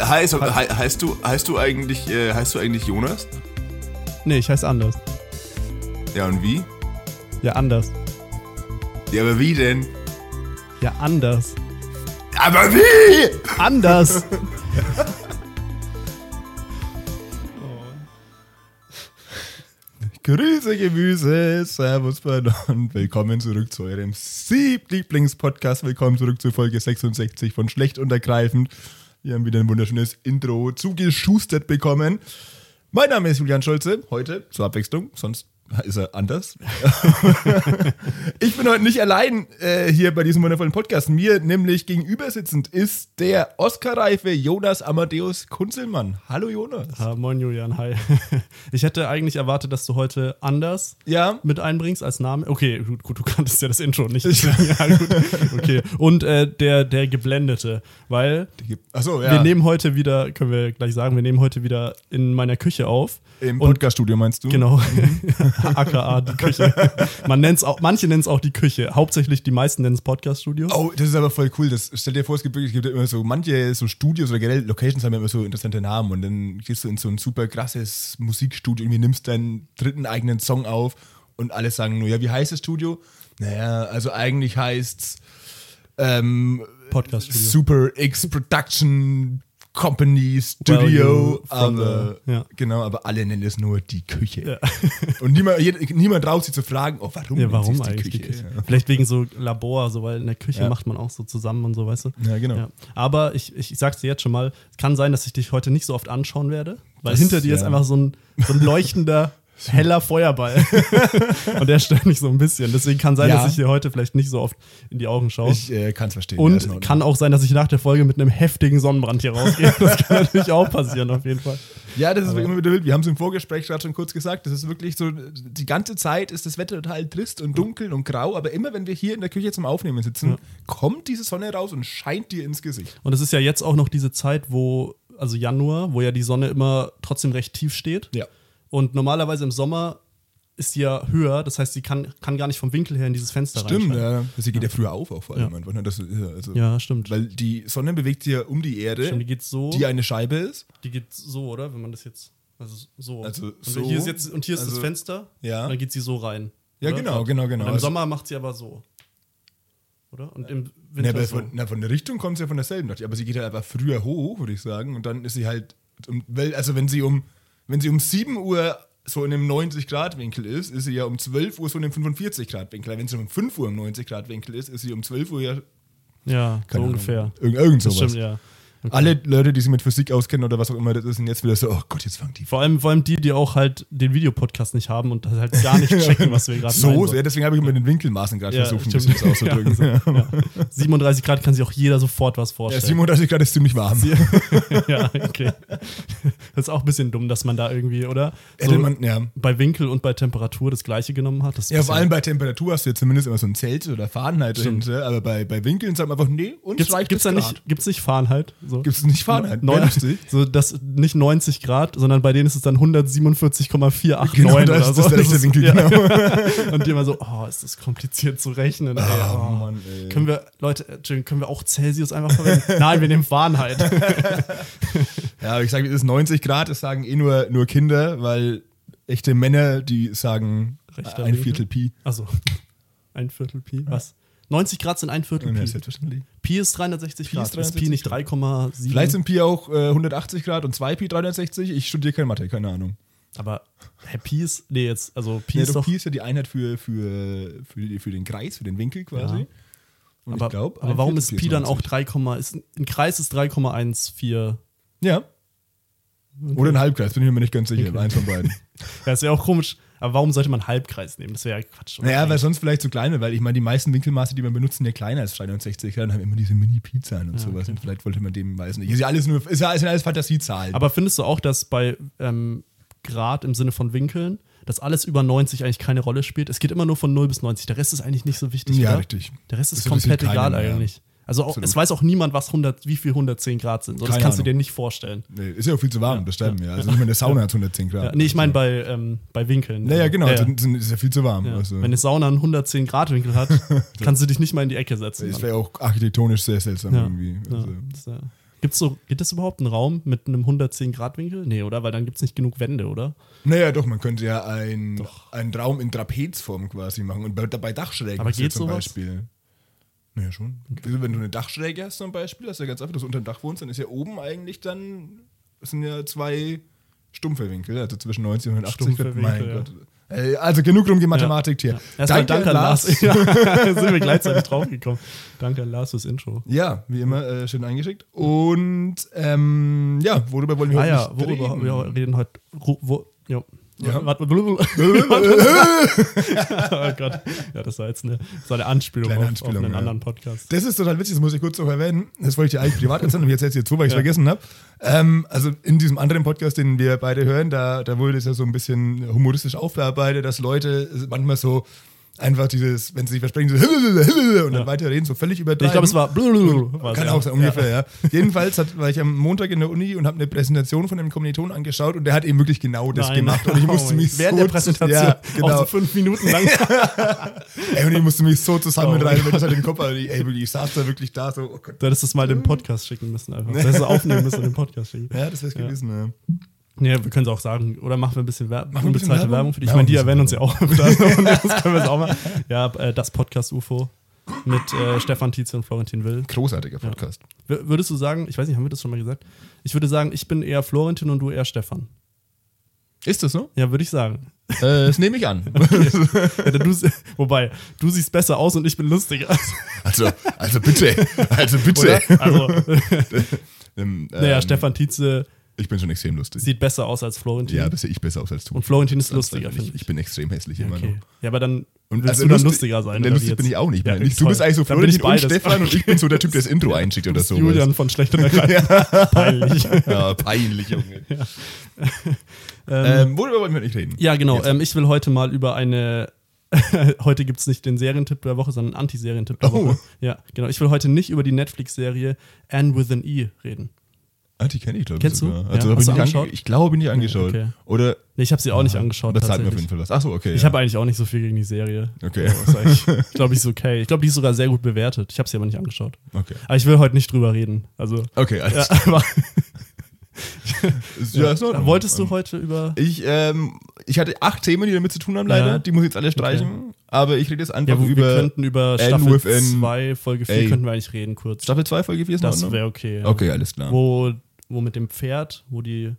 Heißt, he, heißt, du, heißt, du eigentlich, äh, heißt du eigentlich Jonas? Nee, ich heiße anders. Ja, und wie? Ja, anders. Ja, aber wie denn? Ja, anders. Aber wie? Anders. Grüße, Gemüse, Servus, und willkommen zurück zu eurem Sieb-Lieblings-Podcast. Willkommen zurück zu Folge 66 von Schlecht und Ergreifend. Wir haben wieder ein wunderschönes Intro zugeschustert bekommen. Mein Name ist Julian Scholze, heute zur Abwechslung, sonst ist er anders. ich bin heute nicht allein äh, hier bei diesem wundervollen Podcast. Mir nämlich gegenüber sitzend ist der Oscar-reife Jonas Amadeus Kunzelmann. Hallo Jonas. Ah, moin Julian, hi. Ich hätte eigentlich erwartet, dass du heute anders ja. mit einbringst als Name. Okay, gut, gut du kanntest ja das Intro nicht. ja, gut. Okay. Und äh, der, der Geblendete, weil Achso, ja. wir nehmen heute wieder, können wir gleich sagen, wir nehmen heute wieder in meiner Küche auf. Im Podcaststudio meinst du? Genau. AKA die Küche. Man nennt's auch, manche nennen es auch die Küche. Hauptsächlich die meisten nennen es Podcaststudio. Oh, das ist aber voll cool. Das, stell dir vor, es gibt, es gibt immer so, manche so Studios oder generell Locations haben immer so interessante Namen und dann gehst du in so ein super krasses Musikstudio und nimmst deinen dritten eigenen Song auf und alle sagen nur, ja, wie heißt das Studio? Naja, also eigentlich heißt's ähm, Podcast Super X Production Company, Studio, aber ja. genau, aber alle nennen es nur die Küche. Ja. Und niemand, niemand traut sich zu fragen, oh, warum, ja, warum eigentlich die Küche? Die Küche? Vielleicht wegen so Labor, so, weil in der Küche macht man auch so zusammen und so, weißt du? Ja, genau. Aber ich, ich, ich sag's dir jetzt schon mal, es kann sein, dass ich dich heute nicht so oft anschauen werde, weil das, hinter dir ist einfach so ein, so ein leuchtender heller Feuerball. und der stört mich so ein bisschen. Deswegen kann sein, ja. dass ich dir heute vielleicht nicht so oft in die Augen schaue. Ich äh, kann es verstehen. Und ja, kann auch sein, dass ich nach der Folge mit einem heftigen Sonnenbrand hier rausgehe. Das kann natürlich auch passieren, auf jeden Fall. Ja, das ist Aber immer wieder wild. Wir haben es im Vorgespräch gerade schon kurz gesagt. Das ist wirklich so, die ganze Zeit ist das Wetter total trist und dunkel und grau. Aber immer, wenn wir hier in der Küche zum Aufnehmen sitzen, ja. kommt diese Sonne raus und scheint dir ins Gesicht. Und es ist ja jetzt auch noch diese Zeit, wo, also Januar, wo ja die Sonne immer trotzdem recht tief steht. Ja. Und normalerweise im Sommer ist die ja höher, das heißt, sie kann, kann gar nicht vom Winkel her in dieses Fenster rein. Stimmt, ja. Sie geht ja. ja früher auf, auch vor allem. Ja. Ne? Das, also, ja, stimmt. Weil die Sonne bewegt sich ja um die Erde, stimmt, die, geht so, die eine Scheibe ist. Die geht so, oder? Wenn man das jetzt. Also so. Also und so. Hier ist jetzt, und hier ist also, das Fenster. Ja. Und dann geht sie so rein. Ja, oder? genau, genau, genau. Und im also, Sommer macht sie aber so. Oder? Und im Winter. Na, so. von, na, von der Richtung kommt sie ja von derselben. Aber sie geht halt einfach früher hoch, würde ich sagen. Und dann ist sie halt. Also, wenn sie um, wenn sie um 7 Uhr so in einem 90-Grad-Winkel ist, ist sie ja um 12 Uhr so in einem 45-Grad-Winkel. Wenn sie um 5 Uhr im 90-Grad-Winkel ist, ist sie um 12 Uhr ja. Ja, so ungefähr. Irgend, irgend sowas. Stimmt, ja. Okay. Alle Leute, die sich mit Physik auskennen oder was auch immer, das sind jetzt wieder so, oh Gott, jetzt fangen die. Vor allem, vor allem die, die auch halt den Videopodcast nicht haben und halt gar nicht checken, was wir gerade so, ja, deswegen habe ich mit den Winkelmaßen gerade ja, versucht, ein bisschen auszudrücken. Ja, also, ja. 37 Grad kann sich auch jeder sofort was vorstellen. Ja, 37 Grad ist ziemlich warm. ja, okay. Das ist auch ein bisschen dumm, dass man da irgendwie, oder? So man, ja. Bei Winkel und bei Temperatur das gleiche genommen hat. ja, vor allem bei Temperatur hast du ja zumindest immer so ein Zelt oder Fahrenheit dahinter, aber bei, bei Winkeln sagt man einfach, nee, uns gibt's, gibt's da nicht, Gibt es nicht Fahrenheit? So. Gibt es nicht Fahrenheit? Nein, 90, so das nicht 90 Grad, sondern bei denen ist es dann 147,489 genau, oder so. Das ist der rechte Winkel, ja. genau. Und die immer so, oh, ist das kompliziert zu rechnen. Ey. Oh, oh. Mann, ey. Können wir, Leute, können wir auch Celsius einfach verwenden? Nein, wir nehmen Fahrenheit. ja, ich sage, es ist 90 Grad, das sagen eh nur, nur Kinder, weil echte Männer, die sagen Rechter ein Viertel Pi. Also ein Viertel Pi. Was? 90 Grad sind ein Viertel Pi. Ja, selbstverständlich. Pi ist 360 Pi Grad. Ist, 360 ist Pi nicht 3,7? Vielleicht sind Pi auch äh, 180 Grad und 2 Pi 360. Ich studiere keine Mathe, keine Ahnung. Aber hä, Pi ist, nee, jetzt, also Pi nee, ist doch, Pi ist ja die Einheit für, für, für, für den Kreis, für den Winkel quasi. Ja. aber, glaub, aber warum ist Pi, ist dann auch 3, ist, ein Kreis ist 3,14? Ja. Okay. Oder ein Halbkreis, bin ich mir nicht ganz sicher. Okay. Eins von beiden. das wäre auch komisch. Aber warum sollte man Halbkreis nehmen? Das wäre ja Quatsch. Naja, weil sonst vielleicht zu klein weil ich meine, die meisten Winkelmaße, die man benutzt, sind ja kleiner als 360 Grad und haben immer diese Mini-Pi-Zahlen und ja, sowas. Okay. Und vielleicht wollte man dem weiß nicht. Ist ja alles nur, ist ja alles Fantasiezahlen. Aber findest du auch, dass bei ähm, Grad im Sinne von Winkeln, dass alles über 90 eigentlich keine Rolle spielt? Es geht immer nur von 0 bis 90. Der Rest ist eigentlich nicht so wichtig. Ja, oder? richtig. Der Rest ist das komplett egal eigentlich. Also auch, es weiß auch niemand, was 100, wie viel 110 Grad sind. So, das kannst Ahnung. du dir nicht vorstellen. Nee, ist ja auch viel zu warm, ja. das stimmt ja. Also nicht mal eine Sauna hat 110 Grad. Ja, nee, ich meine bei, ähm, bei Winkeln. Naja, genau, ja, ja. ist ja viel zu warm. Also. Wenn eine Sauna einen 110 Grad Winkel hat, kannst du dich nicht mal in die Ecke setzen. Das wäre auch architektonisch sehr seltsam irgendwie. Also. Das, Gibt's so, gibt es überhaupt einen Raum mit einem 110-Grad-Winkel? Nee, oder? Weil dann gibt es nicht genug Wände, oder? Naja, doch, man könnte ja ein, einen Raum in Trapezform quasi machen. Und bei, bei Dachschrägen Aber geht zum sowas? Beispiel. Naja, schon. Also wenn du eine Dachschräge hast zum Beispiel, das ist ja ganz einfach, dass du unter dem Dach wohnst, dann ist ja oben eigentlich dann, das sind ja zwei stumpfe Winkel, also zwischen 90 und 180. Stumpfe mein Winkel, ja. Gott. Äh, Also genug rum die Mathematik hier. Ja. Danke, an Lars. Ja, sind wir gleichzeitig draufgekommen. Danke an Lars fürs Intro. Ja, wie immer, äh, schön eingeschickt. Und ähm, ja, worüber wollen wir Ah heute ja, worüber reden? wir reden heute. Wo, jo. Ja. Warte, oh Gott. Ja, das war jetzt eine, das war eine Anspielung, auf, Anspielung, auf einen ja. anderen Podcast. Das ist total witzig, das muss ich kurz noch erwähnen. Das wollte ich dir eigentlich privat erzählen, aber jetzt erzähle ich zu, weil ich es vergessen habe. Ähm, also in diesem anderen Podcast, den wir beide hören, da, da wurde es ja so ein bisschen humoristisch aufbearbeitet, dass Leute manchmal so einfach dieses, wenn sie sich versprechen, so und dann weiterreden, so völlig übertreiben. Ich glaube, es war. Kann ja. auch sein, ungefähr, ja. Jedenfalls hat, war ich am Montag in der Uni und habe eine Präsentation von einem Kommilitonen angeschaut und der hat eben wirklich genau das Nein. gemacht. Und ich musste mich Während so der Präsentation. Ja, genau. so fünf Minuten lang. Ey, und ich musste mich so zusammenreißen, Oh. wenn das halt im Kopf hatte. Ey, wirklich, ich saß da wirklich da so, oh Gott. Du hättest es mal dem Podcast schicken müssen, einfach. Du hättest es aufnehmen müssen und den Podcast schicken. Ja, das wäre es gewesen, ja. Nee, wir können es auch sagen. Oder machen wir ein bisschen, Wer Machen unbezahlte Werbung? Werbung für dich. Ich Ja, meine, die erwähnen uns ja auch das können wir jetzt auch mal. Ja, äh, das Podcast UFO mit äh, Stefan Tietze und Florentin Will. Großartiger Podcast. W würdest du sagen, ich weiß nicht, haben wir das schon mal gesagt? Ich würde sagen, ich bin eher Florentin und du eher Stefan. Ist das so? Ja, würde ich sagen. Äh, das nehme ich an. Ja, du, wobei, du siehst besser aus und ich bin lustiger. also, also bitte. Also bitte. Oder? Also, Ähm, naja, ähm, Stefan Tietze Ich bin schon extrem lustig. sieht besser aus als Florentin. Ja, das sehe ich besser aus als du. und Florentin ist lustiger, ich, finde ich ich. bin extrem hässlich immer Okay. noch. Ja, aber dann Und willst also du dann lustig- lustiger sein. Oder lustig bin ich auch nicht. Ja, mehr. ich, du bist eigentlich so Florentin und. Stefan und ich bin so der Typ, der das Intro einschickt oder so. Julian von Schlecht und Ergreifend. Peinlich. Ja, peinlich, Junge. Ähm, Ähm, worüber wollen wir nicht reden? ja, genau. Ähm, ich will heute mal über eine. heute gibt es nicht den Serientipp der Woche, sondern einen Anti-Serientipp der Oh. Woche. Ja, genau. Ich will heute nicht über die Netflix-Serie Anne with an E reden. Ah, die kenne ich, glaube ich. Kennst du? sogar. Ja, Also, hab hast ich, du nicht angeschaut? ange ich glaube, nicht angeschaut. Okay. Oder. Nee, ich habe sie auch nicht angeschaut. Das sagt mir auf jeden Fall was. Achso, okay. Ich ja. habe eigentlich auch nicht so viel gegen die Serie. Okay. So, ist eigentlich- ich glaube, die ist okay. Ich glaube, die ist sogar sehr gut bewertet. Ich habe sie aber nicht angeschaut. Okay. Aber ich will heute nicht drüber reden. Also, Okay, ja, alles aber, ist, ja, ist wolltest du heute über. Ich, ähm, ich hatte acht Themen, die damit zu tun haben, leider. Ja. Die muss ich jetzt alle streichen. Aber ich rede jetzt einfach Ja, wir über könnten über Staffel with an 2, Folge 4 A. könnten wir eigentlich reden kurz. Staffel 2, Folge 4 ist Das wäre okay. Ja. Okay, alles klar. Wo, wo mit dem Pferd, wo die,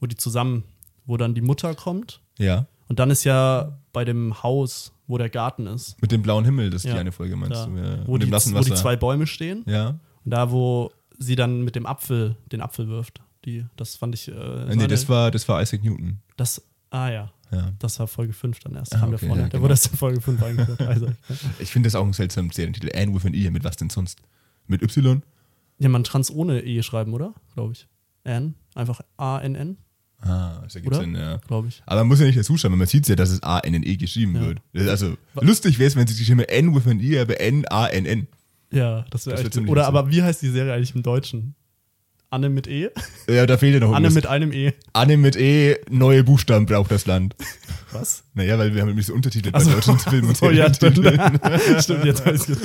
wo die zusammen, wo dann die Mutter kommt. Ja. Und dann ist ja bei dem Haus, wo der Garten ist. Mit dem blauen Himmel, das ist Ja. die eine Folge, meinst Da, du? Ja. wo, die, dem wo die zwei Bäume stehen. Ja. Und da, wo sie dann mit dem Apfel den Apfel wirft. Die, das fand ich. Äh, nee, eine- das war, das war Isaac Newton. das. Ah ja. Ja. Das war Folge 5 dann erst. Ah, kam okay, vorne. ja, genau. wurde erst in Folge 5 eingeführt. Also, Ich finde das auch ein seltsamer Serientitel. Anne with an E. Mit was denn sonst? Mit Y? Ja, man es ohne E schreiben, oder? Glaube ich. Ann. Einfach A-N-N, Ah, das ergibt? Sinn, ja. glaube ich. Aber man muss ja nicht dazu schreiben, man sieht ja, dass es A-N-N-E geschrieben Ja. wird. Also, lustig wäre es, wenn sie die Stimme N with an E, aber N-A-N-N. Ja, das wäre wär echt. Oder aber wie heißt die Serie eigentlich im Deutschen? Anne mit E? Ja, da fehlt ja noch Anne irgendwas. mit einem E. Anne mit E, neue Buchstaben braucht das Land. Was? Naja, weil wir haben nämlich so Untertitel bei so. deutschen Filmen und So, ja, stimmt. Serientiteln. stimmt, jetzt weiß ich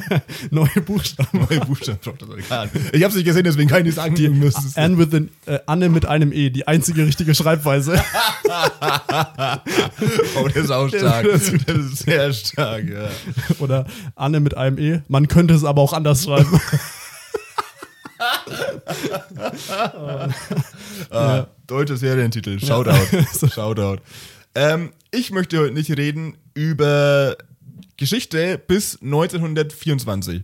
Neue Buchstaben. Neue Buchstaben braucht das Land. Ich hab's nicht gesehen, deswegen kann ich nicht sagen, die. Anne, with an, äh, Anne mit einem E, die einzige richtige Schreibweise. Oh, das ist auch stark. Das ist sehr stark, ja. Oder Anne mit einem E. Man könnte es aber auch anders schreiben. Ah, deutscher Serientitel. Shoutout. Shoutout. Ähm, ich möchte heute nicht reden über Geschichte bis 1924.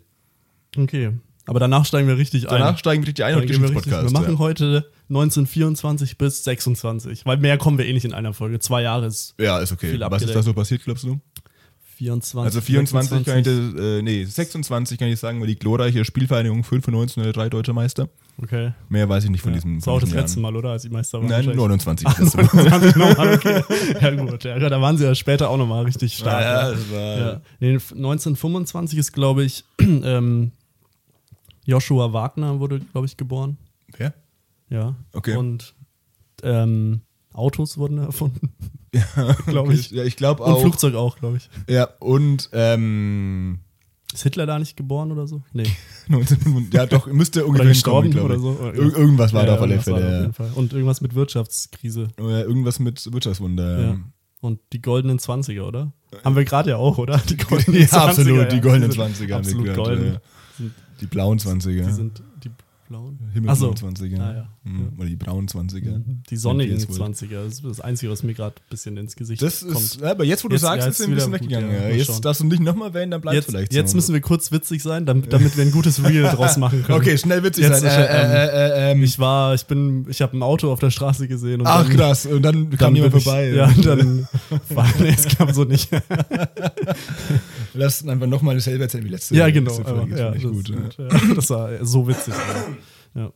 Okay. Aber danach steigen wir richtig ein. Danach steigen wir richtig ein und gehen wir, richtig, Geschichtspodcast. wir machen ja. heute 1924 bis 26, weil mehr kommen wir eh nicht in einer Folge. Zwei Jahre ist ja, ist okay. viel Was ist da so passiert, glaubst du? 24. Also 24 kann ich, 26. äh, nee, 26 kann ich sagen, weil die glorreiche Spielvereinigung 95 oder 3 deutsche Meister. Okay. Mehr weiß ich nicht von diesem Das war auch das von diesen letzte Mal, oder? Als die Meister waren. Nein, wahrscheinlich. 29. Ach, das letzte Mal. 29 nochmal, okay. Ja, gut. Ja, da waren sie ja später auch nochmal richtig stark. Ja, Ja, das war- ja. Nee, 1925 ist, glaube ich, ähm, Joshua Wagner wurde, glaube ich, geboren. Wer? Ja. Okay. Und ähm, Autos wurden erfunden. Ja, Glaub ich. Ja, ich glaube Und auch. Flugzeug auch, glaube ich. Ja, und ähm, Ist Hitler da nicht geboren oder so? Nee. ja, doch, müsste irgendwie oder gestorben glaube ich. oder so. Ir irgendwas war ja, da auf alle Fälle. Auf Und irgendwas mit Wirtschaftskrise. Oder irgendwas mit Wirtschaftswunder. Ja. Und die goldenen 20er, oder? Haben wir gerade ja auch, oder? Die goldenen ja, 20er. Absolut, die goldenen 20er. Absolut golden. Die blauen 20er. Die sind die blauen? Himmelblauen so. 20er. Ah, ja. mhm. Oder die braunen 20er. Mhm. Die sonnigen 20er. Das ist das Einzige, was mir gerade ein bisschen ins Gesicht das kommt. Ist, aber jetzt, wo du jetzt, sagst, ja, ist es ein bisschen weggegangen. Ja, jetzt darfst du nicht nochmal wählen, dann bleibt vielleicht Jetzt so. müssen wir kurz witzig sein, damit, damit wir ein gutes Reel draus machen können. Okay, schnell witzig jetzt, sein. Äh, äh, äh, ähm, ich war, ich bin, ich habe ein Auto auf der Straße gesehen. Ach dann, krass, und dann kam jemand vorbei. Ja, und dann war, nee, es kam so nicht. Lass einfach nochmal dasselbe erzählen wie letzte Ja, genau. Folge. Ja, das, gut, das war so witzig. Ja.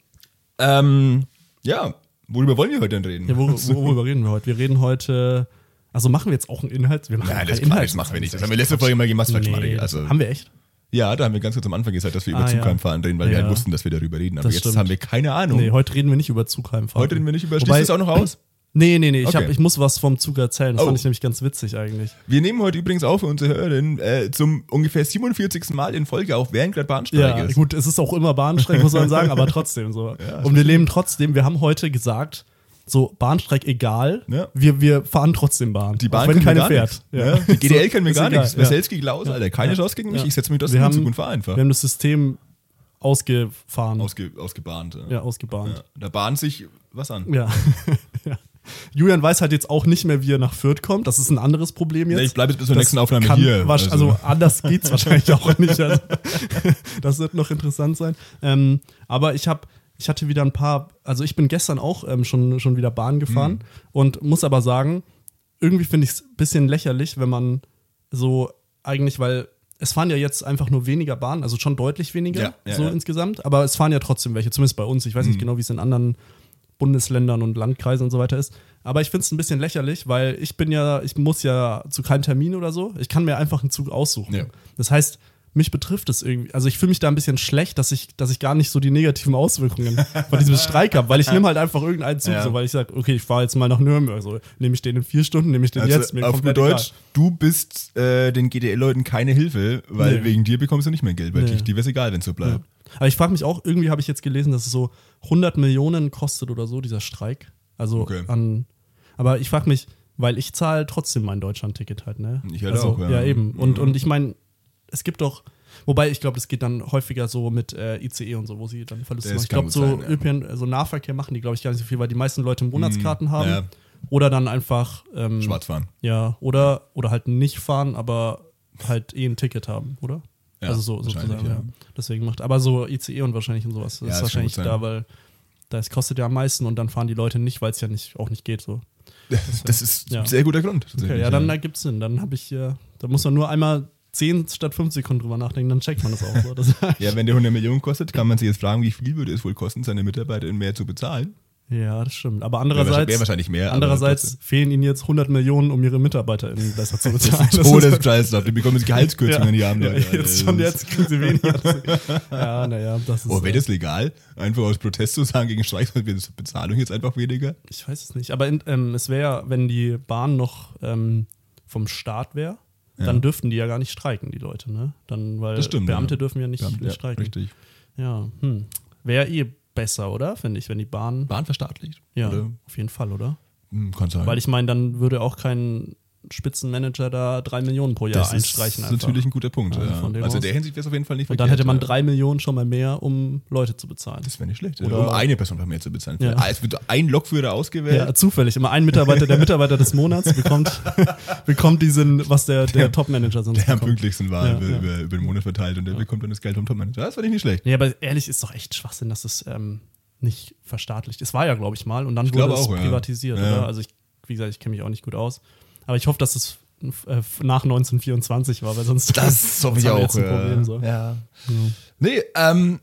Ähm, ja, worüber wollen wir heute denn reden? Ja, wor worüber reden wir heute? Wir reden heute. Also machen wir jetzt auch einen Inhalt? Wir machen Nein, das, Inhalt. das machen wir nicht. Das haben wir letzte Folge mal gemacht. Nee, also, haben wir echt? Ja, da haben wir ganz kurz am Anfang gesagt, dass wir über ah, Zugheimfahren ja. reden, weil ja. wir halt wussten, dass wir darüber reden. Aber das jetzt stimmt. haben wir keine Ahnung. Nee, heute reden wir nicht über Zugheimfahren. Heute reden wir nicht über. Wobei, Schließt das auch noch aus? Nee, nee, nee. Ich, okay. hab, ich muss was vom Zug erzählen. Das oh. fand ich nämlich ganz witzig eigentlich. Wir nehmen heute übrigens auf für unsere Hörerin äh, zum ungefähr 47. Mal in Folge auf, während gerade Bahnstreik ja, ist. Gut, es ist auch immer Bahnstreik, muss man sagen, aber trotzdem so. Ja, Und wir leben trotzdem, wir haben heute gesagt, so Bahnstreik egal, ja. wir, wir fahren trotzdem Bahn. Die Bahn wenn keine fährt. Ja. Die GDL können wir gar nichts. Weselski Klaus, Alter, keine Chance gegen mich. Ich setze mich das in Zug und fahre einfach. Wir haben das System ausgefahren. Ausge, ausgebahnt. Ja, ausgebahnt. Da bahnt sich was an. Ja. ja. Julian weiß halt jetzt auch nicht mehr, wie er nach Fürth kommt. Das ist ein anderes Problem jetzt. Ich bleibe jetzt bis zur das nächsten Aufnahme kann, hier. Also. also anders geht's wahrscheinlich auch nicht. Also, das wird noch interessant sein. Ähm, aber ich habe ich hatte wieder ein paar, also ich bin gestern auch ähm, schon, schon wieder Bahn gefahren mhm. und muss aber sagen, irgendwie finde ich es ein bisschen lächerlich, wenn man so eigentlich, weil es fahren ja jetzt einfach nur weniger Bahnen, also schon deutlich weniger ja, ja, so ja. insgesamt, aber es fahren ja trotzdem welche, zumindest bei uns. Ich weiß mhm. nicht genau, wie es in anderen Bundesländern und Landkreisen und so weiter ist. Aber ich finde es ein bisschen lächerlich, weil ich bin ja, ich muss ja zu keinem Termin oder so. Ich kann mir einfach einen Zug aussuchen. Ja. Das heißt, mich betrifft es irgendwie. Also ich fühle mich da ein bisschen schlecht, dass ich, dass ich gar nicht so die negativen Auswirkungen von diesem Streik habe, weil ich nehme halt einfach irgendeinen Zug, ja. so, weil ich sage, okay, ich fahre jetzt mal nach Nürnberg. Also nehme ich den in vier Stunden, nehme ich den also jetzt. Mir auf gut Deutsch, egal. du bist äh, den GDL-Leuten keine Hilfe, weil nee. wegen dir bekommst du nicht mehr Geld, weil nee. dir wäre es egal, wenn es so bleibt. Ja. Aber ich frage mich auch, irgendwie habe ich jetzt gelesen, dass es so 100 Millionen kostet oder so, dieser Streik. Also okay. an. Aber ich frage mich, weil ich zahle trotzdem mein Deutschland-Ticket halt, ne? Ich halt also, auch, ja. Ja, eben. Und, mhm. und ich meine, es gibt doch. Wobei, ich glaube, das geht dann häufiger so mit äh, ICE und so, wo sie dann Verluste machen. Ich glaube, so sein, ÖPN, so Nahverkehr machen die, glaube ich, gar nicht so viel, weil die meisten Leute Monatskarten mhm. haben. Ja. Oder dann einfach. Ähm, Schwarz fahren. Ja, oder, oder halt nicht fahren, aber halt eh ein Ticket haben, oder? Ja, also so sozusagen, ja. Deswegen macht, aber so ICE und wahrscheinlich und sowas. Das ja, ist wahrscheinlich da, weil das kostet ja am meisten und dann fahren die Leute nicht, weil es ja nicht, auch nicht geht so. Das, das ist ein sehr guter Grund. Okay, ja, dann ergibt es Sinn. Dann habe ich hier, da muss man nur einmal 10 statt 5 Sekunden drüber nachdenken, dann checkt man das auch so. Das ja, wenn der 100 Millionen kostet, kann man sich jetzt fragen, wie viel würde es wohl kosten, seine Mitarbeiter mehr zu bezahlen? Ja, das stimmt. Aber andererseits, wahrscheinlich mehr. Andererseits fehlen ihnen jetzt 100 Millionen, um ihre Mitarbeiter besser zu bezahlen. das ist Todespreis, die bekommen jetzt Gehaltskürzungen, die haben. Ja, jetzt schon, jetzt kriegen sie weniger. ja, naja, das ist. Oh, wäre das legal? Einfach aus Protest zu sagen gegen Streik, wird die Bezahlung jetzt einfach weniger? Ich weiß es nicht. Aber in, ähm, es wäre, wenn die Bahn noch ähm, vom Staat wäre, ja. dann dürften die ja gar nicht streiken, die Leute, ne? Dann, weil stimmt, Beamte ja. dürfen ja nicht, Beamte, nicht streiken. Richtig. Ja, hm. Wäre eh besser, oder? Finde ich, wenn die Bahn. Bahn verstaatlicht. Ja, oder? auf jeden Fall, oder? Hm, kann sein. Weil ich meine, dann würde auch kein Spitzenmanager da drei Millionen pro Jahr das einstreichen. Das ist natürlich ein guter Punkt. Ja, ja. Also in der Hinsicht wäre es auf jeden Fall nicht Und dann hätte man drei Millionen schon mal mehr, um Leute zu bezahlen. Das wäre nicht schlecht. Oder um eine Person mehr zu bezahlen. Ja. Es wird ein Lokführer ausgewählt. Ja, zufällig. Immer ein Mitarbeiter, der Mitarbeiter des Monats bekommt, bekommt diesen, was der, der, der Top-Manager sonst Der am pünktlichsten war, über, über, über, den Monat verteilt und der bekommt dann das Geld vom Top-Manager. Das fand ich nicht schlecht. Nee, aber ehrlich ist doch echt Schwachsinn, dass es ähm, nicht verstaatlicht. Es war ja, glaube ich, mal und dann ich wurde es auch, privatisiert? Also ich, wie gesagt, ich kenne mich auch nicht gut aus. Aber ich hoffe, dass es äh, nach 1924 war, weil sonst das hoffe ich auch. Jetzt ein Problem, so. ja. ja. Nee, ähm,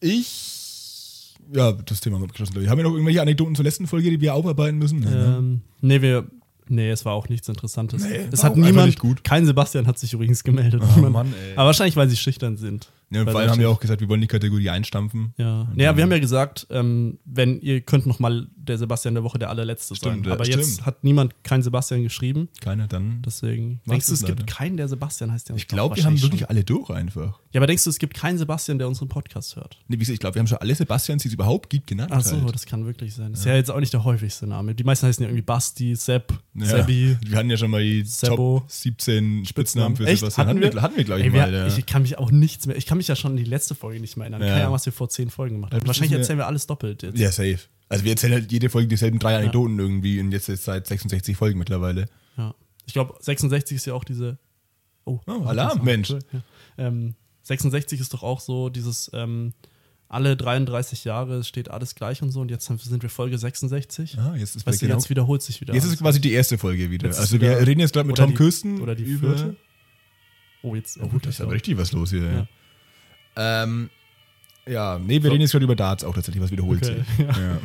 ich ja, das Thema haben wir abgeschlossen. Haben wir noch irgendwelche Anekdoten zur letzten Folge, die wir aufarbeiten müssen? Ähm, nee, wir Nee, es war auch nichts Interessantes. Nee, es hat niemand. Kein Sebastian hat sich übrigens gemeldet. Oh, Mann, Aber wahrscheinlich, weil sie schüchtern sind. Ja, und vor allem haben wir auch gesagt, wir wollen die Kategorie einstampfen. Ja, naja, wir haben ja gesagt, ähm, wenn ihr könnt noch mal der Sebastian der Woche der allerletzte Stimmt, sein. Aber ja, jetzt stimmt. hat niemand kein Sebastian geschrieben. Keiner dann. Deswegen. Denkst du, es gibt keinen, der Sebastian heißt? Der Ich glaube, wir haben wirklich schon. alle durch einfach. Ja, aber denkst du, es gibt keinen Sebastian, der unseren Podcast hört? Nee, wie gesagt, ich glaube, wir haben schon alle Sebastians, die es überhaupt gibt, genannt. Ach so, halt. das kann wirklich sein. Das ist ja jetzt auch nicht der häufigste Name. Die meisten heißen ja irgendwie Basti, Sepp, Ja. Seppi. Wir hatten ja schon mal die Sebo. Top 17 Spitznamen für Echt? Sebastian. Hatten wir? hatten wir glaube ich, Ey, wir, mal. Ja. Ich kann mich auch nichts mehr. Ich kann mich ja schon an die letzte Folge nicht mehr erinnern. Ja. Keine Ahnung, was wir vor zehn Folgen gemacht haben. Wahrscheinlich erzählen wir alles doppelt jetzt. ja, safe. Also wir erzählen halt jede Folge dieselben drei Anekdoten irgendwie und jetzt ist seit 66 Folgen mittlerweile. Ja. Ich glaube, 66 ist ja auch diese. Oh, Oh, Alarm, Mensch. Ja. Ähm, 66 ist doch auch so dieses. Ähm, alle 33 Jahre steht alles gleich und so und jetzt sind wir Folge 66. Ah, jetzt ist weißt du, genau- jetzt wiederholt sich wieder. Jetzt ist quasi die erste Folge wieder. Jetzt also wir reden jetzt gerade mit Tom die- Kirsten. oder die vierte. oh, jetzt. Oh, da ist aber richtig was los hier. Ja, Ja. Ähm, ja nee, wir So. reden jetzt gerade über Darts auch tatsächlich, was wiederholt Okay, sich. ja. Ja.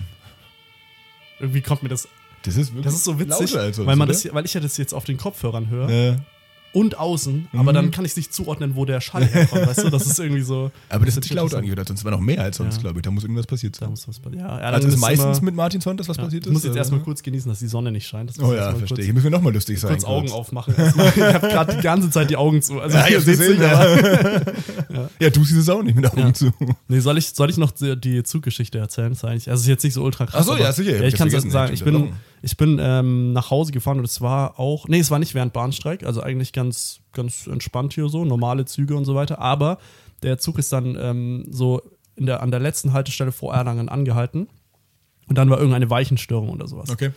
Irgendwie kommt mir das. Das ist wirklich Das ist so witzig, weil, man oder? das, weil ich ja das jetzt auf den Kopfhörern höre. Ja. Und außen, aber Mhm. dann kann ich nicht zuordnen, wo der Schall herkommt, weißt du? Das ist irgendwie so. Aber das hat sich laut angehört, sonst war noch mehr als sonst, Ja. glaube ich. Da muss irgendwas passiert Da sein. muss was passieren. Ja, ja, Also ist meistens immer- mit Martin Sonntag was ja, passiert Ich muss ist? jetzt oder? erstmal kurz genießen, dass die Sonne nicht scheint. Oh ich ja, verstehe. Kurz, Hier müssen wir nochmal lustig sein. kurz Augen aufmachen. erstmal. Ich habe gerade die ganze Zeit die Augen zu. Also Ja, ihr gesehen, nicht, aber- ja. ja, du siehst es auch nicht mit Augen zu. Nee, soll ich, soll ich noch die, Zuggeschichte erzählen? Das ist eigentlich, also es ist jetzt nicht so ultra krass. Ach so, aber- ja, sicher, ich kann vergessen, sagen, ich bin. Ich bin ähm, nach Hause gefahren und es war auch, nee, es war nicht während Bahnstreik, also eigentlich ganz, ganz entspannt hier so, normale Züge und so weiter, aber der Zug ist dann ähm, so in der, an der letzten Haltestelle vor Erlangen angehalten und dann war irgendeine Weichenstörung oder sowas. Okay.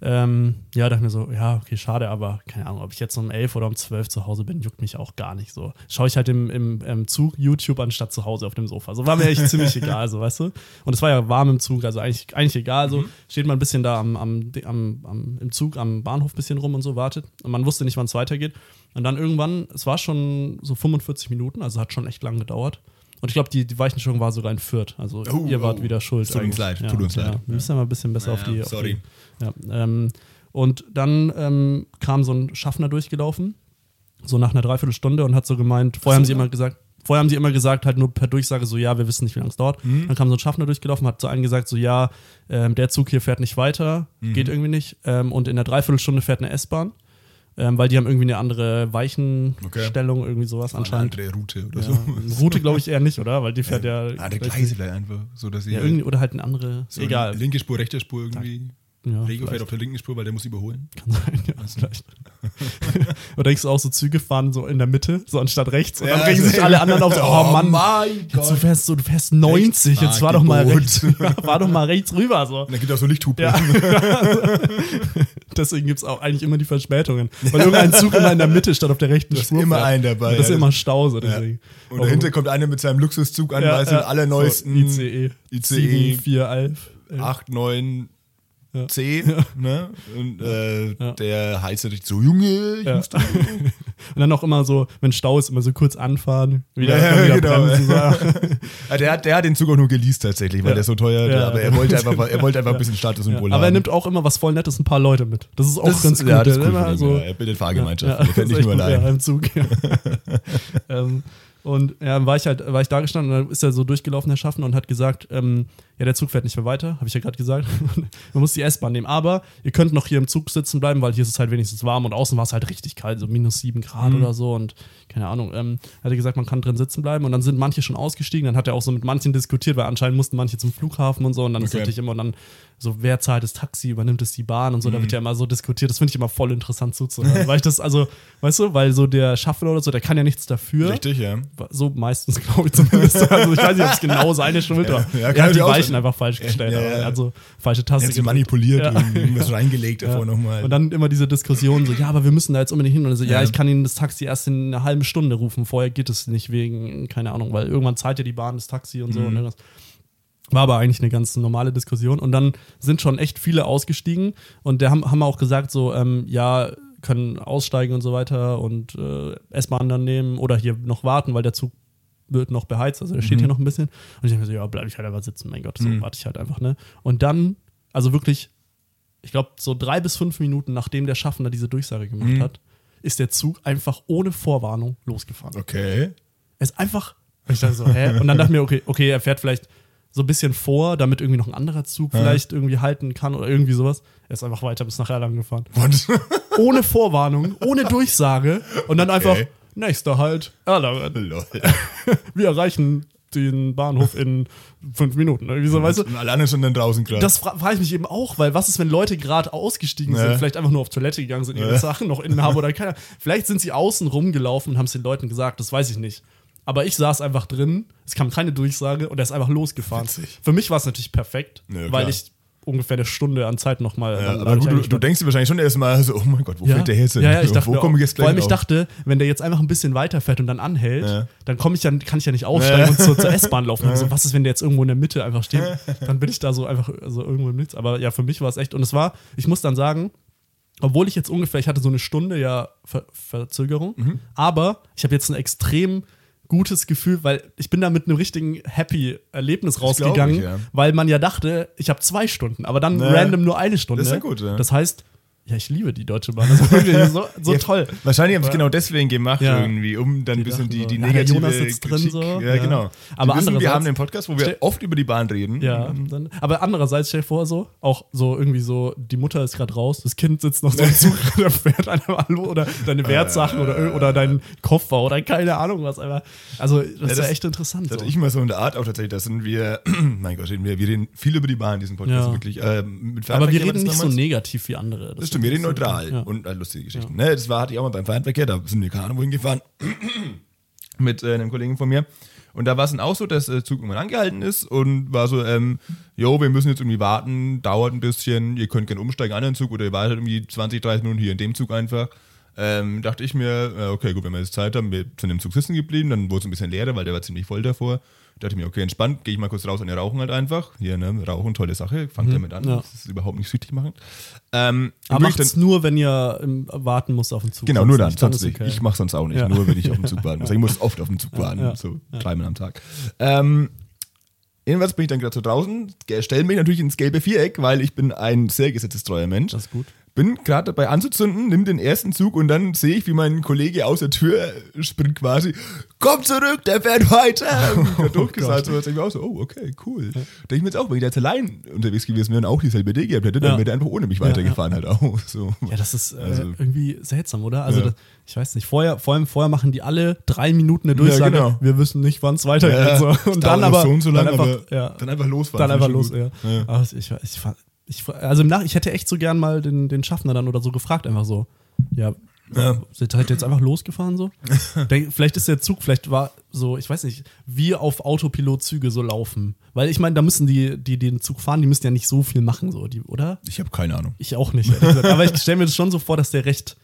Ähm, ja, dachte mir so, ja, okay, schade, aber keine Ahnung, ob ich jetzt um 11 oder um 12 zu Hause bin, juckt mich auch gar nicht so. Schaue ich halt im, im, im Zug YouTube anstatt zu Hause auf dem Sofa. So war mir echt ziemlich egal, so, weißt du? Und es war ja warm im Zug, also eigentlich, eigentlich egal, so. Steht man ein bisschen da am, am, am, am, im Zug am Bahnhof ein bisschen rum und so, wartet. Und man wusste nicht, wann es weitergeht. Und dann irgendwann, es war schon so 45 Minuten, also hat schon echt lang gedauert. Und ich glaube, die, die Weichenstellung war sogar in Fürth. Also Oh, ihr wart oh. wieder schuld. Tut uns leid, tut uns leid. Wir müssen ja mal ein bisschen besser Ja, auf die. Auf sorry. Die, ja, ähm, und dann ähm, kam so ein Schaffner durchgelaufen, so nach einer Dreiviertelstunde und hat so gemeint, vorher haben sie immer gesagt, vorher haben sie immer gesagt, halt nur per Durchsage so, ja, wir wissen nicht, wie lange es dauert. Mhm. Dann kam so ein Schaffner durchgelaufen, hat zu einem gesagt, so, ja, ähm, der Zug hier fährt nicht weiter, Mhm. geht irgendwie nicht. Ähm, und in der Dreiviertelstunde fährt eine S-Bahn, ähm, weil die haben irgendwie eine andere Weichenstellung, irgendwie sowas Eine anscheinend. andere Route oder Ja, so. eine Route glaube ich eher nicht, oder? Weil die fährt ja. Andere Gleise vielleicht einfach. So, dass sie Ja, irgendwie, oder halt eine andere. so egal. linke Spur, rechte Spur irgendwie. Ja, fährt auf der linken Spur, weil der muss überholen. Kann sein, ja, vielleicht. Oder denkst du auch so, Züge fahren so in der Mitte, so anstatt rechts und dann Ja, regen sich sehr alle anderen auf, so, oh, Oh Mann, mein jetzt du Gott. fährst so, du fährst 90, jetzt fahr doch mal rechts, fahr doch mal rechts rüber, so. Und dann gibt es auch so Lichthupe. Ja. Deswegen gibt es auch eigentlich immer die Verspätungen. Weil irgendein Zug immer in der Mitte statt auf der rechten Da ist Spur. immer fährt. ein dabei, Und Das ist ja. immer Stau, so deswegen. Und dahinter kommt einer mit seinem Luxuszug an, weißt du, den allerneuesten So, ICE. ICE 7411. 8, 9, Ja. C, ne? Und äh, Ja. der heißt natürlich so, Junge, ich Ja. muss da. Und dann auch immer so, wenn Stau ist, immer so kurz anfahren, wieder, Ja, wieder genau. bremsen. So. Ja, der, hat, der hat den Zug auch nur geleast tatsächlich, weil der so teuer der, aber er wollte einfach, er wollte einfach ein bisschen Statussymbol haben. aber er nimmt auch immer was voll Nettes, ein paar Leute mit. Das ist auch das, ganz gut. Ja, das ist Der cool immer von ihm, so- ja. Er bildet Fahrgemeinschaft. Ja, er fährt nicht ist nur allein. Ja, im Zug. Ähm, und ja, dann war ich halt, war ich da gestanden und dann ist er so durchgelaufen, Herr Schaffner, und hat gesagt, ähm, ja, der Zug fährt nicht mehr weiter, habe ich ja gerade gesagt. Man muss die S-Bahn nehmen. Aber ihr könnt noch hier im Zug sitzen bleiben, weil hier ist es halt wenigstens warm und außen war es halt richtig kalt, so minus sieben Grad Mhm. oder so und keine Ahnung. Ähm, hat er gesagt, man kann drin sitzen bleiben und dann sind manche schon ausgestiegen. Dann hat er auch so mit manchen diskutiert, weil anscheinend mussten manche zum Flughafen und so und dann ist Okay. natürlich immer dann so, wer zahlt das Taxi, übernimmt es die Bahn und so, Mhm. da wird ja immer so diskutiert. Das finde ich immer voll interessant zuzuhören. weil ich das, also, weißt du, weil so der Schaffner oder so, der kann ja nichts dafür. Richtig, ja. So meistens, glaube ich zumindest. Also ich weiß nicht, ob es genau seine Schuld war. Ja, er hat die Weichen sein. einfach falsch gestellt. ja, aber ja. Er hat so falsche Er Taste hat sie manipuliert, Ja. irgendwie irgendwas reingelegt davor nochmal. Und dann immer diese Diskussion so, ja, aber wir müssen da jetzt unbedingt hin. Und er so, ja, Ja. ich kann Ihnen das Taxi erst in einer halben Stunde rufen. Vorher geht es nicht wegen, keine Ahnung, weil irgendwann zahlt ja die Bahn das Taxi und so. Mhm. Und irgendwas. War aber eigentlich eine ganz normale Diskussion. Und dann sind schon echt viele ausgestiegen. Und der haben, haben auch gesagt, so, ähm, ja, können aussteigen und so weiter und äh, S-Bahn dann nehmen oder hier noch warten, weil der Zug wird noch beheizt. Also der steht Mhm. hier noch ein bisschen. Und ich denke mir so, ja, bleib ich halt einfach sitzen, mein Gott, so Mhm. warte ich halt einfach, ne? Und dann, also wirklich, ich glaube, so drei bis fünf Minuten, nachdem der Schaffner diese Durchsage gemacht Mhm. hat, ist der Zug einfach ohne Vorwarnung losgefahren. Okay. Er ist einfach Und ich dachte so, hä? Und dann dachte ich mir, okay, okay, er fährt vielleicht so ein bisschen vor, damit irgendwie noch ein anderer Zug Ja. vielleicht irgendwie halten kann oder irgendwie sowas. Er ist einfach weiter bis nach Erlangen gefahren. What? Ohne Vorwarnung, ohne Durchsage und dann einfach, Okay. nächster Halt, Erlangen. Lol. Wir erreichen den Bahnhof in fünf Minuten. Irgendwie so, weißt du? Und alle anderen sind dann draußen gerade. Das fra frage ich mich eben auch, weil was ist, wenn Leute gerade ausgestiegen Ja. sind, vielleicht einfach nur auf Toilette gegangen sind, ihre Ja. Sachen noch innen haben oder keiner. Vielleicht sind sie außen rumgelaufen und haben es den Leuten gesagt, das weiß ich nicht. Aber ich saß einfach drin, es kam keine Durchsage und er ist einfach losgefahren. Witzig. Für mich war es natürlich perfekt, Ja, weil ich ungefähr eine Stunde an Zeit nochmal. ja, aber gut, du, du denkst dir wahrscheinlich schon erstmal so, oh mein Gott, wo ja. fährt der jetzt hin? Ja, ja, ich dachte, wo komme ich jetzt gleich Vor allem, ich dachte, wenn der jetzt einfach ein bisschen weiterfährt und dann anhält, Ja. dann komme ich dann, kann ich ja nicht aufsteigen Ja. und zur, zur S-Bahn laufen. Also, was ist, wenn der jetzt irgendwo in der Mitte einfach steht? Dann bin ich da so einfach also irgendwo im Nichts. Aber ja, für mich war es echt. Und es war, ich muss dann sagen, obwohl ich jetzt ungefähr, ich hatte so eine Stunde ja Ver Verzögerung, Mhm. aber ich habe jetzt ein extrem gutes Gefühl, weil ich bin da mit einem richtigen happy Erlebnis glaub ich, rausgegangen, ja. weil man ja dachte, ich habe zwei Stunden, aber dann Ja. random nur eine Stunde. Das ist ja gut, ja. Das heißt, ja, ich liebe die Deutsche Bahn. Das ist so, so Ja, toll. Wahrscheinlich haben sie es genau deswegen gemacht, Ja. irgendwie, um dann ein bisschen die, so, die ja, negative Jonas sitzt drin Kritik. so, Ja, ja. genau. Aber Aber wissen, wir haben den Podcast, wo wir oft über die Bahn reden. Ja, dann, aber andererseits stell dir vor, so, auch so irgendwie so, die Mutter ist gerade raus, das Kind sitzt noch so im Zug, da fährt einer mal oder deine Wertsachen oder, oder dein Koffer oder keine Ahnung was. Aber, also, das ist ja das- echt interessant. Das hatte So. ich mal so in der Art auch tatsächlich. Das sind wir, mein Gott, reden wir, wir reden viel über die Bahn in diesem Podcast, Ja. wirklich. Mit Aber wir reden das nicht so damals. negativ wie andere. Das stimmt, wir reden ist so- neutral Ja. und äh, lustige Geschichten. Ne, das war, hatte ich auch mal beim Fernverkehr, da sind wir keine Ahnung wohin gefahren, mit äh, einem Kollegen von mir. Und da war es dann auch so, dass der Zug irgendwann angehalten ist und war so, ähm, jo, wir müssen jetzt irgendwie warten, dauert ein bisschen, ihr könnt gerne umsteigen, anderen Zug oder ihr wartet irgendwie 20, 30 Minuten hier in dem Zug einfach. Ähm, dachte ich mir, äh, okay, gut, wenn wir jetzt Zeit haben, wir sind im Zug sitzen geblieben, dann wurde es ein bisschen leerer, weil der war ziemlich voll davor. Dachte ich mir, okay, entspannt, gehe ich mal kurz raus und rauchen halt einfach. Hier, ne, Rauchen, tolle Sache, fangt damit an, ja. das ist überhaupt nicht süchtig machen. Ähm, Aber wirklich macht's nur, wenn ihr ähm, warten müsst auf den Zug. Genau, nur dann, nicht, dann sonst nicht. okay. Ich mache sonst auch nicht, Ja. nur wenn ich auf den Zug warten muss. Ich muss oft auf den Zug warten, ja, so dreimal am Tag. Ähm, jedenfalls bin ich dann gerade so draußen, stelle mich natürlich ins gelbe Viereck, weil ich bin ein sehr gesetzestreuer Mensch. Das ist gut. Bin gerade dabei anzuzünden, nimm den ersten Zug und dann sehe ich, wie mein Kollege aus der Tür springt quasi, komm zurück, der fährt weiter. Und ich hab durchgesagt, so, jetzt ich mir auch so, oh, okay, cool. Denke ich mir jetzt auch, wenn ich da jetzt allein unterwegs gewesen wäre und auch dieselbe Idee gehabt hätte, dann Ja. wäre der einfach ohne mich weitergefahren halt auch. So. Ja, das ist äh, Also- irgendwie seltsam, oder? Also, Ja. das, ich weiß nicht, vorher, vor allem vorher machen die alle drei Minuten eine Durchsage. genau. Wir wissen nicht, wann es weitergeht. Ja, so. Und dann aber, so und so lang, dann einfach, aber ja, dann einfach losfahren. dann einfach los. ich Ja. Ja. Aber ich, ich, fand- ich, also im Nach ich hätte echt so gern mal den, den Schaffner dann oder so gefragt, einfach so. Ja, Ja. Seid ihr jetzt einfach losgefahren so? Denk, vielleicht ist der Zug, vielleicht war so, ich weiß nicht, wie auf Autopilot Züge so laufen. Weil ich meine, da müssen die, die den Zug fahren, die müssen ja nicht so viel machen, so, die, oder? Ich habe keine Ahnung. Ich auch nicht. Aber ich stelle mir das schon so vor, dass der recht.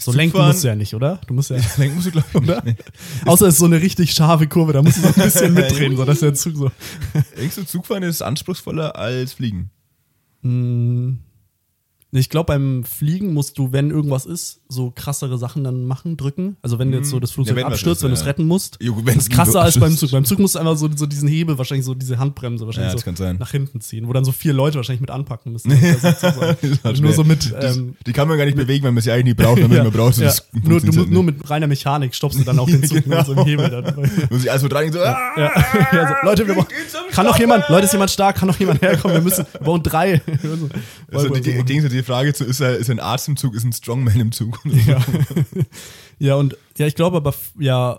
So lenken Zugfahren- musst du ja nicht, oder? Du musst ja. Lenken musst du, glaube ich, Oder? nicht. Außer es ist so eine richtig scharfe Kurve, da musst du so ein bisschen mitdrehen, so dass der Zug so. Denkst du, Zugfahren ist anspruchsvoller als Fliegen? Ich glaube, beim Fliegen musst du, wenn irgendwas ist, so krassere Sachen dann machen, drücken. Also wenn jetzt so das Flugzeug Ja, wenn abstürzt, ist, wenn du es retten musst. Jo, ist krasser als beim. Zug. Beim Zug musst du einfach so, so diesen Hebel, wahrscheinlich so diese Handbremse wahrscheinlich Ja, so nach hinten ziehen, wo dann so vier Leute wahrscheinlich mit anpacken müssen. Das ist so- Das ist halt nur so mit. Ähm, die kann man gar nicht bewegen, wenn man sie eigentlich nicht braucht, wenn man ja, braucht. ja. Nur, du nur mit reiner Mechanik stoppst du dann auch den Zug Genau. mit so einem Hebel. Dann. Muss ich also so, ah, Ja, ja so, Leute, wir brauchen, kann noch jemand, Leute, ist jemand stark, kann noch jemand herkommen, wir müssen, wir brauchen drei. also die, die, die, die Frage zu, ist, ist ein Arzt im Zug, ist ein Strongman im Zug? Ja. ja, und ja, ich glaube aber, ja,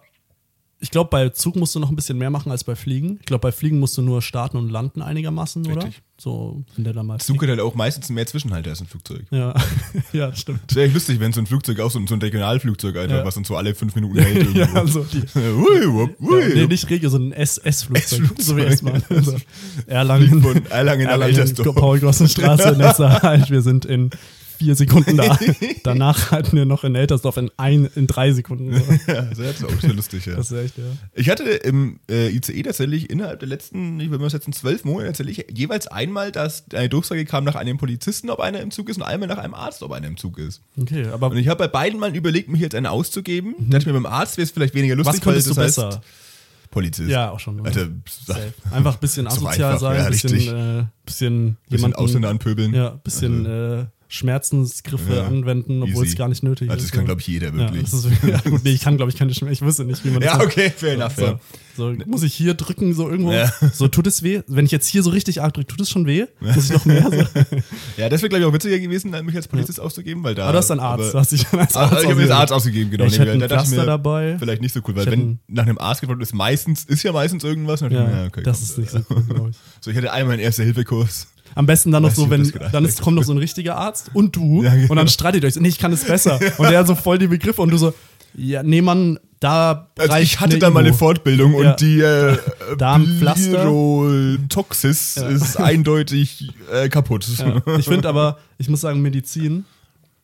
ich glaube, bei Zug musst du noch ein bisschen mehr machen als bei Fliegen. Ich glaube, bei Fliegen musst du nur starten und landen einigermaßen, oder? Richtig. So sind der da mal. Zug hat halt auch meistens mehr Zwischenhalter als ein Flugzeug. Ja, ja, stimmt. Das wäre echt lustig, wenn so ein Flugzeug auch so ein, so ein Regionalflugzeug einfach, Ja. was dann so alle fünf Minuten hält. Ja, also die, Ui, wupp, ui. ja, nee, nicht Regio, sondern ein S-Flugzeug. S-Flugzeug. So wie S-Bahn. Also, Erlangen. Von Erlangen nach Eltersdorf. Paul-Grossen-Straße, nächster Halt. Wir sind in vier Sekunden da. Danach halten wir noch in Eltersdorf in, ein, in drei Sekunden. Ja, das ist auch sehr lustig, ja. Das ist echt, ja. Ich hatte im äh, ICE tatsächlich innerhalb der letzten, ich würde mal schätzen, zwölf Monate tatsächlich jeweils einmal, dass eine Durchsage kam nach einem Polizisten, ob einer im Zug ist, und einmal nach einem Arzt, ob einer im Zug ist. Okay, aber Und ich habe bei beiden mal überlegt, mich jetzt einen auszugeben. Da dachte ich mir, beim Arzt wäre es vielleicht weniger lustig, Mhm. was du weil das besser? heißt Polizist. Ja, auch schon. Alter. Einfach ein bisschen So asozial einfach, sein, ja, ein bisschen, äh, bisschen bisschen jemanden, Ausländer anpöbeln. Ja, ein bisschen äh, Schmerzensgriffe Ja. anwenden, obwohl Easy. es gar nicht nötig Also ist. das kann, glaube ich, jeder ja, wirklich. das ist, ja, gut, nee, ich kann, glaube ich, keine Schmerzen. Ich wüsste nicht, wie man das Ja, okay, fair enough. So, Ja. so, muss ich hier drücken, so irgendwo? Ja. So, tut es weh? Wenn ich jetzt hier so richtig arg drücke, tut es schon weh? Muss ich noch mehr? So? ja, das wäre, glaube ich, auch witziger gewesen, mich als Polizist auszugeben, weil da. Aber du hast einen Arzt. aber- Du hast dich dann als Ah, ich habe mir das Arzt ausgegeben, genau. Ich Nee, hätte einen Pflaster dabei. Vielleicht nicht so cool, weil hätte wenn nach einem Arzt gefragt ist, meistens, ist ja meistens irgendwas. Ja, okay, das komm, ist nicht so cool, glaube ich. So, ich hatte einmal einen Erste-Hilfe-Kurs. Am besten dann noch Weiß so, wenn dann ist, kommt noch so ein richtiger Arzt und du Ja, genau. und dann streitet euch. so, Nee, ich kann es besser. Und der so voll die Begriffe und du so, ja, nee, Mann, da Also ich hatte da mal eine. Fortbildung Ja. und die äh, Da ein Pflaster. Toxis ist eindeutig äh, kaputt. Ja. Ich finde aber, ich muss sagen, Medizin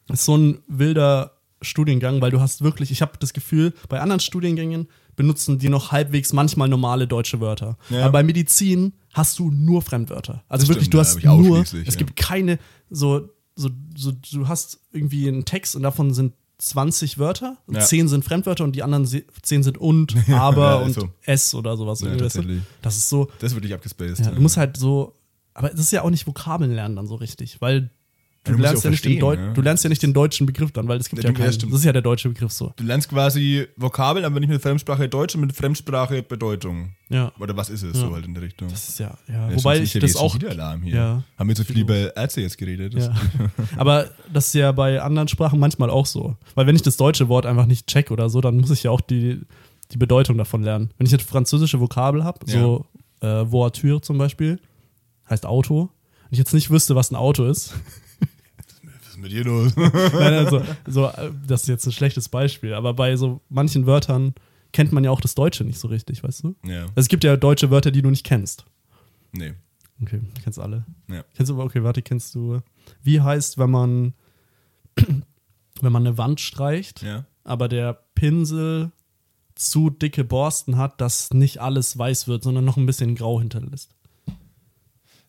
ist so ein wilder Studiengang, weil du hast wirklich, ich habe das Gefühl, bei anderen Studiengängen benutzen die noch halbwegs manchmal normale deutsche Wörter. Ja. Aber bei Medizin hast du nur Fremdwörter. Also Das wirklich, stimmt, du hast nur, es ja. gibt keine, so, so, so, du hast irgendwie einen Text und davon sind 20 Wörter, Ja. 10 sind Fremdwörter und die anderen se- 10 sind und, aber und ist so. es oder sowas. Ja, tatsächlich. Das ist so, Das würde ich abgespaced. du musst halt so, aber das ist ja auch nicht Vokabeln lernen dann so richtig, weil du, du lernst ja ja nicht den Deu ja. du lernst ja nicht den deutschen Begriff dann, weil es gibt Ja, ja, ja, keinen. Das ist ja der deutsche Begriff so. Du lernst quasi Vokabeln, aber nicht mit Fremdsprache Deutsch, sondern mit Fremdsprache Bedeutung. Ja. Oder was ist es so halt in der Richtung? Das ist ja, ja. Ja, Wobei ich ja das auch. schon wieder Alarm hier. Ja. Haben wir zu viel über Ärzte jetzt geredet? Ja. Aber das ist ja bei anderen Sprachen manchmal auch so. Weil wenn ich das deutsche Wort einfach nicht check oder so, dann muss ich ja auch die, die Bedeutung davon lernen. Wenn ich jetzt französische Vokabel habe, so äh, voiture zum Beispiel, heißt Auto, und ich jetzt nicht wüsste, was ein Auto ist, ist mit dir los? Nein, also, so, das ist jetzt ein schlechtes Beispiel, aber bei so manchen Wörtern kennt man ja auch das Deutsche nicht so richtig, weißt du? ja. Also es gibt ja deutsche Wörter, die du nicht kennst. Nee. Okay, du kennst alle. Ja. Kennst du, okay, warte, kennst du, wie heißt, wenn man, wenn man eine Wand streicht, Ja. aber der Pinsel zu dicke Borsten hat, dass nicht alles weiß wird, sondern noch ein bisschen grau hinterlässt.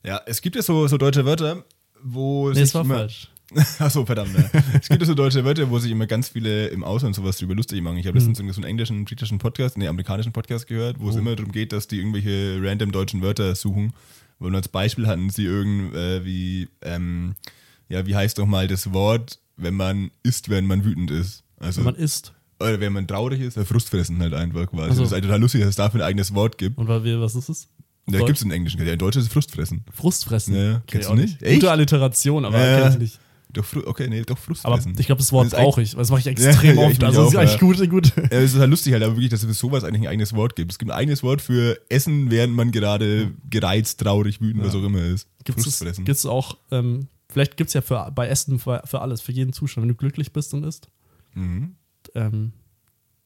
Ja, es gibt ja so, so deutsche Wörter, wo Nee, sich das war immer, falsch. Achso, verdammt. Ja. es gibt ja so deutsche Wörter, wo sich immer ganz viele im Ausland sowas drüber lustig machen. Ich habe letztens irgendwie so einen englischen, britischen Podcast, nee, amerikanischen Podcast gehört, wo es immer darum geht, dass die irgendwelche random deutschen Wörter suchen. Und als Beispiel hatten sie irgendwie, ähm, ja, wie heißt doch mal das Wort, wenn man isst, wenn man wütend ist? Also, Wenn man isst. oder wenn man traurig ist, ja, Frustfressen halt einfach quasi. Ach so. Das ist halt total lustig, dass es dafür ein eigenes Wort gibt. Und wa- was ist es? Da gibt es einen englischen, ja, in Deutsch ist es Frustfressen. Frustfressen. Ja, ja. Okay, Kennst du nicht? Echt? Gute Alliteration, aber Ja. kenn ich nicht. Doch, okay, nee, doch Aber Frustfressen. ich glaube, das Wort brauche ich. Das mache ich extrem Ja, ja, oft. Also das ist eigentlich gut, gut. Ja, es ist halt lustig halt, aber wirklich, dass es für sowas eigentlich ein eigenes Wort gibt. Es gibt ein eigenes Wort für Essen, während man gerade gereizt, traurig, wütend, was auch immer ist. Gibt es Frustfressen. auch, ähm, vielleicht gibt es ja für, bei Essen für, für alles, für jeden Zustand, wenn du glücklich bist und isst. Mhm. Ähm,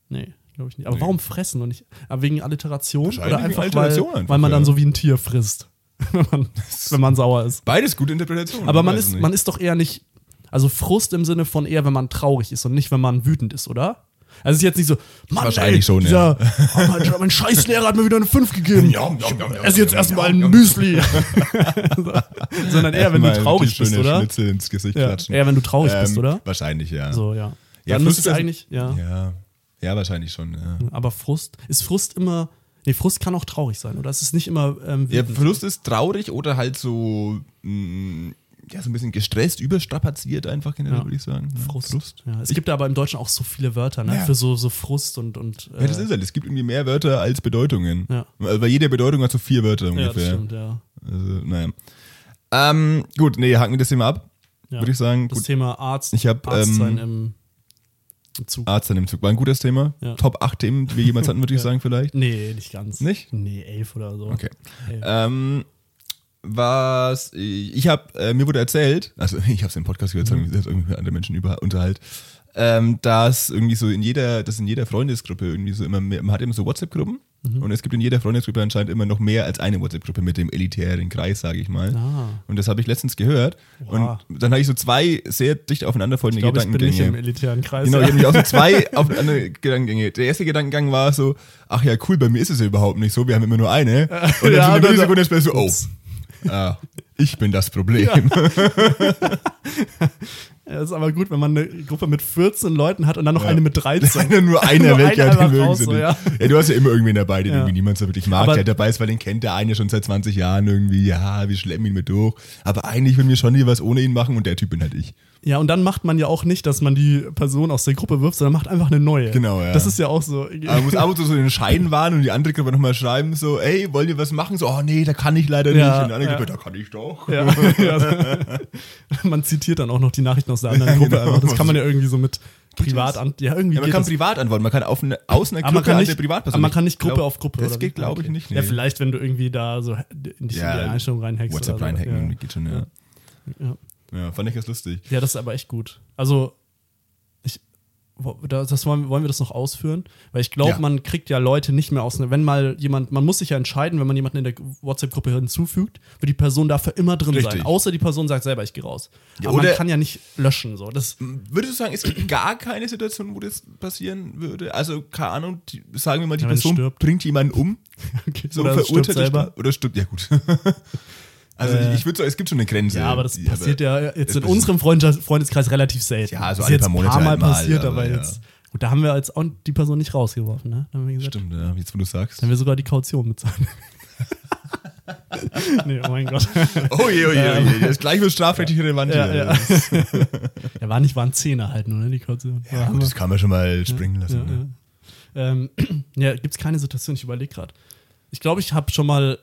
nee, glaube ich nicht. Aber Nee. warum fressen und nicht? Aber wegen Alliteration oder einfach, wegen weil, Alliteration einfach, weil man dann so wie ein Tier frisst, wenn man, wenn man sauer ist. Beides gute Interpretation. Aber man ist, nicht. man ist doch eher nicht, also Frust im Sinne von eher, wenn man traurig ist und nicht, wenn man wütend ist, oder? Also es ist jetzt nicht so, Mann, Wahrscheinlich ey, schon, dieser, oh, mein, mein Scheißlehrer hat mir wieder eine 5 gegeben. Ja, ja, ja, ja, Ess jetzt ja, erstmal ja, ein ja. Müsli. Sondern eher, wenn du traurig bist, oder? Schnitzel ins Gesicht Ja, klatschen. eher, wenn du traurig bist, Ähm, oder? Wahrscheinlich, ja. So, ja. Ja, Dann müsste es Frust- eigentlich, ja. Ja. ja, wahrscheinlich schon, ja. Aber Frust, ist Frust immer, nee, Frust kann auch traurig sein, oder? Es ist nicht immer ähm, Ja. Verlust ist traurig oder halt so, mh, ja, so ein bisschen gestresst, überstrapaziert einfach, generell, Ja. würde ich sagen. Ja, Frust. Ja, es gibt aber im Deutschen auch so viele Wörter, ne? Für so, so Frust und, und äh, Ja, das ist halt. Es gibt irgendwie mehr Wörter als Bedeutungen. Ja. Bei jeder Bedeutung hat so vier Wörter ja, das ungefähr. stimmt, ja. also, naja. Ähm, gut, nee, haken wir das Thema ab. Würde ich sagen, Das gut. Thema Arzt, Ich hab, Arzt sein ähm, im, im Zug. Arzt an dem Zug war ein gutes Thema. Ja. Top 8 Themen, die wir jemals hatten, würde ich sagen, vielleicht. Nee, nicht ganz. Nicht? Nee, elf oder so. Okay. Elf. Ähm, was ich, habe, äh, mir wurde erzählt, also ich habe es im Podcast gehört, Mhm. sagen wir irgendwie mit anderen Menschen über unterhalt, ähm, dass irgendwie so in jeder, dass in jeder Freundesgruppe irgendwie so immer mehr, man hat immer so WhatsApp-Gruppen Mhm. und es gibt in jeder Freundesgruppe anscheinend immer noch mehr als eine WhatsApp-Gruppe mit dem elitären Kreis, sage ich mal. Ah. Und das habe ich letztens gehört. Wow. Und dann habe ich so zwei sehr dicht Ich aufeinanderfolgende glaube, ich bin nicht im Gedankengänge. elitären Kreis. Genau, ich habe mich auch so zwei aufeinander Gedankengänge. Der erste Gedankengang war so, ach ja, cool, bei mir ist es ja überhaupt nicht so, wir haben immer nur eine. Und dann Ja, so eine Millisekunde später so, oh, ah, ich bin das Problem. Das ist aber gut, wenn man eine Gruppe mit 14 Leuten hat und dann noch ja. eine mit 13. Dann nur einer weg, ja, den mögen sie so, ja. ja. du hast ja immer irgendwen dabei, den ja. irgendwie niemand so wirklich mag, aber der dabei ist, weil den kennt der eine schon seit 20 Jahren irgendwie, ja, wir schleppen ihn mit durch. Aber eigentlich würden wir schon hier was ohne ihn machen und der Typ bin halt ich. Ja, und dann macht man ja auch nicht, dass man die Person aus der Gruppe wirft, sondern macht einfach eine neue. Genau, ja. Das ist ja auch so. Aber man muss ab und zu so den Schein wahren und die andere Gruppe nochmal schreiben, so, ey, wollen wir was machen? So, oh nee, da kann ich leider ja, nicht. Und die andere ja. Gruppe, da kann ich doch. Ja, ja. man zitiert dann auch noch die Nachrichten aus der anderen Gruppe. Genau. Das kann man ja irgendwie so mit privat an, ja, irgendwie ja, man kann das. privat antworten, man kann auf eine, aus einer Gruppe eine Privatperson. Aber man kann nicht Gruppe glaub, auf Gruppe. Das geht, glaube ich, nicht. Nee. Ja, vielleicht, wenn du irgendwie da so in die, ja, Einstellung reinhackst. WhatsApp so. reinhacken, geht schon, ja. ja. Ja, fand ich ganz lustig. Ja, das ist aber echt gut. Also, ich, das wollen, wollen wir das noch ausführen? Weil ich glaube, ja. man kriegt ja Leute nicht mehr aus. Wenn mal jemand, man muss sich ja entscheiden, wenn man jemanden in der WhatsApp-Gruppe hinzufügt, wird die Person dafür immer drin Richtig. sein. Außer die Person sagt selber, ich gehe raus. Ja, Aber man kann ja nicht löschen. So. Das Würdest du sagen, es gibt gar keine Situation, wo das passieren würde? Also, keine Ahnung, die, sagen wir mal, die ja, Person bringt jemanden um. okay. So oder verurteilt selber. Oder stirbt, ja gut. Also äh, ich würde sagen, es gibt schon eine Grenze. Ja, aber das passiert ja jetzt in unserem Freundeskreis relativ selten. Ja, also alle paar Monate ein paar Mal passiert, aber, aber jetzt. Gut, da haben wir als die Person nicht rausgeworfen, ne? Gesagt, Stimmt, ja, jetzt wo du sagst. Dann haben wir sogar die Kaution bezahlt. nee, oh mein Gott. Oh je, oh je, oh je. Das gleich wird strafrechtlich relevant. Ja, ja. ja, war nicht, waren Zehner halt nur, ne, die Kaution. Ja, gut, das kann man schon mal springen lassen. Ja, ne? ähm, ja gibt es keine Situation, ich überlege gerade. Ich glaube, ich habe schon mal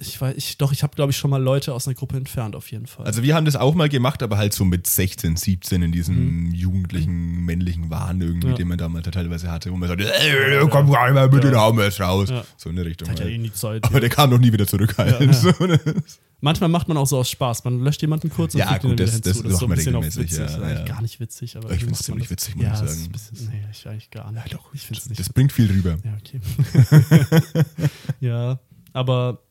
ich weiß, ich, doch, ich habe, glaube ich, schon mal Leute aus einer Gruppe entfernt, auf jeden Fall. Also wir haben das auch mal gemacht, aber halt so mit 16, 17 in diesem mhm. jugendlichen, männlichen Wahn irgendwie, ja. den man damals teilweise hatte, wo man sagte, ey, komm rein mal bitte, ja. da haben wir es raus. Ja. So in der Richtung. Hat ja halt. eh nie Zeit. Aber der kam noch nie wieder zurück halt. So, ne? Manchmal macht man auch so aus Spaß. Man löscht jemanden kurz und ja, gut, das, hinzu. Das, das ist so ein bisschen regelmäßig. Witzig, ja. Gar nicht witzig, aber ich finde es ziemlich witzig, muss ich sagen. Bisschen, nee, ich eigentlich gar nicht. Ja, doch, ich finde es nicht. Das bringt viel rüber. Ja, okay. ja, aber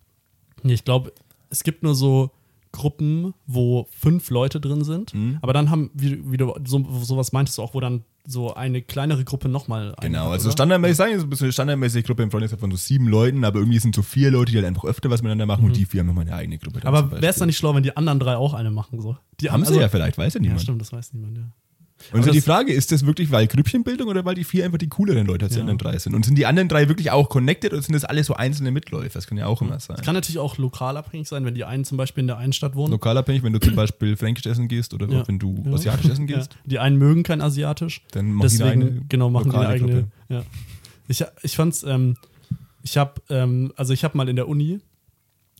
ich glaube, es gibt nur so Gruppen, wo fünf Leute drin sind. Mhm. Aber dann haben, wie, wie du so, sowas meintest du auch, wo dann so eine kleinere Gruppe nochmal. Genau, also standardmäßig sagen, ist ein bisschen eine standardmäßige Gruppe im Freundeskreis von so sieben Leuten, aber irgendwie sind so vier Leute, die halt einfach öfter was miteinander machen mhm. und die vier haben nochmal eine eigene Gruppe. Aber wäre es dann nicht schlau, wenn die anderen drei auch eine machen? So? Die haben also, sie ja vielleicht, weiß ja niemand. Ja, stimmt, das weiß niemand, ja. Und so die Frage, ist das wirklich weil Grüppchenbildung oder weil die vier einfach die cooleren Leute als ja. die anderen drei sind? Und sind die anderen drei wirklich auch connected oder sind das alle so einzelne Mitläufer? Das kann ja auch immer sein. Das kann natürlich auch lokal abhängig sein, wenn die einen zum Beispiel in der einen Stadt wohnen. Lokal abhängig, wenn du zum Beispiel Fränkisch essen gehst oder ja. wenn du ja. Asiatisch essen gehst. Die einen mögen kein Asiatisch. Dann machen deswegen, die eine genau, machen die eine eigene. Ja. Ich, ich fand's, ähm, ich habe, ähm, also ich habe mal in der Uni,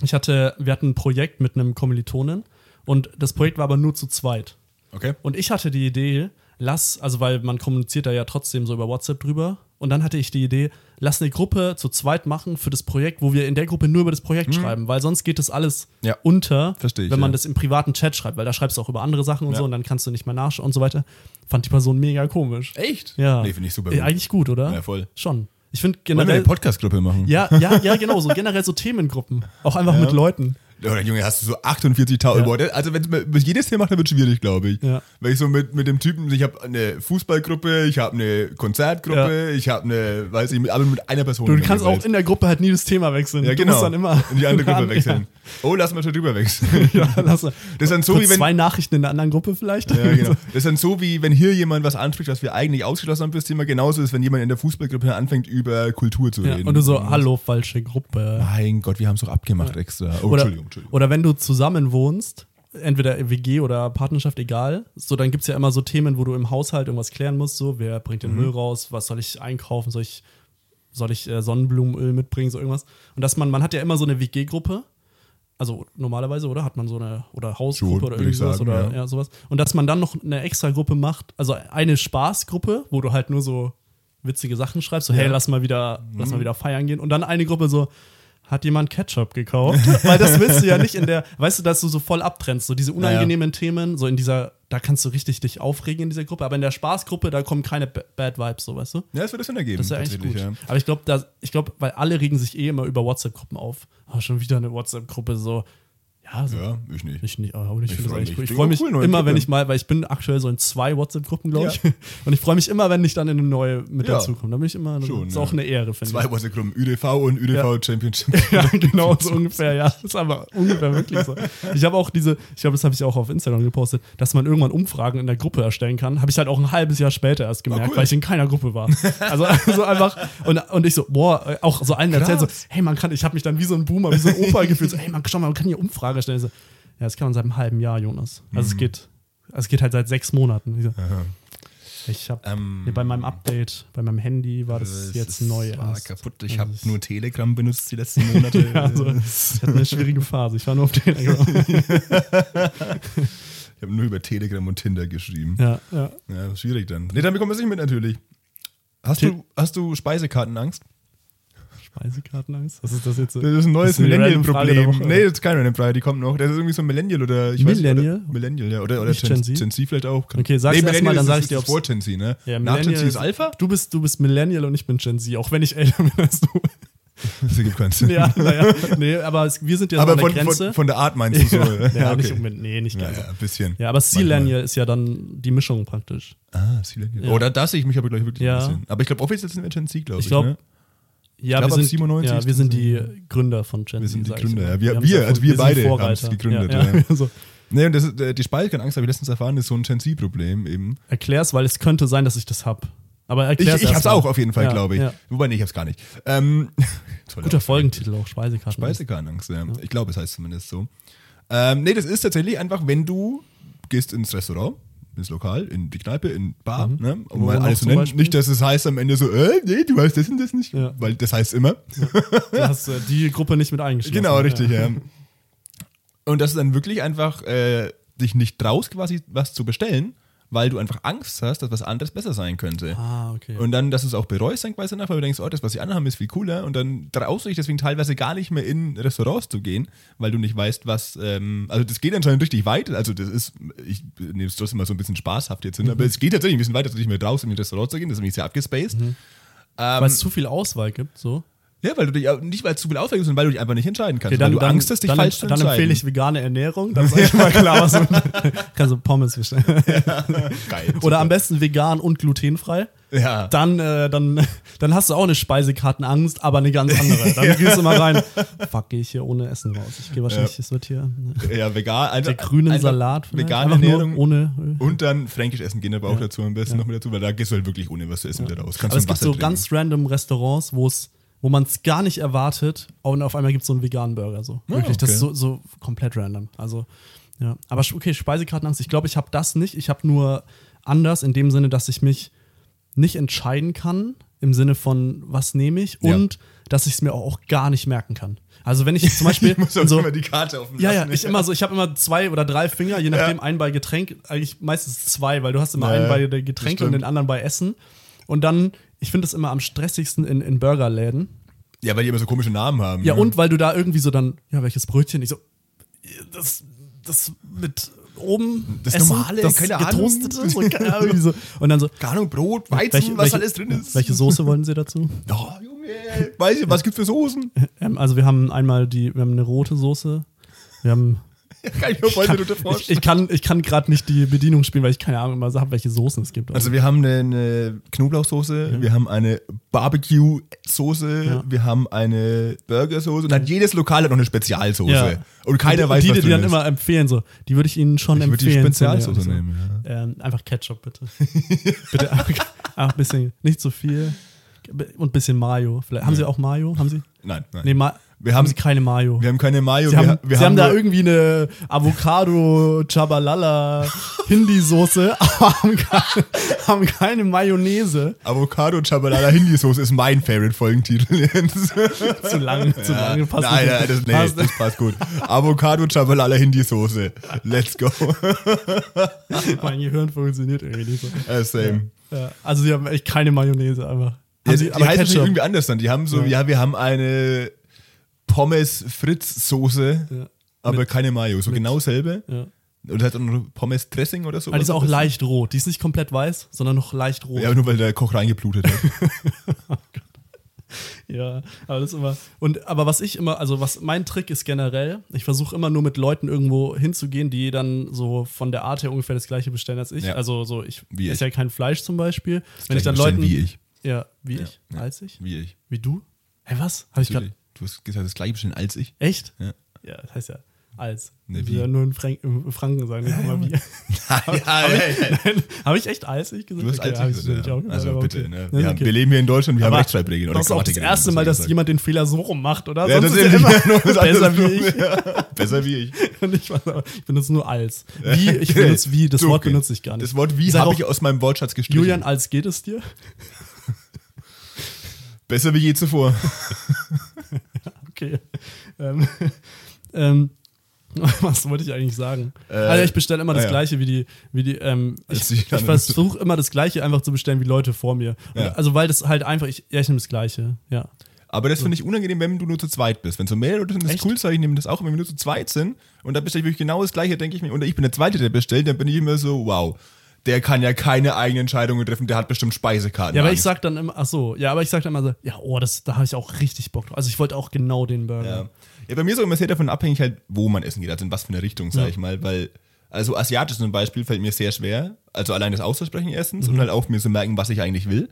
ich hatte, wir hatten ein Projekt mit einem Kommilitonen und das Projekt war aber nur zu zweit. Okay. Und ich hatte die Idee, lass, also weil man kommuniziert da ja trotzdem so über WhatsApp drüber. Und dann hatte ich die Idee, lass eine Gruppe zu zweit machen für das Projekt, wo wir in der Gruppe nur über das Projekt mhm. schreiben, weil sonst geht das alles ja. unter, ich, wenn man ja. das im privaten Chat schreibt, weil da schreibst du auch über andere Sachen und ja. so und dann kannst du nicht mehr nachschauen und so weiter. Fand die Person mega komisch. Echt? Ja. Nee, finde ich super gut. Eigentlich gut, oder? Ja, voll. Schon. Ich finde generell. Wollen wir eine Podcast-Gruppe machen? Ja, ja, ja, genau. So generell so Themengruppen. Auch einfach mit Leuten. Oder Junge, hast du so 48.000 ja. Worte. Also wenn es jedes Thema macht, dann wird es schwierig, glaube ich. Ja. Weil ich so mit, mit dem Typen, ich habe eine Fußballgruppe, ich habe eine Konzertgruppe, ja. ich habe eine, weiß ich, aber mit einer Person. Du, kannst auch in der Gruppe halt nie das Thema wechseln. Ja, genau. Du musst dann immer in die andere Gruppe wechseln. Oh, lass mal schon drüber wechseln. ja, lass mal. Das ist dann so wie wenn zwei Nachrichten in der anderen Gruppe vielleicht. Ja, genau. Das ist dann so wie wenn hier jemand was anspricht, was wir eigentlich ausgeschlossen haben fürs Thema. Genauso ist, wenn jemand in der Fußballgruppe anfängt über Kultur zu reden. Und du so, hallo falsche Gruppe. Mein Gott, wir haben es doch abgemacht extra. Oh, oder, Entschuldigung, Entschuldigung. Oder wenn du zusammen wohnst, entweder WG oder Partnerschaft, egal. So, dann gibt es ja immer so Themen, wo du im Haushalt irgendwas klären musst. So, wer bringt den mhm. Müll raus? Was soll ich einkaufen? Soll ich, soll ich äh, Sonnenblumenöl mitbringen? So irgendwas. Und dass man, man hat ja immer so eine WG-Gruppe. Also normalerweise, oder? Hat man so eine, oder Hausgruppe oder irgendwas oder ja. ja. sowas. Und dass man dann noch eine extra Gruppe macht, also eine Spaßgruppe, wo du halt nur so witzige Sachen schreibst, so, ja. hey, lass mal wieder, mhm. lass mal mhm. wieder feiern gehen. Und dann eine Gruppe so, hat jemand Ketchup gekauft? Weil das willst du ja nicht in der, weißt du, dass du so voll abtrennst, so diese unangenehmen ja. Themen, so in dieser, da kannst du richtig dich aufregen in dieser Gruppe, aber in der Spaßgruppe, da kommen keine Bad Vibes, so weißt du? Ja, das wird es dann ergeben. Das ist ja eigentlich gut. Ja. Aber ich glaube, ich glaube, weil alle regen sich eh immer über WhatsApp-Gruppen auf. Oh, schon wieder eine WhatsApp-Gruppe, so, Ja, so. Ja, ich nicht. Ich nicht, aber ich, Ich finde das eigentlich cool. Ich Ich freue mich cool, immer, wenn ich mal, weil ich bin aktuell so in zwei WhatsApp-Gruppen, glaube ich. Und ich freue mich immer, wenn ich dann in eine neue mit Ja. dazukomme. Da bin ich immer, das ist ja. auch eine Ehre, finde Zwei WhatsApp-Gruppen, ÜDV und ÜDV Ja. Championship. ich. Ja, genau, so ungefähr, ja. Das ist aber ungefähr wirklich so. Ich habe auch diese, ich glaube, das habe ich auch auf Instagram gepostet, dass man irgendwann Umfragen in der Gruppe erstellen kann. Habe ich halt auch ein halbes Jahr später erst gemerkt, Ah, cool. weil ich in keiner Gruppe war. Also, also einfach, und, und ich so, boah, äh, auch so allen erzählt so, hey, man kann, ich habe mich dann wie so ein Boomer, wie so ein Opa gefühlt, so, hey, man, schau mal, man kann hier Umfrage stellen. Ich So, ja, das kann man seit einem halben Jahr, Jonas. Also Mhm. es geht, also es geht halt seit sechs Monaten. Ich, so, ich habe Ähm, nee, bei meinem Update, bei meinem Handy war das Es jetzt neu. war erst. kaputt. Ich Also habe nur Telegram benutzt die letzten Monate. ja, also, ich hatte eine schwierige Phase. Ich war nur auf Telegram. Ich habe nur über Telegram und Tinder geschrieben. ja, ja. Ja, schwierig dann. Nee, dann bekommen wir es nicht mit natürlich. Hast du, hast du Speisekartenangst? Speisekartenangst? Was ist das jetzt? Das ist ein neues Das der Millennial-Problem. Nee, das ist keine random Frage, die kommt noch. Das ist irgendwie so ein Millennial oder ich Millennial? Weiß, nicht, oder, Millennial, ja. Oder, oder Nicht Gen, Z? Gen Z vielleicht auch. Kann- Okay, sag's erst Millennial mal, dann sag ich dir, das ob's- vor Gen Z, ne? Ja, Nach Gen Z ist Alpha? Du bist, du bist Millennial und ich bin Gen Z, auch wenn ich älter bin als du. Das ergibt keinen Sinn. ja, naja. Nee, aber wir sind ja Aber an der von, Grenze. von, von der Art meinst du so? ja, ja, nicht okay. unbedingt. Nee, nicht Ja, ganz. ja, ein bisschen. Ja, aber Millennial ist ja dann die Mischung praktisch. Ah, Millennial. Ja. Oh, da, da sehe ich mich aber gleich wirklich Ja. ein bisschen. Aber ich glaube, offiziell sind wir Gen Z, glaube ich. Ich glaub, ne? Ja, wir sind, 97 ja, wir sind die Gründer von Gen Wir Z. sind die ich Gründer, ja. Wir- wir, also wir sind beide Vorreiter. haben's gegründet, Ja, ja. so. Nee, und das ist, äh, die Speisekartenangst, habe ich letztens erfahren, ist so ein Gen Z-Problem eben. Erklär's, weil es könnte sein, dass ich das hab. Aber Ich, erklär's ich erst hab's mal. auch auf jeden Fall, Ja, glaube ich. Wobei, nee, ich hab's gar nicht. Ähm, Guter. Folgentitel auch, Speisekarten. Speisekartenangst, ja. Ich glaube, es heißt zumindest so. Ähm, nee, das ist tatsächlich einfach, wenn du gehst ins Restaurant, ins Lokal, in die Kneipe, in Bar, ne? Um mal alles zu nennen. Beispiel? Nicht, dass es heißt am Ende so, äh, nee, du weißt das und das nicht. Ja. Weil das heißt immer. Du hast äh, die Gruppe nicht mit eingeschlossen. Genau, richtig, ja. Und dass du dann wirklich einfach äh, dich nicht traust, quasi was zu bestellen, weil du einfach Angst hast, dass was anderes besser sein könnte. Ah, okay. Und dann, dass du es auch bereust, dann quasi nach, weil du denkst, oh, das, was sie anhaben, ist viel cooler. Und dann traust du dich deswegen teilweise gar nicht mehr in Restaurants zu gehen, weil du nicht weißt, was. Ähm, also, das geht anscheinend richtig weit. Also, das ist, ich nehme es trotzdem mal so ein bisschen spaßhaft jetzt hin, aber es geht tatsächlich ein bisschen weiter, dass du nicht mehr traust, in ein Restaurant zu gehen. Das ist nämlich sehr abgespaced. Ähm, weil es zu viel Auswahl gibt, so. Ja, weil du dich auch, nicht weil zu viel ist, sondern weil du dich einfach nicht entscheiden kannst. Okay, dann, weil du dann, Angst hast, dich dann, falsch zu dann entscheiden. empfehle ich vegane Ernährung. Dann sage ich mal klar, was kannst du Pommes bestellen. Geil. Oder am besten vegan und glutenfrei. Ja. Dann, äh, dann, dann hast du auch eine Speisekartenangst, aber eine ganz andere. Dann gehst du mal rein. Fuck, gehe ich hier ohne Essen raus. Ich gehe wahrscheinlich, es wird hier Ja, vegan. Also, der grünen einfach Salat. Vegane Einfach Ernährung. ohne Öl. Und dann fränkisch essen gehen aber auch dazu am besten noch mit dazu, weil da gehst du halt wirklich ohne was zu essen wieder raus. Kannst Aber es gibt so ganz random Restaurants, wo es wo man es gar nicht erwartet und auf einmal gibt es so einen veganen Burger. So. Ah, Wirklich, das okay. ist so, so komplett random. Also, ja. Aber okay, Speisekartenangst, ich glaube, ich habe das nicht. Ich habe nur anders in dem Sinne, dass ich mich nicht entscheiden kann, im Sinne von, was nehme ich Ja. und dass ich es mir auch, gar nicht merken kann. Also, wenn ich jetzt zum Beispiel. Ich muss auch so, immer die Karte offen ja, ja, ich immer so, ich habe immer zwei oder drei Finger, je nachdem, einen bei Getränk, eigentlich meistens zwei, weil du hast immer Ja, einen bei ja, das und den anderen bei Essen. Und dann, ich finde es immer am stressigsten in, in Burgerläden. Ja, weil die immer so komische Namen haben. Ja, ne? und weil du da irgendwie so dann, ja, welches Brötchen? Ich so, das, das mit oben. Das Essen, normale, das keine Ahnung. getoastete, so, keine Ahnung, so. Und dann so, Keine Ahnung, Brot, Weizen, welche, was welche, alles drin ist. Welche Soße wollen sie dazu? Oh, Junge, weiß ich, was gibt's für Soßen? Ähm, also wir haben einmal die, wir haben eine rote Soße. Wir haben Kann ich mir voll ich, vorstellen. ich kann, ich kann gerade nicht die Bedienung spielen, weil ich keine Ahnung immer habe, welche Soßen es gibt. Also wir haben eine, eine Knoblauchsoße, wir haben eine Barbecue-Soße, Ja. wir haben eine Burgersoße und hat jedes Lokal hat noch eine Spezialsoße. Ja. Und keiner und, weiß, die, was die drin dann immer empfehlen, so, die würde ich Ihnen schon ich würde die empfehlen. zu Spezialsoße nehmen. nehmen, ja. Ähm, einfach Ketchup, bitte. bitte einfach, einfach ein bisschen, nicht zu viel. Und ein bisschen Mayo. Vielleicht, haben Sie auch Mayo? Haben Sie? Nein, nein. Nee, Ma Wir haben haben- keine Mayo. Wir haben keine Mayo, Sie wir, haben, wir Sie haben, da irgendwie eine Avocado Chabalala Hindi-Soße, aber haben keine, haben keine Mayonnaise. Avocado Chabalala Hindi-Soße ist mein Favorite-Folgentitel. jetzt. Zu lang, zu lange passt nein, nicht. nein, das, nee, Passt das passt gut. Avocado Chabalala Hindi-Soße. Let's go. Mein Gehirn funktioniert irgendwie nicht so. Äh, same. Ja, also sie haben echt keine Mayonnaise einfach. Haben Ja, sie, die, die Ketchup. irgendwie anders dann. Die haben so, ja, wir haben eine Pommes-Fritz-Soße, Ja. aber Mit- keine Mayo. So mit- genau selbe. Ja. Und hat noch Pommes-Dressing oder so. Aber die ist auch leicht rot. Die ist nicht komplett weiß, sondern noch leicht rot. Ja, nur weil der Koch reingeblutet hat. Ja, aber das ist immer. Und aber was ich immer, also was mein Trick ist generell, ich versuche immer nur mit Leuten irgendwo hinzugehen, die dann so von der Art her ungefähr das gleiche bestellen als ich. Ja. Also so, ich Wie esse ja kein Fleisch zum Beispiel. Das Wenn ich dann Leuten. wie ich. Ja, wie Ja, ich? ja. Als ich? Wie ich. Wie du? Hä, was? Habe ich gerade. Du hast gesagt, das gleiche bestellen als ich. Echt? Ja. Ja, das heißt ja als. Ne, wie? ja nur in, Frank in Franken sagen, nicht mal wie. ja, Habe ich, Habe ich echt als ich gesagt? Du hast als hab ich gesagt, ja. auch gesagt, Also bitte. okay. Ne? Ja, Wir, haben, okay. wir leben hier in Deutschland, wir haben Aber Rechtschreibregeln. oder Das ist auch das erste Mal, dass jemand den Fehler so rum macht, oder? Ja, Sonst das ist er immer nur besser wie ich. Ja, Besser wie ich. Ich, ich benutze nur als. Wie, ich benutze wie, das Wort okay. benutze ich gar nicht. Das Wort wie habe ich aus meinem Wortschatz gestrichen. Julian, als geht es dir? Besser wie je zuvor. Okay. Ähm, ähm, was wollte ich eigentlich sagen? Äh, also ich bestelle immer das ja. gleiche wie die, wie die, ähm, ich, ich versuche immer das gleiche einfach zu bestellen wie Leute vor mir. Ja. Also weil das halt einfach, ich, ja, ich nehme das gleiche, ja. Aber das finde ich unangenehm, wenn du nur zu zweit bist. Wenn so mehrere Leute sind, das Echt? ist cool, ich nehme das auch, wenn wir nur zu zweit sind und da bestelle ich wirklich genau das gleiche, denke ich mir, und ich bin der Zweite, der bestellt, dann bin ich immer so, wow, der kann ja keine eigenen Entscheidungen treffen, der hat bestimmt Speisekarten. Ja, aber ich Angst. sag dann immer, ach so, ja, aber ich sag dann immer so, ja, oh, das, da habe ich auch richtig Bock drauf. Also ich wollte auch genau den Burger. Ja. ja, bei mir ist auch immer sehr davon abhängig, halt, wo man essen geht, also in was für eine Richtung, sag Ja. ich mal, weil, also asiatisch zum Beispiel fällt mir sehr schwer, also allein das auszusprechen erstens Mhm. und halt auch mir zu merken, was ich eigentlich will.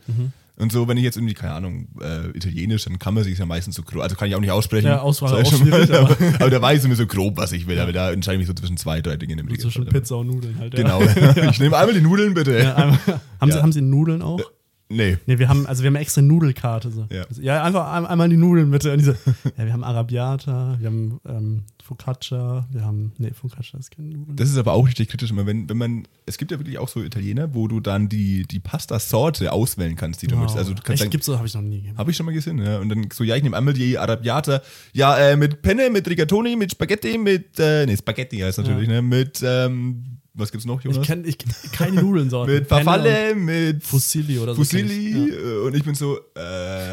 Und so, wenn ich jetzt irgendwie, keine Ahnung, äh, Italienisch, dann kann man sich ja meistens so grob, also kann ich auch nicht aussprechen. Ja, ich auch schon mal, schwierig, aber, aber da weiß ich mir so grob, was ich will, aber da entscheide ich mich so zwischen zwei, drei Dingen im Zwischen Regelfall. Pizza und Nudeln halt. Ja. Genau. Ich nehme einmal die Nudeln, bitte. Ja, einmal, haben, Ja. Sie, haben Sie Nudeln auch? Nee. Nee, wir haben, also wir haben eine extra Nudelkarte. So. Ja. ja, einfach ein- einmal die Nudeln bitte. Und diese, ja, wir haben Arabiata, wir haben ähm, Focaccia, wir haben, nee, Focaccia ist keine Nudeln. Das ist aber auch richtig kritisch, wenn, wenn man, es gibt ja wirklich auch so Italiener, wo du dann die, die Pasta-Sorte auswählen kannst, die du möchtest. Also du kannst Echt, gibt's so, habe ich noch nie gegeben. Habe ich schon mal gesehen, ja. Und dann so, ja, ich nehme einmal die Arabiata. Ja, äh, mit Penne, mit Rigatoni, mit Spaghetti, mit, äh, nee, Spaghetti heißt natürlich, ne? Mit, ähm, was gibt's noch, Jonas? Ich kenne ich, keine Nudelnsorten. mit Farfalle, mit Fusilli oder so. Fusilli. ja. äh, Und ich bin so, äh.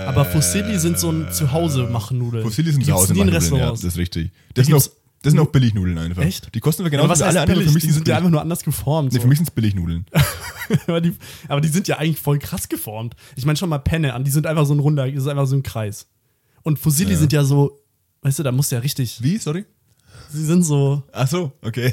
Aber Fusilli sind so ein Zuhause machen Nudeln. Fusilli sind Die zu gibt's Hause nie in machen Nudeln, ja, das ist richtig. Das sind, auch, das sind auch Billignudeln einfach. Echt? Die kosten Ja, genauso was wie alle anderen. Für mich Die sind ja einfach nur anders geformt. Nee, so. für mich sind es Billignudeln. aber, die, aber die sind ja eigentlich voll krass geformt. Ich meine schon mal Penne an, die sind einfach so ein runder, das ist einfach so ein Kreis. Und Fusilli Ja. sind ja so, weißt du, da musst du ja richtig, Wie? Sorry? sie sind so, Ach so, okay.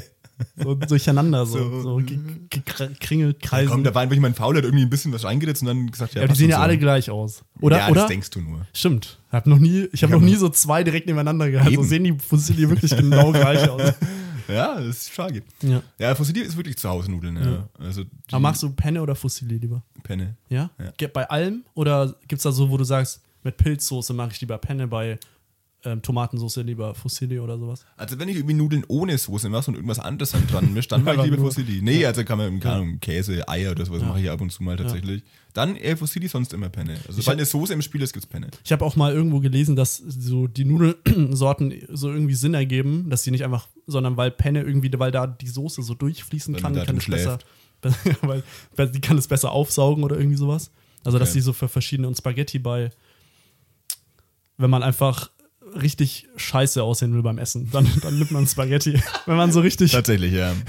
So durcheinander, so, So. so, ge- gekringelt, Komm, kreisen. da war einfach mein Faul, hat irgendwie ein bisschen was reingeritzt und dann gesagt, ja, ja, die sehen ja so. alle gleich aus. Oder? ja, oder? das denkst du nur. Stimmt. Ich habe noch nie, ich habe hab noch nie so zwei direkt nebeneinander gehabt. So Eben. sehen die Fusilli wirklich genau gleich aus. Ja, das ist schade. Ja. Ja, Fusilli ist wirklich zu Hause Nudeln, ja. Also die Aber magst du Penne oder Fusilli lieber? Penne. Ja? Ja. Bei allem? Oder gibt es da so, wo du sagst, mit Pilzsoße mache ich lieber Penne, bei ähm, Tomatensoße lieber Fusilli oder sowas? Also wenn ich irgendwie Nudeln ohne Soße mache und irgendwas anderes dann dran mische, dann mache ich lieber. Fusilli. Nee, also kann man, keine Ahnung, Käse, Eier oder sowas mache ich ab und zu mal tatsächlich. Dann eher Fusilli, sonst immer Penne. Also sobald eine Soße im Spiel ist, gibt's Penne. Ich habe auch mal irgendwo gelesen, dass so die Nudelsorten so irgendwie Sinn ergeben, dass sie nicht einfach, sondern weil Penne irgendwie, weil da die Soße so durchfließen Weil kann, kann es besser, weil, weil die kann es besser aufsaugen oder irgendwie sowas. Also dass Okay. sie so für verschiedene und Spaghetti bei, wenn man einfach richtig scheiße aussehen will beim Essen, dann, dann nimmt man Spaghetti. wenn man so richtig Tatsächlich, ja.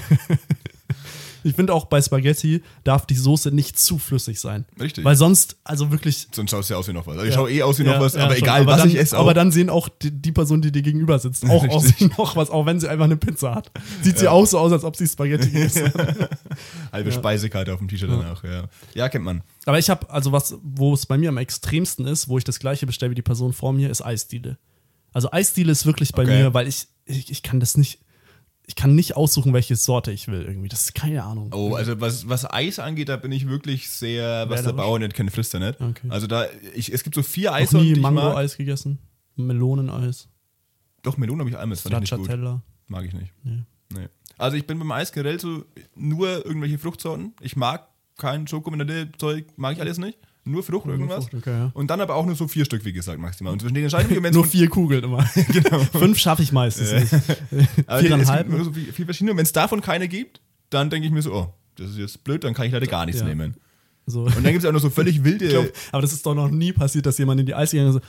Ich finde auch bei Spaghetti darf die Soße nicht zu flüssig sein. Richtig. Weil sonst, also wirklich. Sonst schaust du ja aus wie noch was. Also ich schaue eh aus wie noch Ja, was, ja, aber schon. egal, aber was dann, ich esse auch. Aber dann sehen auch die, die Person, die dir gegenüber sitzt, auch aus wie Richtig. noch was, auch wenn sie einfach eine Pizza hat. Sieht sie auch so aus, als ob sie Spaghetti isst. Halbe Ja. Speisekarte auf dem T-Shirt danach, ja. Ja, kennt man. Aber ich habe, also was, wo es bei mir am extremsten ist, wo ich das gleiche bestelle wie die Person vor mir, ist Eisdiele. Also Eisdiele ist wirklich bei Okay. mir, weil ich, ich, ich kann das nicht, ich kann nicht aussuchen, welche Sorte ich will irgendwie. Das ist keine Ahnung. Oh, also was, was Eis angeht, da bin ich wirklich sehr, was der. Bauer nicht kennt, frisst er nicht. Okay. Also da, ich, es gibt so vier Noch Eissorten, nie. Mango-Eis gegessen, Meloneneis, Doch, Melonen habe ich einmal, das fand ich nicht gut. Mag ich nicht. Nee. Nee. Also ich bin beim Eis generell so nur irgendwelche Fruchtsorten. Ich mag kein Schokomelone-Zeug, mag ich alles nicht. Nur Frucht irgendwas. Frucht, okay, ja. Und dann aber auch nur so vier Stück, wie gesagt, maximal. Und zwischen mich, und wenn's Nur vier Kugeln immer. Genau. Fünf schaffe ich meistens nicht. Aber Viereinhalb. Gibt nur so viel verschiedene. Und wenn es davon keine gibt, dann denke ich mir so, oh, das ist jetzt blöd, dann kann ich leider gar nichts Ja. nehmen. So. Und dann gibt es auch noch so völlig wilde. Glaub, aber das ist doch noch nie passiert, dass jemand in die Eis gegangen ist.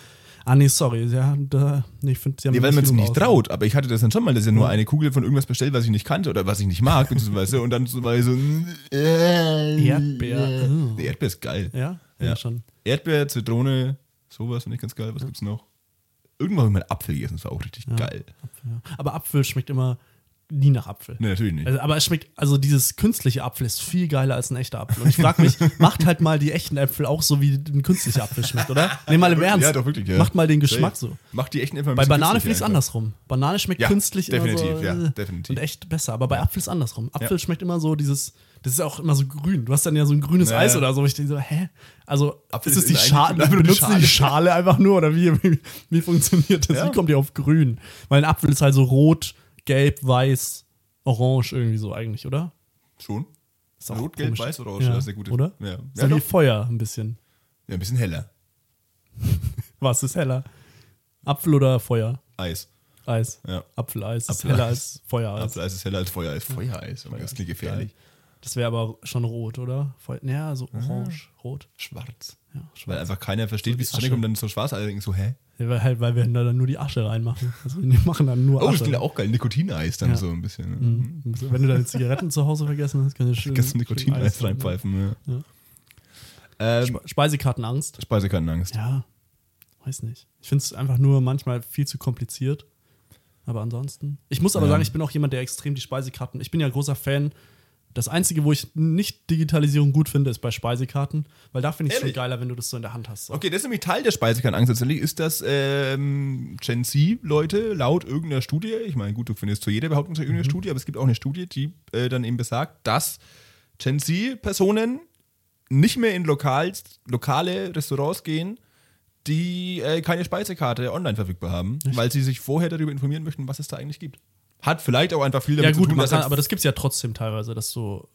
Ah, nee, sorry. Ja, da, nee, ich finde, sie haben Nee, weil man es nicht traut, aber ich hatte das dann schon mal, dass ich nur eine Kugel von irgendwas bestellt, was ich nicht kannte oder was ich nicht mag, beziehungsweise, und dann so, äh, Erdbeer. Nee, Erdbeer ist geil. Ja? ja, Ja. schon. Erdbeer, Zitrone, Sowas finde ich ganz geil. Was gibt's noch? Irgendwann habe ich mal Apfel gegessen, das war auch richtig geil. Apfel, ja. Aber Apfel schmeckt immer nie nach Apfel. Nee, natürlich nicht. Also, aber es schmeckt, also dieses künstliche Apfel ist viel geiler als ein echter Apfel. Und ich frage mich, macht halt mal die echten Äpfel auch so, wie ein künstlicher Apfel schmeckt, oder? Nee, mal im Ernst. Ja, doch, wirklich, ja. Macht mal den Geschmack so. Macht die echten Äpfel ein Bei Banane finde ich es andersrum. Banane schmeckt Ja, künstlich definitiv, immer so ja, äh, definitiv. und echt besser. Aber bei Apfel ist andersrum. Apfel Ja. schmeckt immer so dieses, das ist auch immer so grün. Du hast dann ja so ein grünes Ja, Eis ja. oder so. Ich denke so, hä? Also Apfel ist es die Schale? einfach nur die Benutzen die die Schale. Einfach nur oder wie, wie, wie funktioniert das? Ja. Wie kommt ihr auf grün? Weil ein Apfel ist halt so rot, gelb, weiß, orange irgendwie so eigentlich, oder? Schon. Ist auch Rot, Gelb. Weiß, Orange. Ja, Das ist eine gute Oder? Ja, So ja, wie. Feuer ein bisschen. ja ein bisschen heller. Was ist heller? Apfel oder Feuer? Eis. Eis. Ja. Apfeleis ist Apfeleis. heller als Feuereis. Apfeleis ist heller als Feuereis. Feuereis. Oh, das klingt gefährlich. Das wäre aber schon rot, oder? Feu ja, so orange, rot. Schwarz. Ja, Weil schwarz. einfach keiner versteht, So wie es zustande kommt, dann so schwarz. Alle denken so, hä? Weil, halt, weil wir da dann nur die Asche reinmachen. Also wir machen dann nur Oh, das Asche. klingt auch geil. Nikotineis dann Ja. so ein bisschen. ne? Mhm. Wenn du deine Zigaretten zu Hause vergessen hast, kannst du schön. Nikotineis Eis rein, reinpfeifen. Ja. Ja. Ähm, Spe- Speisekartenangst. Speisekartenangst. Ja, weiß nicht. Ich finde es einfach nur manchmal viel zu kompliziert. Aber ansonsten. Ich muss aber Ja. sagen, ich bin auch jemand, der extrem die Speisekarten. Ich bin ja großer Fan. Das Einzige, wo ich nicht Digitalisierung gut finde, ist bei Speisekarten. Weil da finde ich es schon geiler, wenn du das so in der Hand hast. So. Okay, das ist nämlich Teil der Speisekartenangst tatsächlich, ist, dass ähm, Gen Z-Leute laut irgendeiner Studie, ich meine, gut, du findest zu jeder Behauptung zu Mhm. Studie, aber es gibt auch eine Studie, die äh, dann eben besagt, dass Gen Z-Personen nicht mehr in lokal, lokale Restaurants gehen, die äh, keine Speisekarte online verfügbar haben, weil sie sich vorher darüber informieren möchten, was es da eigentlich gibt. Hat vielleicht auch einfach viel damit Ja, gut, zu tun, man dass kann, aber das gibt es ja trotzdem teilweise, dass du.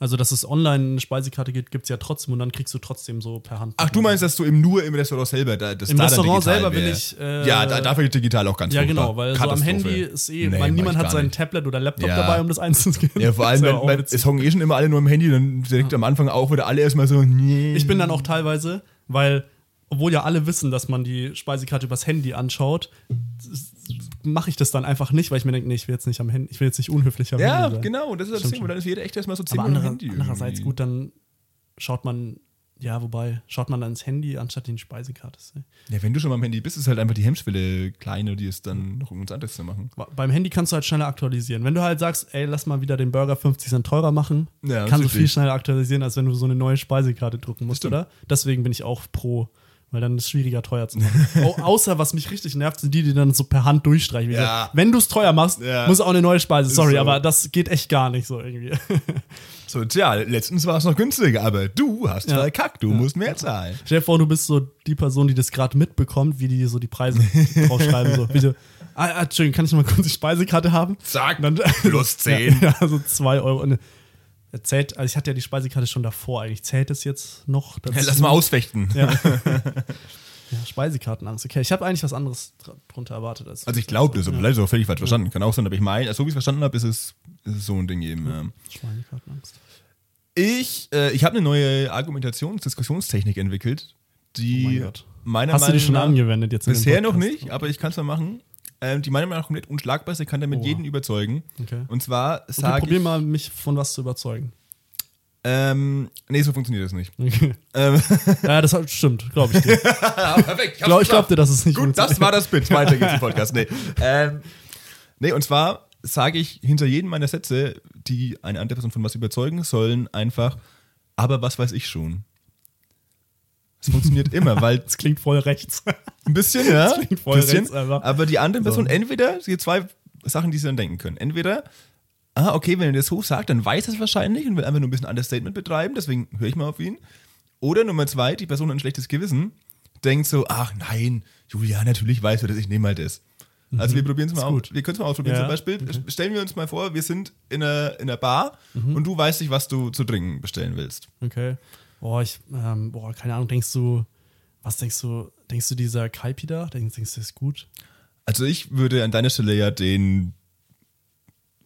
Also, dass es online eine Speisekarte gibt, gibt es ja trotzdem und dann kriegst du trotzdem so per Hand. Ach, du meinst, dass du eben nur im Restaurant selber da, das Im da Restaurant selber wär. ich, äh, ja, da, dafür digital auch ganz Ja, genau, weil so am. Handy ist eh, Nee, weil mach niemand hat sein nicht. Tablet oder Laptop Ja. dabei, um das einzuscannen. Ja, vor allem, wenn, witzig. es hocken eh schon immer alle nur am Handy, dann direkt am Anfang auch wieder alle erstmal so, nee. Ich bin dann auch teilweise, weil, obwohl ja alle wissen, dass man die Speisekarte übers Handy anschaut, mache ich das dann einfach nicht, weil ich mir denke, nee, ich will jetzt nicht am Handy, ich will jetzt nicht unhöflich am Ja, Handy genau, das ist das Ding, dann ist jeder echt erstmal so am andere, Handy. andererseits irgendwie. gut, dann schaut man, ja, wobei, schaut man dann ins Handy anstatt in die Speisekarte. Ja, wenn du schon mal am Handy bist, ist halt einfach die Hemmschwelle kleiner, die es dann noch irgendwas anderes zu machen. Beim Handy kannst du halt schneller aktualisieren. Wenn du halt sagst, ey, lass mal wieder den Burger 50 Cent teurer machen, Ja, kannst du ist viel schneller aktualisieren, als wenn du so eine neue Speisekarte drucken musst, stimmt. oder? Deswegen bin ich auch pro. Weil dann ist es schwieriger, teuer zu machen. Au außer, was mich richtig nervt, sind die, die dann so per Hand durchstreichen. Ja. Wenn du es teuer machst, Ja. muss auch eine neue Speise. Sorry, so. aber das geht echt gar nicht so irgendwie. So, tja, letztens war es noch günstiger, aber du hast Ja. verkackt, du musst mehr zahlen. Stell dir vor, du bist so die Person, die das gerade mitbekommt, wie die so die Preise draufschreiben. So. So, ah, ah, Entschuldigung, kann ich noch mal kurz die Speisekarte haben? Zack, dann, plus 10. Ja, ja, so zwei Euro. Und, zählt, also ich hatte ja die Speisekarte schon davor eigentlich. Zählt es jetzt noch dazu? Lass mal ausfechten. Ja. ja, Speisekartenangst. Okay, ich habe eigentlich was anderes dr- drunter erwartet. Als Also ich glaube das, aber vielleicht ist auch völlig falsch verstanden. Kann auch sein, aber ich meine, also so wie ich es verstanden habe, ist es, ist es so ein Ding eben. Ja. Speisekartenangst. Ich, äh, ich habe eine neue Argumentations-Diskussionstechnik entwickelt, die Oh mein Gott. meiner Hast du die Meinung schon nach angewendet jetzt? bisher noch nicht, aber ich kann es mal machen. Ähm, die meiner Meinung nach komplett unschlagbar ist, ich kann damit Oha. jeden überzeugen. Okay. Und zwar Okay, sage probier ich, mal, mich von was zu überzeugen. ähm, nee, so funktioniert das nicht. Okay. Ähm, ja, das stimmt, glaube ich dir. perfekt, Ich glaub, ich glaubte, dass es nicht Gut, das war das Bit. Weiter geht's im Podcast. Nee, ähm, nee und zwar sage ich hinter jedem meiner Sätze, die eine andere Person von was überzeugen sollen, einfach, aber was weiß ich schon. Es funktioniert immer, weil Das klingt voll rechts. ein bisschen, ja, Das klingt voll bisschen, rechts einfach. aber die andere Person, So. entweder, es gibt zwei Sachen, die sie dann denken können. Entweder, ah, okay, wenn er das so sagt, dann weiß er es wahrscheinlich und will einfach nur ein bisschen Understatement betreiben, deswegen höre ich mal auf ihn. Oder Nummer zwei, die Person hat ein schlechtes Gewissen, denkt so, ach nein, Julia, natürlich weißt du das, ich nehme halt das. Also wir probieren es mal aus. Wir können es mal ausprobieren. Ja, Zum Beispiel stellen wir uns mal vor, wir sind in einer, in einer Bar und du weißt nicht, was du zu trinken bestellen willst. Okay. Boah, ich, ähm, boah, keine Ahnung, denkst du, was denkst du, denkst du dieser Kaipi da? Denkst, denkst du, das ist gut? Also ich würde an deiner Stelle ja den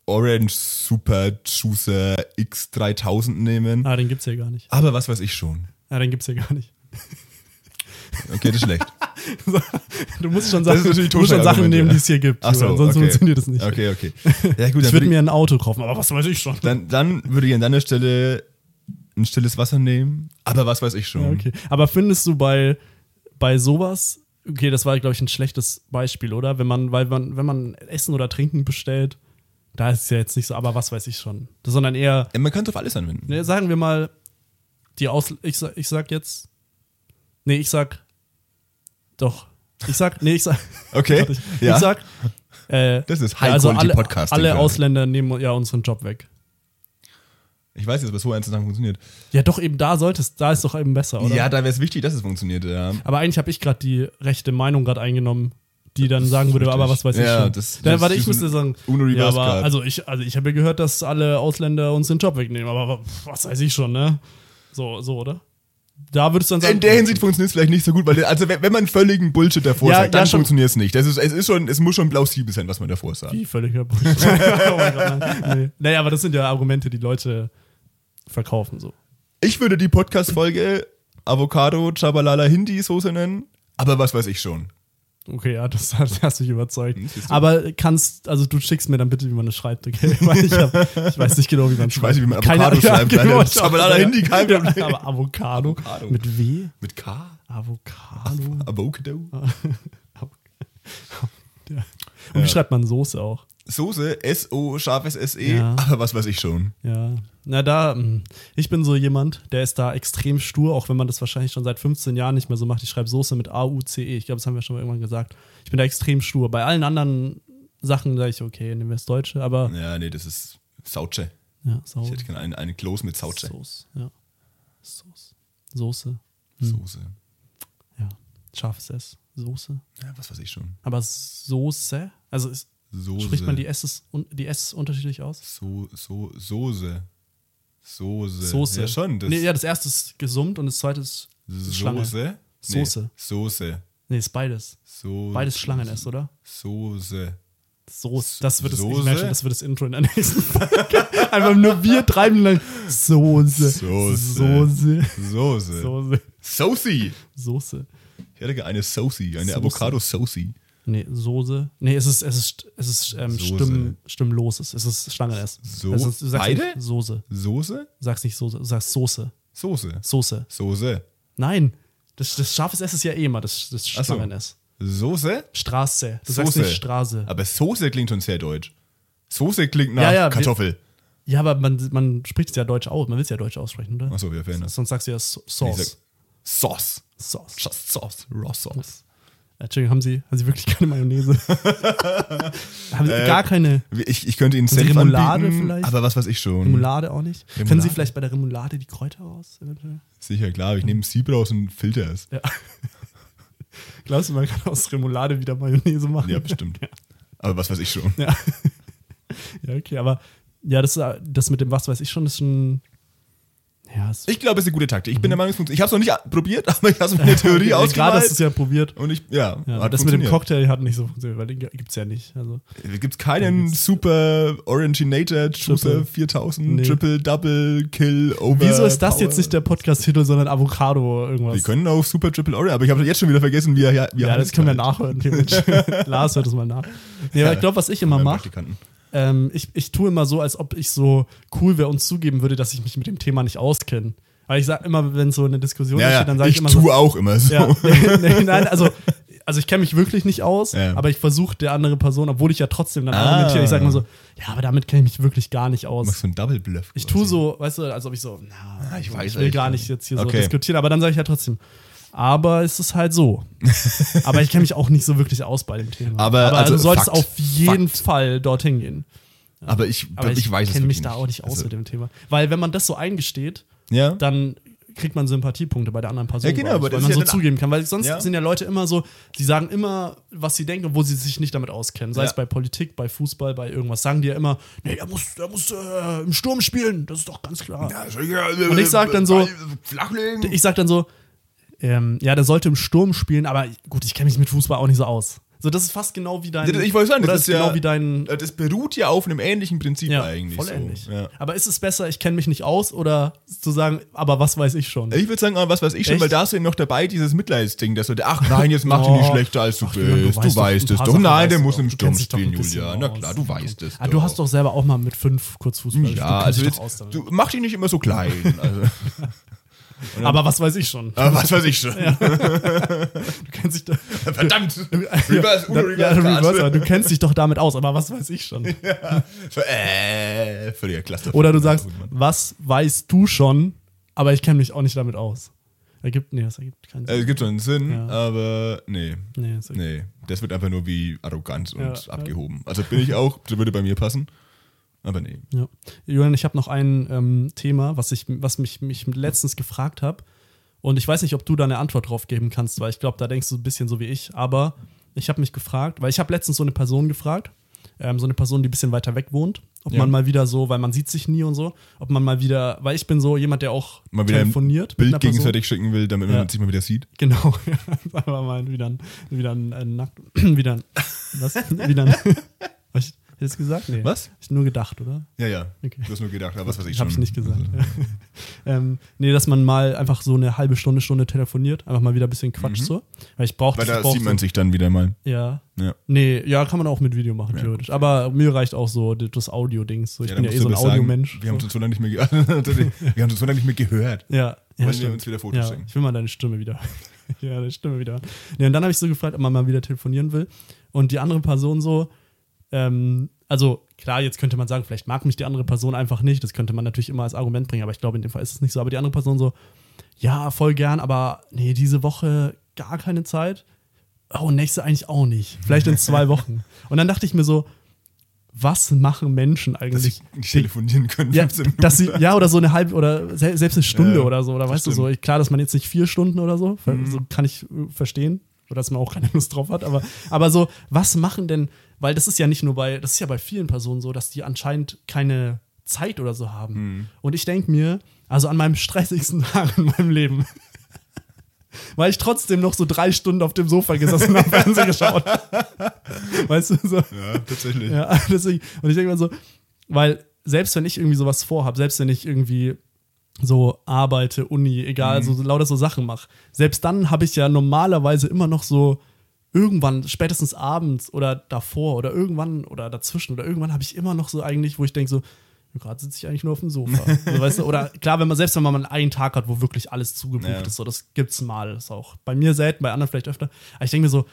Orange Super Juicer X3000 nehmen. Ah, den gibt's ja gar nicht. Aber was weiß ich schon. Ah, den gibt's ja gar nicht. Okay, das ist schlecht. Du musst schon Sachen, natürlich du musst schon Sachen nehmen, die es hier gibt. Ach so, Ansonsten okay. funktioniert das nicht. Okay, okay. Ja gut, Ich würde mir ein Auto kaufen, aber was weiß ich schon. dann, dann würde ich an deiner Stelle ein stilles Wasser nehmen. Aber was weiß ich schon. Ja, okay. Aber findest du bei, bei sowas, okay, das war, glaube ich, ein schlechtes Beispiel, oder? Wenn man, weil man, wenn man Essen oder Trinken bestellt, da ist es ja jetzt nicht so, aber was weiß ich schon. Sondern eher, Ja, man kann es auf alles anwenden. ne, sagen wir mal, die Aus, ich, sag- ich sag jetzt, nee, ich sag, doch, ich sag, nee, ich sag, Okay, ich, ja. ich sag, äh, Das ist ja, also alle, High-Quality-Podcasting alle. Ausländer nehmen ja unseren Job weg. Ich weiß jetzt, was so eins zusammen funktioniert. Ja, doch eben da sollte es, da ist doch eben besser, oder? Ja, da wäre es wichtig, dass es funktioniert, ja. Aber eigentlich habe ich gerade die rechte Meinung gerade eingenommen, die dann sagen würde, aber was weiß ich Ja, schon. das- Dann, das warte, ich müsste sagen, Uno ja, aber also ich, also ich habe ja gehört, dass alle Ausländer uns den Job wegnehmen, aber was weiß ich schon, ne? So, so, oder? Da würdest du dann sagen, In der Hinsicht funktioniert es vielleicht nicht so gut, weil also wenn man völligen Bullshit davor Ja, sagt, dann ja, funktioniert es nicht. Das ist, es ist schon, es muss schon plausibel sein, was man davor sagt. Wie völliger Bullshit. oh mein. Nee. Naja, aber das sind ja Argumente, die Leute verkaufen so. Ich würde die Podcast-Folge Avocado Chabalala Hindi Soße nennen, aber was weiß ich schon. Okay, ja, das, das hast mich überzeugt. Hm. Aber kannst, also du schickst mir dann bitte, wie man das schreibt, okay? Weil ich, hab, ich weiß nicht genau, wie man Ich weiß nicht, wie man Keine- Avocado ja, schreibt. genau, ich auch. Chabalala Hindi, kein Ja, Problem. aber Avocado, Avocado. mit W? Mit K? Avocado. Avocado? Ja. Und wie schreibt man Soße auch? Soße, S-O, scharfes S-E, Ja. aber was weiß ich schon. Ja. Na, da, mh, ich bin so jemand, der ist da extrem stur, auch wenn man das wahrscheinlich schon seit 15 Jahren nicht mehr so macht. Ich schreibe Soße mit A-U-C-E. Ich glaube, das haben wir schon mal irgendwann gesagt. Ich bin da extrem stur. Bei allen anderen Sachen sage ich, okay, nehmen wir das Deutsche, aber Ja, nee, das ist Sauce. ja, sau. Ich hätte gerne eine, eine Kloß mit Sauce. Soße, ja. Soße. Soße, Soße. ja. Scharfes S. Soße. Ja, was weiß ich schon. Aber Soße, also ist, Soße. spricht man die S, die S unterschiedlich aus? So, so, Soße. Soße. Soße. Ja, schon. Das nee, ja, das erste ist gesummt und das zweite ist Schlange. Soße? Soße. Nee, Soße. Nee, ist beides. So, Beides Schlangen S, oder? Soße. Soße. Das wird das, Soße? merke das wird das Intro in der nächsten Folge. Einfach nur wir treiben lang. Soße. Soße. Soße. Soße. Soße. Soße. Soße. Ich hätte gerne eine Soße, eine Soße. Avocado-Soße. Nee, Soße. Nee, es ist, es ist, es ist ähm, Soße. Stimm, stimmloses. Es ist Schlangen S. So- Es ist, du sagst beide? Nicht Soße. Soße? Du sagst nicht Soße, du sagst Soße. Soße. Soße. Soße. Nein. Das, das scharfes S ist ja eh immer das, das Ach so. Soße? Straße. Du sagst Soße. nicht Straße. Aber Soße klingt schon sehr deutsch. Soße klingt nach Ja, ja, wir- Kartoffel. Ja, aber man, man spricht es ja deutsch aus. Man will es ja deutsch aussprechen, oder? Achso, wir verändern. Sonst sagst du ja Sauce. sag Sauce. Sauce. Just Sauce. Raw Sauce. Ja, Entschuldigung, haben Sie, haben Sie wirklich keine Mayonnaise? haben Sie Äh, gar keine Ich, ich könnte Ihnen Senf Remoulade anbieten, vielleicht? aber was weiß ich schon. Remoulade auch nicht? Können Sie Remoulade? vielleicht bei der Remoulade die Kräuter raus? Eventuell? Sicher, klar. Ich nehme Sieb raus und filter es. Ja. Glaubst du, man kann aus Remoulade wieder Mayonnaise machen? Ja, bestimmt. Aber was weiß ich schon. Ja, ja okay, aber ja, das, das mit dem was weiß ich schon ist schon. Ja, Ich glaube, es ist eine gute Taktik. Ich bin der Meinung, es funktioniert. Ich habe es noch nicht probiert, aber ich habe es mir in der Theorie ja, Gerade ausgemalt. hast du es ja probiert. und ich, ja, Ja, das mit dem. Cocktail hat nicht so funktioniert, weil den gibt es ja nicht. Also, Gibt es keinen super Oranginator Triple. 4000 Nee. Triple Double Kill Over wieso ist das Power? jetzt nicht der Podcast-Titel, sondern Avocado irgendwas? Wir können auch Super Triple Orange, aber ich habe jetzt schon wieder vergessen, wie er ja, wie ja, das können wir nachhören. Lars hört es mal nach. Nee, aber ich glaube, was ich immer mache. Ähm, ich, ich tue immer so, als ob ich so cool wäre und zugeben würde, dass ich mich mit dem Thema nicht auskenne. Weil ich sage immer, wenn so eine Diskussion Ja, entsteht, dann sage ich, ich immer tue so. auch immer so. Ja, nee, nein, also, also ich kenne mich wirklich nicht aus, Ja. aber ich versuche der andere Person, obwohl ich ja trotzdem dann Ah. argumentiere, ich sage immer so, ja, aber damit kenne ich mich wirklich gar nicht aus. Machst du einen Double Bluff? Ich tue so, weißt du, als ob ich so, na, Ah, ich ich, weiß will eigentlich gar nicht. jetzt hier so Okay. diskutieren, aber dann sage ich ja trotzdem. Aber es ist halt so. aber ich kenne mich auch nicht so wirklich aus bei dem Thema. Aber, also, du solltest Fakt, auf jeden Fakt. Fall dorthin gehen. Aber ich, Aber ich, ich weiß es kenne mich da auch nicht aus Also, mit dem Thema. Weil wenn man das so eingesteht, Ja. dann kriegt man Sympathiepunkte bei der anderen Person. Ja, genau, ich, aber weil man ja so zugeben kann. Weil sonst Ja. sind ja Leute immer so, sie sagen immer, was sie denken, obwohl sie sich nicht damit auskennen. Sei Ja. es bei Politik, bei Fußball, bei irgendwas. Sagen die ja immer, nee, er muss, er muss äh, im Sturm spielen, das ist doch ganz klar. Und ich sag dann so- Flachlegen. Ich sag dann so, ähm, ja, der sollte im Sturm spielen, aber gut, ich kenne mich mit Fußball auch nicht so aus. So, das ist fast genau wie dein. Ich wollte sagen, das ist ja genau wie dein. Das beruht ja auf einem ähnlichen Prinzip Ja, eigentlich. voll so. ähnlich. Ja. Aber ist es besser, ich kenne mich nicht aus oder zu sagen, aber was weiß ich schon? Ich würde sagen, ah, was weiß ich schon, Echt? weil da ist ja noch dabei dieses Mitleidsding, dass du, ach nein, jetzt mach dich nicht schlechter als du Ach, bist. Du weißt doch, weißt es doch. Nein, der du muss im Du Sturm spielen, Julia. Na klar, du weißt es. Ah, du hast doch selber auch mal mit fünf kurz Fußball Ja, du also jetzt, du mach dich nicht immer so klein. Also, Aber was weiß ich schon. Aber was weiß ich schon. Ja. du kennst dich da, Verdammt! Reverse, Uno, Reverse, ja, Reverse du kennst dich doch damit aus, aber was weiß ich schon. Ja. Äh, völliger Cluster. Oder du sagst, was weißt du schon, aber ich kenne mich auch nicht damit aus. Ergibt, nee, das ergibt keinen Sinn. Es gibt schon einen Sinn, ja. aber nee. Nee das, nee, das wird einfach nur wie arrogant und ja, abgehoben. Also bin ich auch, das würde bei mir passen. Aber nee. Ja. Julian, ich habe noch ein ähm, Thema, was, ich, was mich, mich letztens gefragt habe. Und ich weiß nicht, ob du da eine Antwort drauf geben kannst, weil ich glaube, da denkst du ein bisschen so wie ich. Aber ich habe mich gefragt, weil ich habe letztens so eine Person gefragt, ähm, so eine Person, die ein bisschen weiter weg wohnt, ob ja. man mal wieder so, weil man sieht sich nie und so, ob man mal wieder, weil ich bin so jemand, der auch mal wieder telefoniert. Ein Bild gegenseitig schicken will, damit ja. man sich mal wieder sieht. Genau, einfach mal wieder ein, wieder ein, ein Nackt, wieder ein, was? wieder ein, was? Hättest du gesagt? Nee. Was? Ich nur gedacht, oder? Ja, ja. Okay. Du hast nur gedacht, aber was weiß ich schon. Hab ich nicht gesagt. ja. ähm, nee, dass man mal einfach so eine halbe Stunde, Stunde telefoniert, einfach mal wieder ein bisschen Quatsch mhm. so. Weil ich brauche Weil da sieht man so, sich dann wieder mal. Ja. ja. Nee, ja, kann man auch mit Video machen, ja. theoretisch. Aber mir reicht auch so das Audio-Dings. So. Ich ja, bin ja eh so ein Audiomensch. Wir haben uns so lange nicht mehr wir haben uns so lange nicht mehr gehört. Ja. ja Wollen wir uns wieder Fotos ja, Ich will mal deine Stimme wieder. ja, deine Stimme wieder. Nee, und dann habe ich so gefragt, ob man mal wieder telefonieren will. Und die andere Person so, ähm, also klar, jetzt könnte man sagen, vielleicht mag mich die andere Person einfach nicht. Das könnte man natürlich immer als Argument bringen, aber ich glaube, in dem Fall ist es nicht so. Aber die andere Person so, ja, voll gern, aber nee, diese Woche gar keine Zeit. Oh, nächste eigentlich auch nicht. Vielleicht in zwei Wochen. Und dann dachte ich mir so, was machen Menschen eigentlich? Dass sie nicht telefonieren können. Ja, dass sie, ja, oder so eine halbe oder selbst eine Stunde ja, oder so. Oder weißt stimmt. du so, klar, dass man jetzt nicht vier Stunden oder so, mhm. so kann ich äh, verstehen. Oder dass man auch keine Lust drauf hat. Aber, aber so, was machen denn weil das ist ja nicht nur bei, das ist ja bei vielen Personen so, dass die anscheinend keine Zeit oder so haben. Mhm. Und ich denke mir, also an meinem stressigsten Tag in meinem Leben, weil ich trotzdem noch so drei Stunden auf dem Sofa gesessen habe, Fernsehen geschaut. weißt du so? Ja, tatsächlich. Ja, deswegen. Und ich denke mir so, weil selbst wenn ich irgendwie sowas vorhabe, selbst wenn ich irgendwie so arbeite, Uni, egal, mhm. so lauter so Sachen mache, selbst dann habe ich ja normalerweise immer noch so irgendwann, spätestens abends oder davor oder irgendwann oder dazwischen oder irgendwann habe ich immer noch so eigentlich, wo ich denke so, gerade sitze ich eigentlich nur auf dem Sofa. so, weißt du? Oder klar, wenn man selbst wenn man einen Tag hat, wo wirklich alles zugebucht ja. ist, so das gibt's mal, das ist auch bei mir selten, bei anderen vielleicht öfter. Aber ich denke mir so,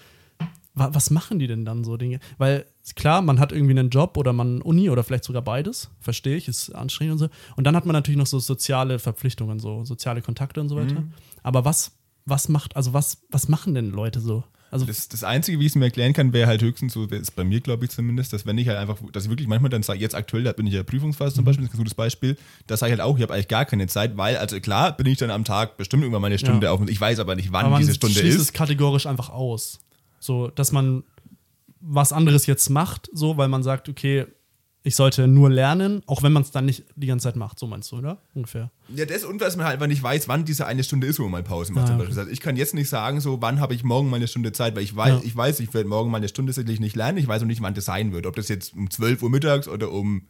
wa was machen die denn dann so Dinge? Weil klar, man hat irgendwie einen Job oder man Uni oder vielleicht sogar beides, verstehe ich, ist anstrengend und so. Und dann hat man natürlich noch so soziale Verpflichtungen, so soziale Kontakte und so weiter. Mhm. Aber was was macht, also was was machen denn Leute so? Also das, das Einzige, wie ich es mir erklären kann, wäre halt höchstens so, ist bei mir, glaube ich zumindest, dass wenn ich halt einfach, dass ich wirklich manchmal dann sage, jetzt aktuell, da bin ich ja Prüfungsphase zum mhm. Beispiel, das ist ein gutes Beispiel, da sage ich halt auch, ich habe eigentlich gar keine Zeit, weil, also klar, bin ich dann am Tag bestimmt irgendwann mal eine Stunde ja. auf und ich weiß aber nicht, wann aber diese Stunde ist. es kategorisch einfach aus. So, dass man was anderes jetzt macht, so, weil man sagt, okay, ich sollte nur lernen, auch wenn man es dann nicht die ganze Zeit macht, so meinst du, oder? Ungefähr. Ja, das und dass man halt einfach nicht weiß, wann diese eine Stunde ist, wo man mal Pause macht. Ah, okay. also ich kann jetzt nicht sagen, so, wann habe ich morgen mal eine Stunde Zeit, weil ich weiß, ja. ich weiß, ich werde morgen mal eine Stunde sicherlich nicht lernen. Ich weiß auch nicht, wann das sein wird. Ob das jetzt um 12 Uhr mittags oder um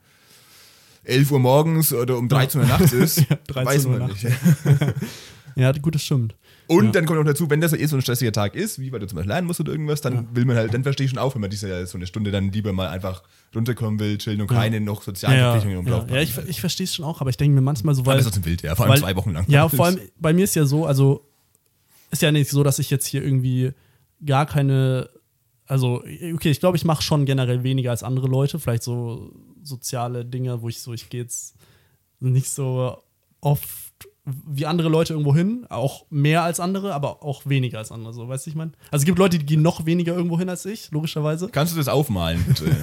11 Uhr morgens oder um 13 Uhr nachts ist, ja, weiß man nicht. ja, gut, das stimmt. Und ja. dann kommt noch dazu, wenn das eh so ein stressiger Tag ist, wie weil du zum Beispiel lernen musst oder irgendwas, dann ja. will man halt, dann verstehe ich schon auch, wenn man diese so eine Stunde dann lieber mal einfach runterkommen will, chillen und ja. keine noch sozialen Verpflichtungen ja, ja, ich, ich verstehe es schon auch, aber ich denke mir manchmal so, weil. Das ist trotzdem wild, ja, vor allem weil, zwei Wochen lang. Ja, vor allem, bei mir ist ja so, also ist ja nicht so, dass ich jetzt hier irgendwie gar keine, also, okay, ich glaube, ich mache schon generell weniger als andere Leute, vielleicht so soziale Dinge, wo ich so, ich gehe jetzt nicht so oft wie andere Leute irgendwo hin, auch mehr als andere, aber auch weniger als andere, so, weißt du, ich meine? Also es gibt Leute, die gehen noch weniger irgendwo hin als ich, logischerweise. Kannst du das aufmalen, bitte?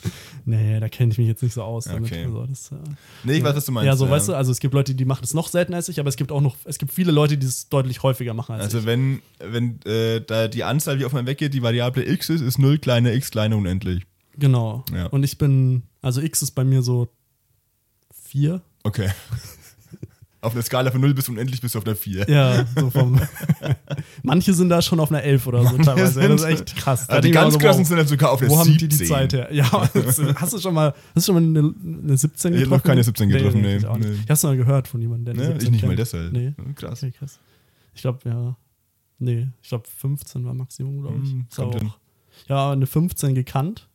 nee, da kenne ich mich jetzt nicht so aus. Damit. Okay. Also, das, äh, nee, ich weiß, was du meinst. Ja, so, ja. weißt du, also es gibt Leute, die machen es noch seltener als ich, aber es gibt auch noch, es gibt viele Leute, die es deutlich häufiger machen als also ich. Also wenn, wenn äh, da die Anzahl, wie auf meinem weggeht, die Variable x ist, ist 0 kleiner x kleiner unendlich. Genau. Ja. Und ich bin, also x ist bei mir so 4. Okay. Auf einer Skala von 0 bis unendlich bist du auf einer 4. Ja, so vom. Manche sind da schon auf einer 11 oder so Manche teilweise. das ist echt krass. Also die ganz so, krassen sind dann sogar auf einer 17. Wo haben die die Zeit her? Ja, hast du schon mal, hast du schon mal eine, eine 17 getroffen? Ich habe noch keine 17 getroffen, nee. nee, nee. Ich hab's mal gehört von jemandem, der eine 17 Ich nicht kennt. mal deshalb. Nee. Krass. Okay, krass. Ich glaube, ja. Nee, ich glaube 15 war Maximum, glaube ich. Mm, auch, ja, eine 15 gekannt.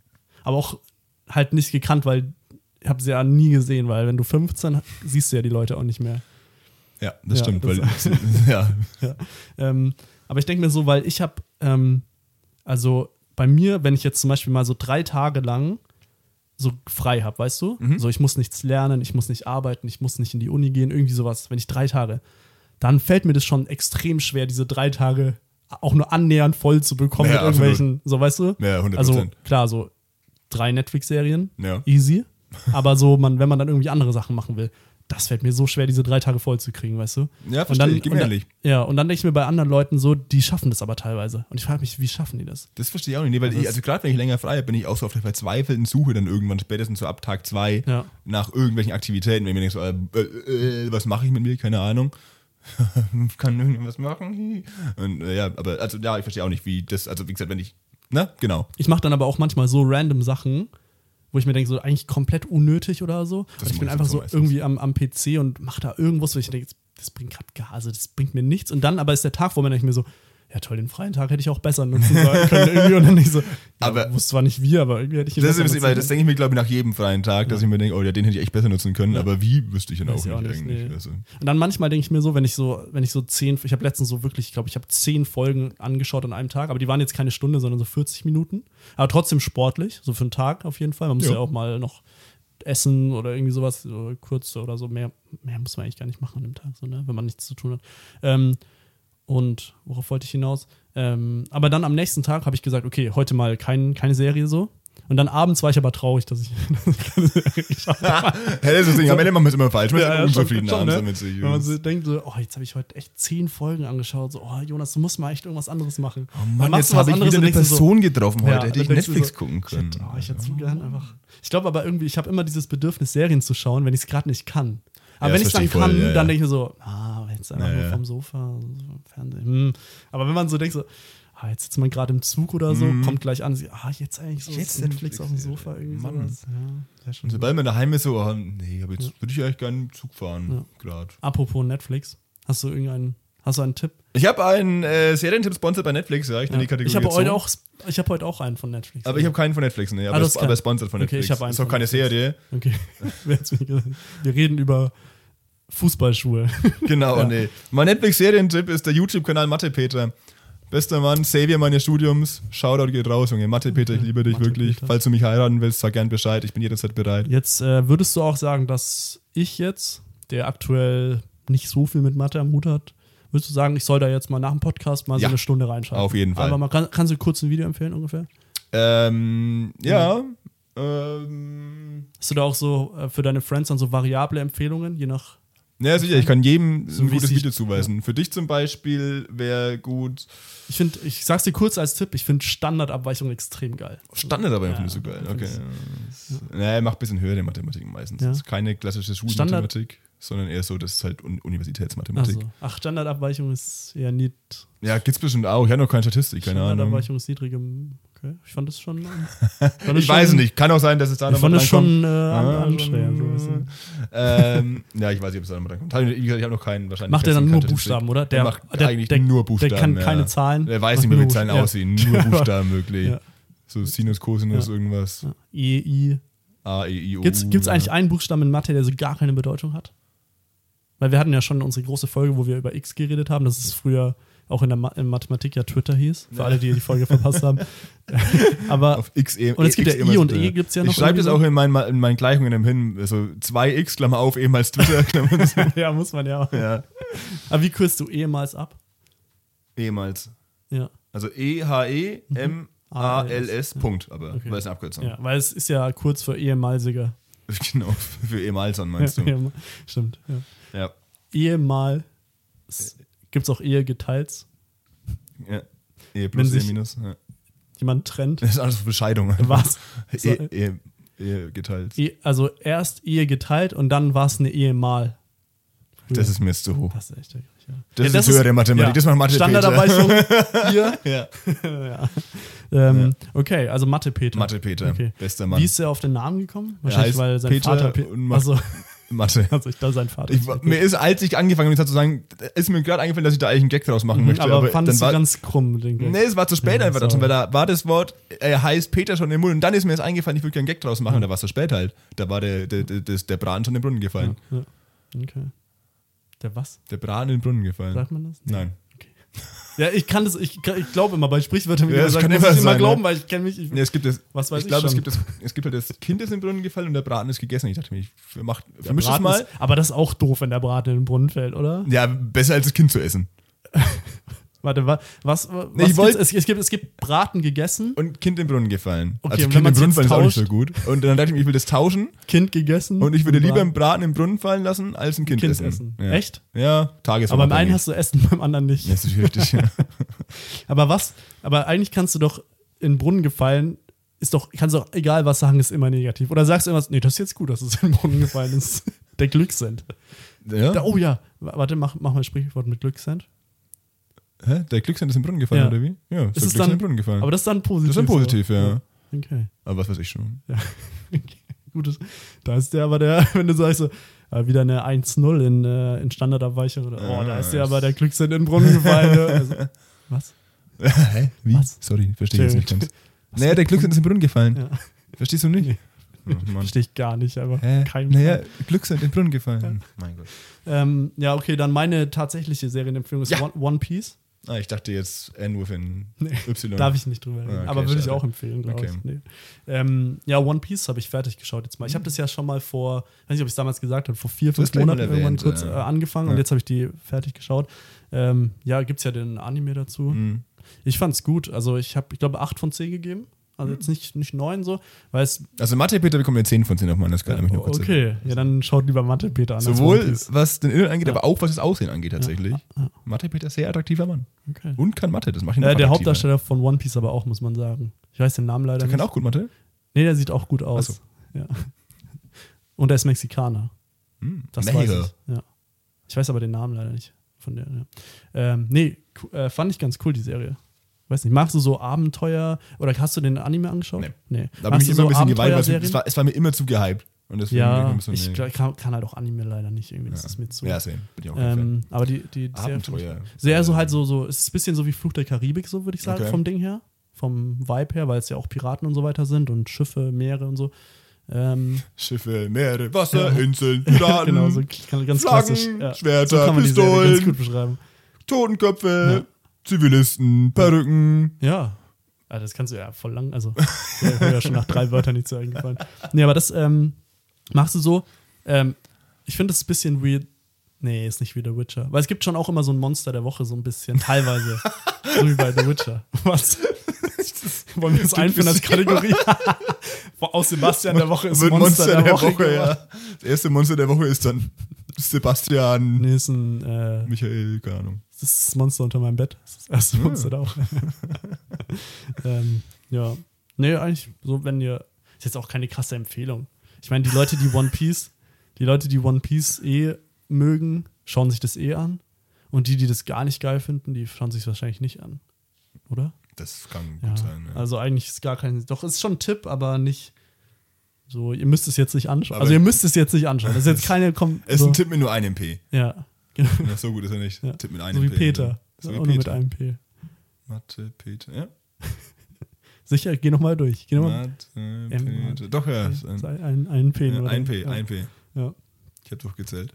Aber auch halt nicht gekannt, weil ich habe sie ja nie gesehen, weil wenn du 15 siehst du ja die Leute auch nicht mehr. Ja, das Ja, stimmt. das- weil, ja. Ja. Ähm, aber ich denke mir so, weil ich habe, ähm, also bei mir, wenn ich jetzt zum Beispiel mal so drei Tage lang so frei habe, weißt du? Mhm. So, ich muss nichts lernen, ich muss nicht arbeiten, ich muss nicht in die Uni gehen, irgendwie sowas, wenn ich drei Tage, dann fällt mir das schon extrem schwer, diese drei Tage auch nur annähernd voll zu bekommen Ja, mit irgendwelchen, so weißt du? Ja, 100%. Also klar, so drei Netflix-Serien, Ja. easy. Aber so, man, wenn man dann irgendwie andere Sachen machen will, das fällt mir so schwer, diese drei Tage voll zu kriegen, weißt du? Ja, und verstehe dann, ich, und ehrlich. Ja, und dann denke ich mir bei anderen Leuten so, die schaffen das aber teilweise. Und ich frage mich, wie schaffen die das? Das verstehe ich auch nicht, nee, weil ich, ist- also gerade wenn ich länger frei habe, bin ich auch so auf der verzweifelten Suche dann irgendwann spätestens so ab Tag zwei Ja. nach irgendwelchen Aktivitäten, wenn ich mir denke, so, äh, äh, was mache ich mit mir? Keine Ahnung. Kann irgendwas machen? Und, äh, ja, aber also ja, ich verstehe auch nicht, wie das, also wie gesagt, wenn ich, ne, genau. Ich mache dann aber auch manchmal so random Sachen, wo ich mir denke, so eigentlich komplett unnötig oder so. Ich bin einfach so meistens. irgendwie am, am PC und mache da irgendwas, wo ich denke, das bringt gerade Gase, das bringt mir nichts. Und dann aber ist der Tag, wo man denke ich mir so, ja toll, den freien Tag hätte ich auch besser nutzen können irgendwie. Und dann nicht so, ja, Aber- wusste zwar nicht wie, aber irgendwie hätte ich ihn Das, besser ist, nutzen weil das denke ich mir, glaube ich, nach jedem freien Tag, dass ich mir denke, oh ja, den hätte ich echt besser nutzen können, Ja. aber wie, wüsste ich dann Weiß auch ich nicht, auch nicht, eigentlich. nee. Also, Und dann manchmal denke ich mir so, wenn ich so, wenn ich so zehn, ich habe letztens so wirklich, ich glaube, ich habe zehn Folgen angeschaut an einem Tag, aber die waren jetzt keine Stunde, sondern so 40 Minuten. Aber trotzdem sportlich, so für einen Tag auf jeden Fall. Man muss Ja. ja, auch mal noch essen oder irgendwie sowas, so kurz oder so. Mehr, mehr muss man eigentlich gar nicht machen an dem Tag, so, ne? wenn man nichts zu tun hat. Ähm, und worauf wollte ich hinaus? Ähm, aber dann am nächsten Tag habe ich gesagt, okay, heute mal kein, keine Serie so. Und dann abends war ich aber traurig, dass ich, dass ich keine Serie geschaut habe. ja, das ist Ding, am Ende machen wir es immer falsch, man Ja, ja, unzufrieden schon, abends ne? damit sich. Wenn man so denkt, so, oh, jetzt habe ich heute echt zehn Folgen angeschaut. So, oh, Jonas, du musst mal echt irgendwas anderes machen. Oh Mann, jetzt habe ich wieder eine Person getroffen Ja, heute, hätte dann ich Netflix so, gucken Ich können. hätte, oh, ich hätte so gern einfach. Ich glaube aber irgendwie, ich habe immer dieses Bedürfnis, Serien zu schauen, wenn ich es gerade nicht kann. Aber Ja, wenn ich es dann ich kann, ja, ja. dann denke ich mir so, ah, jetzt einfach Ja, nur ja. vom Sofa, so Fernsehen. Hm. Aber wenn man so denkt, so, ah, jetzt sitzt man gerade im Zug oder so, Mhm. kommt gleich an, so, ah, jetzt eigentlich so Jetzt Netflix, Netflix, auf dem ja. Sofa, irgendwie Mann. sowas. Ja. Und sobald man daheim ist, so, oh, nee, aber jetzt würde ich eigentlich gerne Zug fahren, Ja. gerade. Apropos Netflix, hast du irgendeinen, hast du einen Tipp? Ich habe einen äh, Serientipp-Sponsor bei Netflix, ja, ich nenne die Ja. Kategorie Ich habe heute auch, ich habe heute auch einen von Netflix. Aber ich habe keinen von Netflix, ne, aber, Ah, aber sponsert von Okay, Netflix. ich habe einen ist auch keine Netflix. Serie. Okay. Wir reden über Fußballschuhe. Genau, Ja. nee. Mein Netflix-Serientipp ist der YouTube-Kanal Mathe Peter. Bester Mann, Savior meines Studiums. Shoutout geht raus, Junge. Mathe Peter, ich liebe dich Mathe wirklich. Peter. Falls du mich heiraten willst, sag gern Bescheid. Ich bin jederzeit bereit. Jetzt äh, würdest du auch sagen, dass ich jetzt, der aktuell nicht so viel mit Mathe am Hut hat, würdest du sagen, ich soll da jetzt mal nach dem Podcast mal Ja, so eine Stunde reinschauen? auf jeden Fall. Aber man kann, kannst du kurz ein Video empfehlen ungefähr? Ähm, ja. Ähm, Hast du da auch so äh, für deine Friends dann so variable Empfehlungen, je nach. Ja, sicher, ich kann jedem So ein gutes Video zuweisen. Für dich zum Beispiel wäre gut. Ich finde, ich sag's dir kurz als Tipp, ich finde Standardabweichung extrem geil. Standard aber Ja, findest du geil. Okay. ich- Nee, mach ein bisschen höhere Mathematik meistens. Ja. Das ist keine klassische Schulmathematik, sondern eher so, das ist halt Un Universitätsmathematik. Also, ach, Standardabweichung ist eher nicht. Ja, gibt's bestimmt auch. Ich habe noch keine Statistik, keine Ahnung. Standardabweichung ist niedrigem. Okay, ich fand das schon. ich fand Ich weiß schon- nicht. Kann auch sein, dass es da Ich noch fand mal das schon äh, an, anstrengend. So ähm, ja, ich weiß nicht, ob es da noch mal drankommt. Hab ich- Wie gesagt, ich habe noch keinen wahrscheinlich. Macht er dann nur. Buchstaben, oder? Der, macht der, eigentlich der, nur Buchstaben. Der kann ja. keine Zahlen. Der weiß nicht mehr, wie Zahlen ja. aussehen. Nur Buchstaben wirklich. Ja. So Sinus, Cosinus, irgendwas. E, I. A, E, I, O. Gibt's ja. eigentlich einen Buchstaben in Mathe, der so gar keine Bedeutung hat? Weil wir hatten ja schon unsere große Folge, wo wir über X geredet haben. Das ist früher auch in der Ma in Mathematik ja Twitter hieß. Für Ja. alle, die die Folge verpasst haben. Aber Auf X, E, Und es gibt X ja I so und. E gibt's ja noch Ich schreibe das auch in meinen, in meinen Gleichungen hin. Also 2x, Klammer auf, ehemals Twitter, Klammer zu. ja, muss man ja auch. ja, Aber wie kürzt du ehemals ab? ehemals. Ja. Also E, H, E, M, A, L, S, Punkt. Aber, Okay. weil es eine Abkürzung. ja. Weil es ist ja kurz für ehemalsiger. Genau, für ehemals an meinst du. Ja, Stimmt. Ja. Ja. Ehemal. Gibt es auch Ehe geteilt? ja. E Wenn plus, E sich- minus. Ja. Jemand trennt? Das ist alles Bescheidung. Was? So, E, e, e geteilt. E- also erst Ehe geteilt und dann war es eine Ehemal. Das ist mir zu hoch. Das ist echt. Ja. Das Ja, ist höhere Mathematik. Das macht Mathe Standardabweichung hier. Ja. ja. Ähm, Okay, also Mathe Peter. Mathe Peter, Okay. bester Mann. Wie ist er auf den Namen gekommen? Wahrscheinlich, weil sein Peter Vater. Pe und also, Mathe. also ich da sein Vater. Ich, mir ist, als ich angefangen habe, zu sagen, ist mir gerade eingefallen, dass ich da eigentlich einen Gag draus machen möchte. Mhm, aber, aber fandest dann du war, ganz krumm, den Gag. Nee, es war zu spät Ja, einfach dazu, weil da war das Wort, er heißt Peter schon im Mund und dann ist mir das eingefallen, ich würde gerne einen Gag draus machen und da war es zu spät halt. Da war der, der, der, das- der Braten schon in den Brunnen gefallen. Ja. Okay. Der was? Der Braten in den Brunnen gefallen. Sagt man das? Nein. Ja, ich kann das, ich, ich glaube immer bei Sprichwörtern, wie Ja, ja, das gesagt, kann muss immer ich immer sein, glauben, ne? weil ich kenne mich. Ich, Nee, es gibt das. Was weiß ich ich glaube, es schon. gibt das. Es gibt halt das Kind ist in den Brunnen gefallen und der Braten ist gegessen. Ich dachte mir, ich macht, vermisch das mal. Ist, aber das ist auch doof, wenn der Braten in den Brunnen fällt, oder? Ja, besser als das Kind zu essen. Warte, wa, was? was Nee, ich gibt's? wollt- es, es, gibt, es gibt Braten gegessen, Und Kind in den Brunnen gefallen. Okay, also Kind im Brunnen fallen ist auch nicht so gut. Und dann dachte ich mir, ich will das tauschen Kind gegessen. und ich würde lieber einen Braten im Brunnen fallen lassen, als ein Kind, Kind essen. essen. Ja. Echt? Ja, Tagesform. Aber beim einen hast du Essen, beim anderen nicht. Ja, das ist richtig. ja. Aber was? Aber eigentlich kannst du doch in den Brunnen gefallen, ist doch, kannst du doch egal was sagen, ist immer negativ. Oder sagst du irgendwas, nee, das ist jetzt gut, dass es in den Brunnen gefallen ist. Der Glückssend. ja? Da, oh ja, warte, mach, mach mal ein Sprichwort mit Glückssend. Hä? Der Glückssend ist im Brunnen gefallen, Ja. oder wie? Ja, Ist ist der Glückssend dann- im Brunnen gefallen. Aber das ist dann positiv. das ist dann positiv, so. ja. Okay. Aber was weiß ich schon. Ja. Gutes. Da ist der aber der, wenn du sagst so, äh, wieder eine 1-0 in, äh, in Standardabweichung oder oh, da ist der aber der Glückssend in den Brunnen gefallen. ne? also, was? Hä? Wie? Was? Sorry, verstehe ich jetzt nicht ganz. Naja, der Glückssend ist im Brunnen gefallen. Ja. Verstehst du nicht? Nee. Oh. Verstehe ich gar nicht, aber Hä? kein naja. Glückssend in den Brunnen gefallen. Mein Gott. Ähm, ja, okay, dann meine tatsächliche Serienempfehlung ist Ja. One, One Piece. Ah, ich dachte jetzt N-Wurf in Nee, Y. Darf ich nicht drüber reden. Ah, okay, aber würde ich auch empfehlen, glaube Okay. ich. Nee. Ähm, ja, One Piece habe ich fertig geschaut jetzt mal. Ich habe das ja schon mal vor, weiß nicht, ob ich es damals gesagt habe, vor vier, fünf Monaten irgendwann erwähnt, kurz ja. äh, angefangen und Ja. jetzt habe ich die fertig geschaut. Ähm, ja, gibt es ja den Anime dazu. Mhm. Ich fand's gut. Also ich habe, ich glaube, 8 von 10 gegeben. Also Mhm. jetzt nicht, nicht 9 so, weil es. Also Mathe Peter bekommt eine 10 von 10 auf meiner Skala. nur kurz okay, ja, dann schaut lieber Mathe Peter an. Sowohl was den Inhalt angeht, Ja. aber auch was das Aussehen angeht tatsächlich. Ja. Mathe Peter ist sehr attraktiver Mann. Okay. Und kann Mathe, das macht ihn Äh, der. Hauptdarsteller von One Piece aber auch, muss man sagen. Ich weiß den Namen leider Der nicht. kann auch gut Mathe. Nee, der sieht auch gut aus. So. Ja. Und er ist Mexikaner. Hm. Das Mexico. weiß ich. Ja. Ich weiß aber den Namen leider nicht von der. Ja. Ähm, nee, äh, fand ich ganz cool, die Serie. Weiß nicht, magst du so Abenteuer oder hast du den Anime angeschaut? Nee. nee. Da bin ich immer ein bisschen geweiht, weil es, war, es war mir immer zu gehypt. Und deswegen ja, so, ich nee. kann, kann halt auch Anime leider nicht irgendwie. Das ja. ist mir zu. Ja, same. Bin ich auch ähm, aber die, die Abenteuer. Sehr so halt so, so, es ist ein bisschen so wie Fluch der Karibik, so würde ich sagen, Okay. vom Ding her. Vom Vibe her, weil es ja auch Piraten und so weiter sind und Schiffe, Meere und so. Ähm, Schiffe, Meere, Wasser, Ja. Inseln, Piraten, genau, so ganz, Flaggen, klassisch. Ja. Schwerter, so kann man die Serie ganz Pistolen, gut beschreiben. Totenköpfe, Zivilisten, Perücken. Ja. Ah, das kannst du ja voll lang, also mir wäre ja schon nach drei Wörtern nicht so eingefallen. Nee, aber das ähm, machst du so. Ähm, ich finde es ein bisschen weird. Nee, ist nicht wie The Witcher. Weil es gibt schon auch immer so ein Monster der Woche, so ein bisschen, teilweise. so wie bei The Witcher. Was? Wollen wir das einführen als Kategorie? Aus Sebastian der Woche ist Wird Monster, der, Woche. ja. geworden. Das erste Monster der Woche ist dann Sebastian, Nee, ist ein, äh, Michael, keine Ahnung. das ist das Monster unter meinem Bett. Das ist das erste Ah. Monster der Woche. ähm, ja. Nee, eigentlich so, wenn ihr. Ist jetzt auch keine krasse Empfehlung. Ich meine, die Leute, die One Piece, die Leute, die One Piece eh mögen, schauen sich das eh an. Und die, die das gar nicht geil finden, die schauen sich wahrscheinlich nicht an. Oder? Das kann Ja. gut sein. Ja. Also eigentlich ist gar kein. Doch, ist schon ein Tipp, aber nicht. So, ihr müsst es jetzt nicht anschauen. Aber- also ihr müsst es jetzt nicht anschauen. Das ist jetzt keine. Kom es ist so, ein Tipp mit nur einem P. Ja. Genau. Ja, so gut ist er nicht. Ja. Tipp mit einem So wie P. Peter. So auch wie nur mit Peter. einem P. Mathe, Peter. Ja. Sicher, geh nochmal durch. Geh nochmal. Mathe, M- Peter. Doch, ja. Ein, Ein, ein, P. ja, ein. P, ja. ein P. Ja. Ich habe durchgezählt.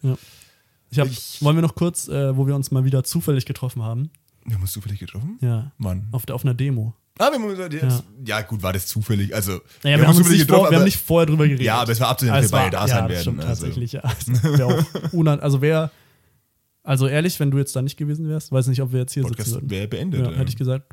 Ich hab, Ich- wollen wir noch kurz, äh, wo wir uns mal wieder zufällig getroffen haben? Wir haben uns zufällig getroffen? Ja. Mann. Auf, der, auf einer Demo. Ah, wir haben jetzt, ja. gut, war das zufällig. Also, Naja, wir, haben, uns zufällig nicht vor, wir haben nicht vorher drüber geredet. Ja, aber es war abzusehen, dass es wir beide da sein ja, das werden. Stimmt, also. tatsächlich, ja. Es wär also wer, also ehrlich, wenn du jetzt da nicht gewesen wärst, weiß nicht, ob wir jetzt hier sitzen Podcast würden. wäre beendet. Ja, hätte ich gesagt.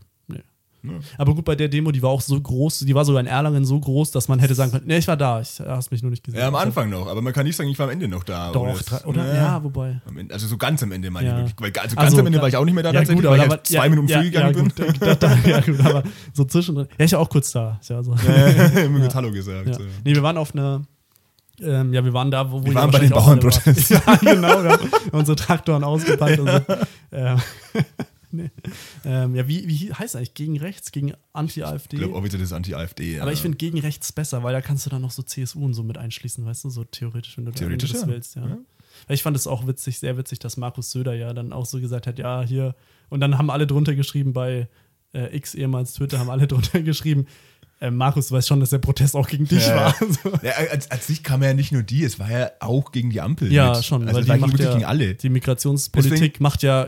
Ja. Aber gut, bei der Demo, die war auch so groß, die war sogar in Erlangen so groß, dass man hätte sagen können, nee, ich war da, ich hast mich nur nicht gesehen. Ja, am Anfang noch, aber man kann nicht sagen, ich war am Ende noch da. Doch, oder, oder? Ja. Ja, wobei. Also so ganz am Ende meine Ja. ich wirklich. Weil, also ganz Also, am Ende war ich auch nicht mehr da Ja, tatsächlich, gut, aber weil da ich halt zwei Minuten ja, früh gegangen ja, gut, bin. da, da, ja, gut, aber so zwischendrin. Ja, ich war auch kurz da. Ja, so. Ja, immer Ja. kurz Hallo gesagt. Ja. So. Nee, wir waren auf einer. Ähm, ja, wir waren da, wo, Wir waren bei den wahrscheinlich auch alle Bauernprotest. wart. Ja, genau. Wir haben unsere Traktoren ausgepackt. Und so. ähm, nee. ähm, ja, wie, wie heißt eigentlich? Gegen rechts? Gegen Anti-AfD? Ich glaube offiziell ist Anti-AfD. Aber ja. ich finde gegen rechts besser, weil da kannst du dann noch so CSU und so mit einschließen, weißt du, so theoretisch, wenn du, Theoretisch, das ja. willst, ja. Ja. Ich fand es auch witzig, sehr witzig, dass Markus Söder ja dann auch so gesagt hat, ja, hier, und dann haben alle drunter geschrieben bei äh, X ehemals Twitter, haben alle drunter geschrieben, äh, Markus, du weißt schon, dass der Protest auch gegen dich Ja. war. So. Ja, als, als sich kam ja nicht nur die, es war ja auch gegen die Ampel. Ja, mit. schon, Also weil die macht wirklich ja, gegen alle. die Migrationspolitik Deswegen- macht ja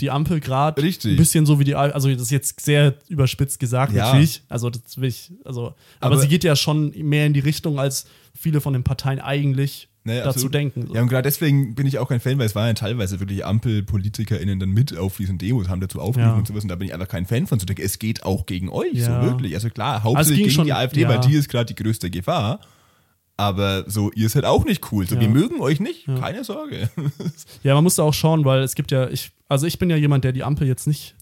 die Ampel gerade ein bisschen so wie die Al- also das ist jetzt sehr überspitzt gesagt Ja. natürlich, also das will ich, also aber, Aber- sie geht ja schon mehr in die Richtung als viele von den Parteien eigentlich Nee, dazu absolut. denken. So. Ja, und gerade deswegen bin ich auch kein Fan, weil es waren ja teilweise wirklich AmpelpolitikerInnen dann mit auf diesen Demos, haben dazu aufgerufen Ja. und sowas. Und da bin ich einfach kein Fan von zu denken, es geht auch gegen euch, Ja. so wirklich. Also klar, hauptsächlich ging gegen schon- die AfD, weil die ist gerade die größte Gefahr. Aber so, ihr seid auch nicht cool. So, Ja. wir mögen euch nicht, keine Sorge. Ja, man muss da auch schauen, weil es gibt ja, ich, also ich bin ja jemand, der die Ampel jetzt nicht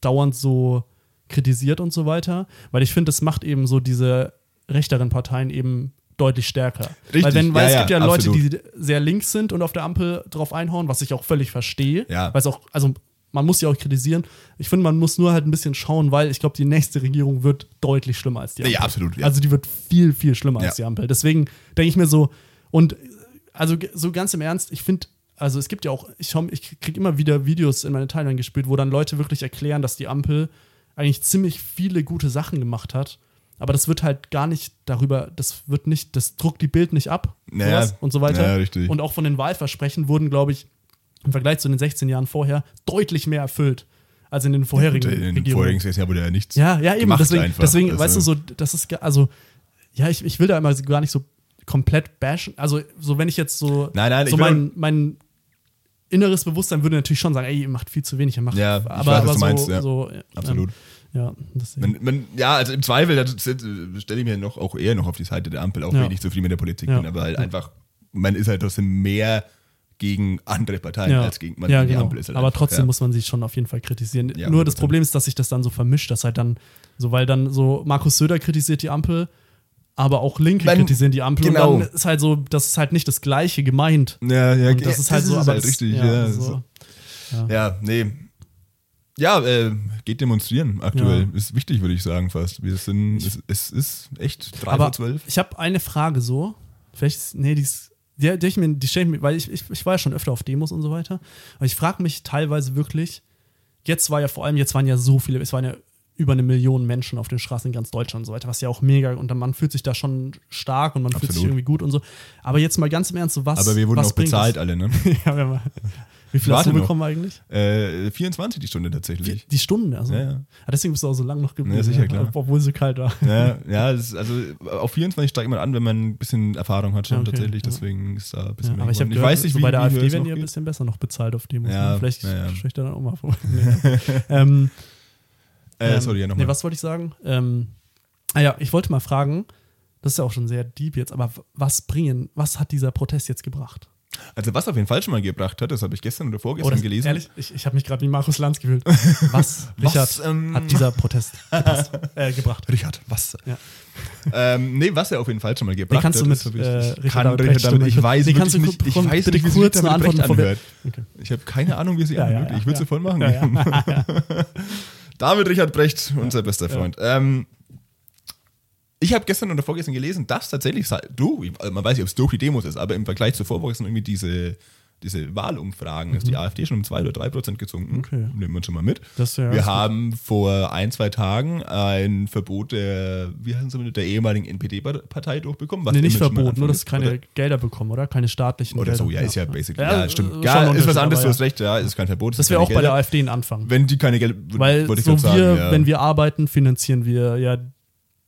dauernd so kritisiert und so weiter, weil ich finde, es macht eben so diese rechteren Parteien eben deutlich stärker. Richtig, weil wenn, weil ja, es ja, gibt ja absolut. Leute, die sehr links sind und auf der Ampel drauf einhauen, was ich auch völlig verstehe. Ja. Weil es auch, also man muss sie auch kritisieren. Ich finde, man muss nur halt ein bisschen schauen, weil ich glaube, die nächste Regierung wird deutlich schlimmer als die Ampel. Ja, absolut, ja. Also die wird viel, viel schlimmer Ja. als die Ampel. Deswegen denke ich mir so, und also so ganz im Ernst, ich finde, also es gibt ja auch, ich, ich kriege immer wieder Videos in meine Timeline gespielt, wo dann Leute wirklich erklären, dass die Ampel eigentlich ziemlich viele gute Sachen gemacht hat. Aber das wird halt gar nicht darüber, das wird nicht, das druckt die Bild nicht ab Naja, und so weiter. ja, richtig. Und auch von den Wahlversprechen wurden, glaube ich, im Vergleich zu den 16 Jahren vorher deutlich mehr erfüllt als in den vorherigen in den Regierungen. vorigen sechs Jahren wurde ja nichts Ja, ja, eben. Deswegen, einfach. deswegen Also- weißt du, so, das ist, also, ja, ich, ich will da immer gar nicht so komplett bashen. Also, so, wenn ich jetzt so, Nein, nein, ich so mein, mein inneres Bewusstsein würde natürlich schon sagen, ey, ihr macht viel zu wenig, ihr macht, Ja, ich aber, weiß, was aber du so, meinst, ja. so, ähm, Absolut. ja. Man, man, ja, also im Zweifel das stelle ich mir noch auch eher noch auf die Seite der Ampel, auch Ja. wenn ich nicht so viel mit der Politik Ja. bin, aber halt einfach, man ist halt trotzdem mehr gegen andere Parteien ja, als gegen man ja, die genau. Ampel ist. Halt aber einfach, trotzdem ja. muss man sich schon auf jeden Fall kritisieren. Ja, Nur das 100%. Problem ist, dass sich das dann so vermischt, dass halt dann, so, weil dann so Markus Söder kritisiert die Ampel, aber auch Linke Man- kritisieren die Ampel genau. und dann ist halt so, das ist halt nicht das Gleiche gemeint. Ja, ja, Und das ist halt so, es aber halt das, richtig. ja, so. so. ja nee. Ja, äh, geht demonstrieren aktuell. Ist wichtig, würde ich sagen fast. Wir sind, es, es ist echt drei Aber vor zwölf. ich habe eine Frage so. Vielleicht, ist- nee, die ist, die, die, ich mir, die stell ich mir, weil ich, ich, ich war ja schon öfter auf Demos und so weiter. Aber ich frage mich teilweise wirklich, jetzt war ja vor allem, jetzt waren ja so viele, es waren ja über eine Million Menschen auf den Straßen in ganz Deutschland und so weiter, was ja auch mega, und dann, man fühlt sich da schon stark und man fühlt sich Absolut. irgendwie gut und so. Aber jetzt mal ganz im Ernst, so was. Aber wir wurden was auch bezahlt das? alle, ne? ja, wir haben, wie viel hast du noch. bekommen eigentlich? äh, 24 die Stunde tatsächlich. Die Stunde, also. Ja, ja. Ah, deswegen bist du auch so lange noch geblieben. Ja, sicher, klar. Obwohl es so kalt war. Ja, ja ist, also auf 24 steigt man an, wenn man ein bisschen Erfahrung hat schon okay, tatsächlich. Deswegen ist da ein bisschen mehr aber ich, gehört, weiß nicht, so wie, bei der AfD werden noch die ein bisschen besser noch bezahlt auf Demos. Ja? Vielleicht ja, spreche ich da dann auch mal. Nee. ähm, Äh, ähm, sorry, ja nee, nochmal. was wollte ich sagen? Ähm, ah ja, ich wollte mal fragen, das ist ja auch schon sehr deep jetzt, aber was bringen, was hat dieser Protest jetzt gebracht? Also was auf jeden Fall schon mal gebracht hat, das habe ich gestern oder vorgestern das- gelesen. Ehrlich, ich, ich habe mich gerade wie Markus Lanz gefühlt. Was, Richard, ähm, hat dieser Protest äh, gebracht? Richard, was? Ja. ähm, nee, was er auf jeden Fall schon mal gebracht Nee, kannst du hat. mit das hab ich, äh, ich Richard kann Richard damit, ich weiß nee, kannst du nicht, ich weiß nicht, wie sich kurz David eine Antwort Brecht vorweg- anhört. Okay. Ich habe keine Ahnung, wie sie Ja, anhört. ja, ich würde ja. sie voll machen. David Richard Brecht, unser bester Freund. Ähm, ich habe gestern oder vorgestern gelesen, dass tatsächlich, du, also man weiß nicht, ob es durch die Demos ist, aber im Vergleich zu vorgestern irgendwie diese, diese Wahlumfragen ist die AfD schon um 2 oder 3 Prozent gesunken. Mhm. Okay. Nehmen wir uns schon mal mit. Ja wir haben vor ein, zwei Tagen ein Verbot der, wie heißen sie, der ehemaligen NPD-Partei durchbekommen. was Nee, nicht verboten, nur dass ist. keine Oder- Gelder bekommen, oder? Keine staatlichen Oder Gelder. so, ja, ist ja basically. Ja, Ja, stimmt. schon Ja, ist was anderes, du hast recht, ja, ist kein Verbot. Das wäre auch bei der Gelder. AfD ein Anfang. Wenn die keine Gelder, Weil so sagen, wir, ja. wenn wir arbeiten, finanzieren wir ja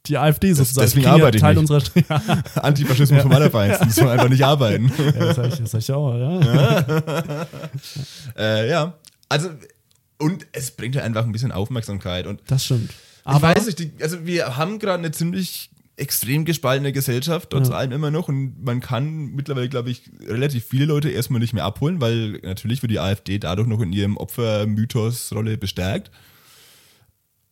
die AfD sozusagen. deswegen Die ja arbeite ich Teil nicht. unserer ja, Antifaschismus vom Allerfeinsten, soll einfach nicht arbeiten. das sag ich, das sag ich auch, ja. Äh, ja, also, und es bringt ja einfach ein bisschen Aufmerksamkeit. Und Das stimmt. ich Aber weiß nicht, die, also wir haben gerade eine ziemlich extrem gespaltene Gesellschaft, trotz Ja. allem immer noch. Und man kann mittlerweile, glaube ich, relativ viele Leute erstmal nicht mehr abholen, weil natürlich wird die AfD dadurch noch in ihrem Opfermythos-Rolle bestärkt.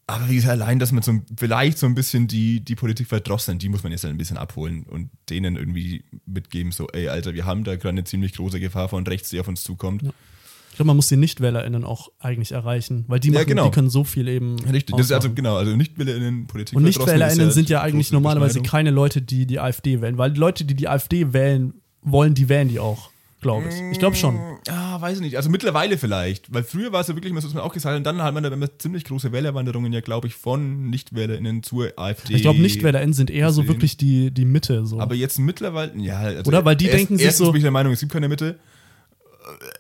Aber wie gesagt, allein, dass man so, vielleicht so ein bisschen die, die Politik verdrosseln, die muss man jetzt halt ein bisschen abholen und denen irgendwie mitgeben, so, ey, Alter, wir haben da gerade eine ziemlich große Gefahr von rechts, die auf uns zukommt. ich glaube, man muss die NichtwählerInnen auch eigentlich erreichen, weil die, Ja, machen, genau. die können so viel eben. Richtig, das ist also genau, also Nichtwählerinnen, Politik Und NichtwählerInnen ist sind ja eigentlich normalerweise keine Leute, die die AfD wählen, weil die Leute, die die AfD wählen wollen, die wählen die auch. Glaube ich. Ich glaube schon. Ah, weiß ich nicht. Also mittlerweile vielleicht. Weil früher war es ja wirklich, was man auch gesagt hat, und dann hat man da immer ziemlich große Wählerwanderungen ja, glaube ich, von NichtwählerInnen zur AfD. Ich glaube, NichtwählerInnen sind eher so wirklich die, die Mitte. So. Aber jetzt mittlerweile, ja. Also Oder? Weil die erst, denken sich so- bin ich der Meinung, es gibt keine Mitte.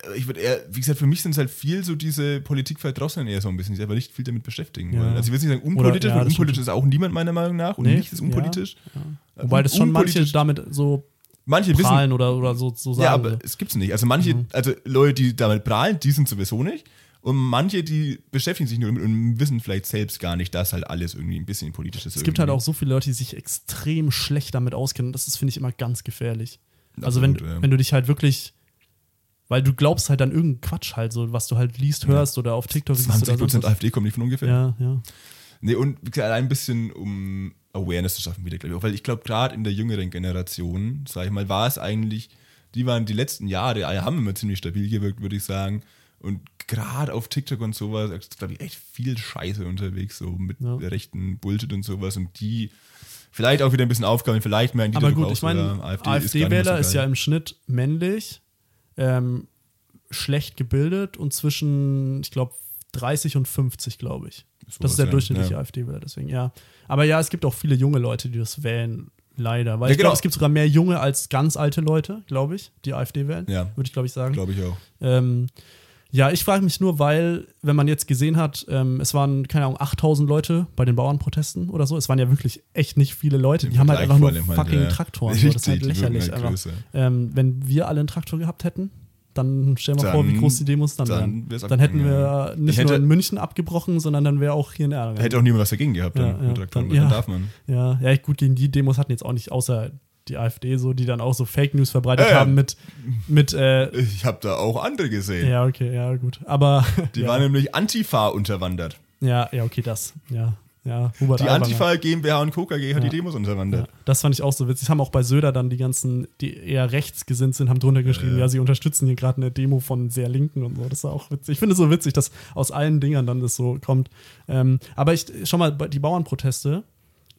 Äh, Ich würde eher, wie gesagt, für mich sind es halt viel so diese Politikverdrossenen eher so ein bisschen, die sich aber nicht viel damit beschäftigen. Ja. Weil, also ich will nicht sagen unpolitisch, Oder- ja, unpolitisch ist auch niemand meiner Meinung nach und Nee, nichts ist unpolitisch. ja. Wobei das schon manche damit so manche wissen, prahlen oder, oder so, so sagen. ja, aber es gibt's nicht. Also manche, Mhm. also Leute, die damit prahlen, die sind sowieso nicht. Und manche, die beschäftigen sich nur damit und wissen vielleicht selbst gar nicht, dass halt alles irgendwie ein bisschen politisch ist. Es gibt halt auch so viele Leute, die sich extrem schlecht damit auskennen. Das ist, finde ich, immer ganz gefährlich. Also wenn, ja. wenn du dich halt wirklich, weil du glaubst halt an irgendeinen Quatsch halt, so was du halt liest, hörst oder auf TikTok siehst oder 20% sonst was. AfD kommt nicht von ungefähr. Ja, ja. Nee, und allein ein bisschen um Awareness zu schaffen wieder, glaube ich. Auch, weil ich glaube, gerade in der jüngeren Generation, sage ich mal, war es eigentlich, die waren die letzten Jahre, alle haben immer ziemlich stabil gewirkt, würde ich sagen. Und gerade auf TikTok und sowas, glaube ich, echt viel Scheiße unterwegs, so mit Ja. rechten Bullshit und sowas. Und die vielleicht auch wieder ein bisschen aufkommen, vielleicht mehr in die Aber gut, ich meine, oder AfD ist AfD-Wähler so ist ja im Schnitt männlich, ähm, schlecht gebildet und zwischen, ich glaube, 30 und 50, glaube ich. das Sowas, ist der durchschnittliche Ja. AfD-Wähler, deswegen, ja. Aber ja, es gibt auch viele junge Leute, die das wählen, leider. Weil Ja, ich glaube, genau. es gibt sogar mehr junge als ganz alte Leute, glaube ich, die AfD wählen. Ja. Würde ich, glaube ich, sagen. Glaube ich auch. Ähm, ja, ich frage mich nur, weil, wenn man jetzt gesehen hat, ähm, es waren, keine Ahnung, 8000 Leute bei den Bauernprotesten oder so. Es waren ja wirklich echt nicht viele Leute. Die Im haben halt einfach nur halt, fucking ja. Traktoren. So, das ist halt Richtig, lächerlich halt. Ähm, wenn wir alle einen Traktor gehabt hätten, dann stellen wir Dann- vor, wie groß die Demos dann, dann wären. Dann hätten wir nicht Dann hätte- nur in München abgebrochen, sondern dann wäre auch hier in Erlangen. Hätte auch niemand was dagegen gehabt, dann, Ja, ja. Dann- dann ja. darf man. Ja, ja, gut, gegen die Demos hatten jetzt auch nicht, außer die AfD so, die dann auch so Fake News verbreitet ja. haben mit, mit äh, Ich habe da auch andere gesehen. ja, okay, ja, gut. Aber Die ja, waren nämlich Antifa unterwandert. ja, ja, okay, das. Ja, ja. Hubert Die Aiwanger. Antifa GmbH und Co. KG hat Ja. die Demos Ja, unterwandert. das fand ich auch so witzig. Haben auch bei Söder dann die ganzen, die eher rechtsgesinnt sind, haben drunter geschrieben, ja, sie unterstützen hier gerade eine Demo von sehr Linken und so. Das war auch witzig. Ich finde es so witzig, dass aus allen Dingern dann das so kommt. Ähm, aber ich schau mal, die Bauernproteste,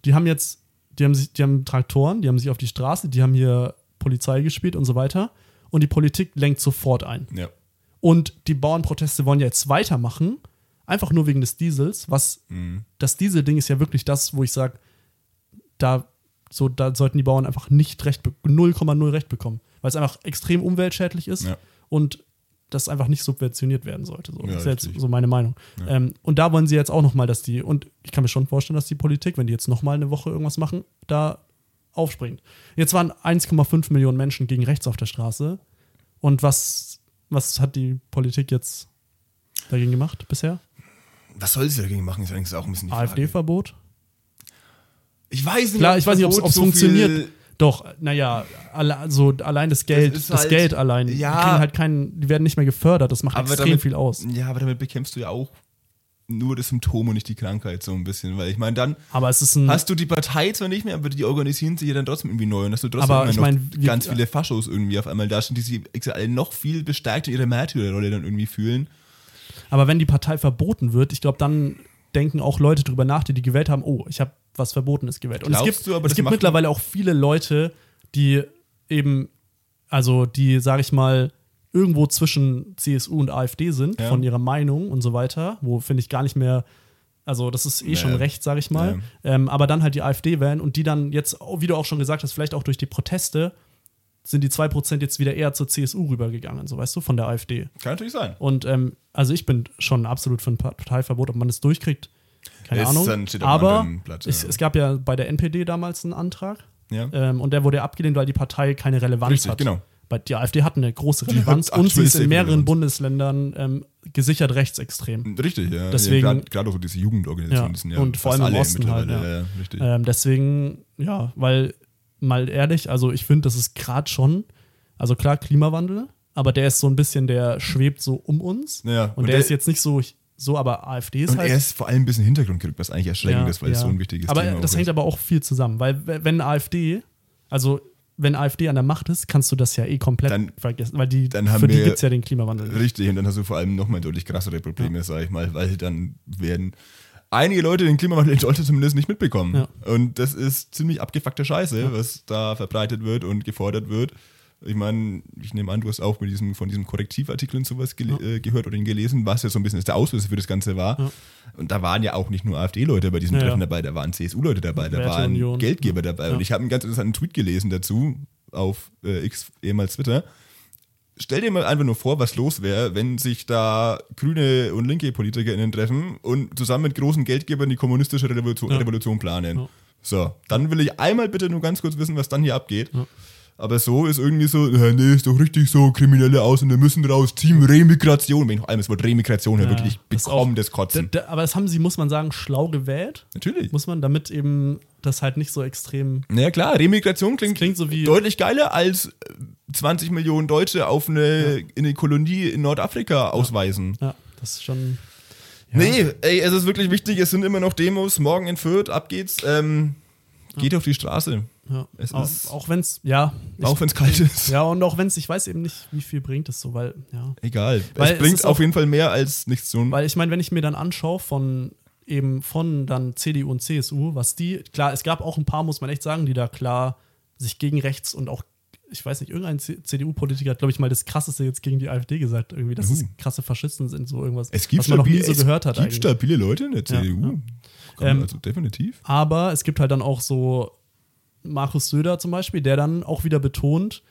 die haben jetzt, die haben sich, die haben Traktoren, die haben sich auf die Straße, die haben hier Polizei gespielt und so weiter. Und die Politik lenkt sofort ein. Ja. Und die Bauernproteste wollen ja jetzt weitermachen, einfach nur wegen des Diesels, was Mhm. das Diesel-Ding ist ja wirklich das, wo ich sage, da, so, da sollten die Bauern einfach nicht recht, be- 0,0 recht bekommen, weil es einfach extrem umweltschädlich ist Ja. und das einfach nicht subventioniert werden sollte. So. Ja, das ist jetzt richtig. so meine Meinung. Ähm, und da wollen sie jetzt auch nochmal, dass die, und ich kann mir schon vorstellen, dass die Politik, wenn die jetzt nochmal eine Woche irgendwas machen, da aufspringt. Jetzt waren 1,5 Millionen Menschen gegen rechts auf der Straße. Und was, was hat die Politik jetzt dagegen gemacht bisher? Was soll sie dagegen machen, ist eigentlich auch ein bisschen die. AfD-Verbot? Ich weiß nicht, Klar, ob ich weiß nicht, ob es so funktioniert. Doch, naja, alle, also allein das Geld, das halt- Geld allein. Die ja. kriegen halt keinen, die werden nicht mehr gefördert, das macht extrem damit- viel aus. Ja, aber damit bekämpfst du ja auch nur das Symptom und nicht die Krankheit so ein bisschen. Weil ich meine, dann Aber es ist ein. hast du die Partei zwar nicht mehr, aber die organisieren sich ja dann trotzdem irgendwie neu. Und hast du trotzdem Aber ich noch mein, ganz viele Faschos irgendwie auf einmal da stehen, die sich alle noch viel bestärkt in ihrer Märtyrerrolle dann irgendwie fühlen. Aber wenn die Partei verboten wird, ich glaube, dann denken auch Leute drüber nach, die die gewählt haben, oh, ich habe was Verbotenes gewählt. Und es Glaubst gibt, du, es gibt mittlerweile auch viele Leute, die eben, also die, sage ich mal, irgendwo zwischen CSU und AfD sind, Ja. von ihrer Meinung und so weiter, wo finde ich gar nicht mehr, also das ist eh schon Nee. recht, sage ich mal, ähm, aber dann halt die AfD wählen und die dann jetzt, wie du auch schon gesagt hast, vielleicht auch durch die Proteste, sind die 2% jetzt wieder eher zur CSU rübergegangen, so weißt du, von der AfD. Kann natürlich sein. Und ähm, also ich bin schon absolut für ein Parteiverbot, ob man es durchkriegt, keine Es Ahnung. Aber Blatt, ja. es, es gab ja bei der NPD damals einen Antrag Ja. ähm, und der wurde abgelehnt, weil die Partei keine Relevanz Richtig, hat. genau. Weil die AfD hat eine große Relevanz und sie ist in mehreren. Bundesländern ähm, gesichert rechtsextrem. Richtig, ja. Deswegen- Ja, Gerade auch so diese Jugendorganisationen, Ja, die sind ja und vor allem im Osten halt, ja. Ähm, deswegen, ja, weil mal ehrlich, also ich finde, das ist gerade schon, also klar, Klimawandel, aber der ist so ein bisschen, der schwebt so um uns. Ja, Und, und der, der- ist jetzt nicht so, so aber AfD ist Und halt. er ist vor allem ein bisschen in den Hintergrund gerückt, was eigentlich erschreckend ist, weil es so ein wichtiges aber Thema das auch hängt ist. aber auch viel zusammen, weil wenn AfD, also wenn AfD an der Macht ist, kannst du das ja eh komplett Dann- vergessen, weil die, für die gibt es ja den Klimawandel. Richtig, und dann hast du vor allem nochmal deutlich krassere Probleme, sag ich mal, weil dann werden einige Leute den Klimawandel in Deutschland zumindest nicht mitbekommen. Ja. Und das ist ziemlich abgefuckte Scheiße, was da verbreitet wird und gefordert wird. Ich meine, ich nehme an, du hast auch mit diesem, von diesem Korrektivartikel und sowas ge ja. äh, gehört oder ihn gelesen, was ja so ein bisschen der Auslöser für das Ganze war. Ja. Und da waren ja auch nicht nur AfD-Leute bei diesem ja, Treffen dabei, da waren CSU-Leute dabei, da waren Union. Geldgeber dabei. Und ich habe einen ganz interessanten Tweet gelesen dazu auf äh, X, ehemals Twitter. Stell dir mal einfach nur vor, was los wäre, wenn sich da grüne und linke PolitikerInnen treffen und zusammen mit großen Geldgebern die kommunistische Revolution, Revolution planen. So, dann will ich einmal bitte nur ganz kurz wissen, was dann hier abgeht. Aber so ist irgendwie so, ja, nee, ist doch richtig so, Kriminelle aus und wir müssen raus, Team Remigration. Wenn ich noch einmal das Wort Remigration ja, wirklich bekommen, das, Kotzen. Da, da, aber das haben sie, muss man sagen, schlau gewählt. Natürlich. Muss man, damit eben das halt nicht so extrem. Naja, klar, Remigration klingt, klingt so wie deutlich geiler als 20 Millionen Deutsche auf eine, ja. in eine Kolonie in Nordafrika ausweisen. Ja, das ist schon. Ja. Nee, ey, es ist wirklich wichtig, es sind immer noch Demos, morgen in Fürth, ab geht's. Ähm, geht auf die Straße. Ja. Es auch, ist, auch wenn es, ja. Auch wenn es kalt ist. Ja, und auch wenn es, ich weiß eben nicht, wie viel bringt es so, weil, ja. Egal. Weil es bringt es auf jeden Fall mehr als nichts zu tun. Weil ich meine, wenn ich mir dann anschaue von eben von dann CDU und CSU, was die, klar, es gab auch ein paar, muss man echt sagen, die da klar sich gegen rechts und auch, ich weiß nicht, irgendein CDU-Politiker hat, glaube ich, mal das krasseste jetzt gegen die AfD gesagt, irgendwie, dass uh. es krasse Faschisten sind, so irgendwas, es gibt was man stabile, noch nie so gehört hat. Es gibt eigentlich. stabile Leute in der CDU. Ja, ja. Ähm, also definitiv. Aber es gibt halt dann auch so Markus Söder zum Beispiel, der dann auch wieder betont,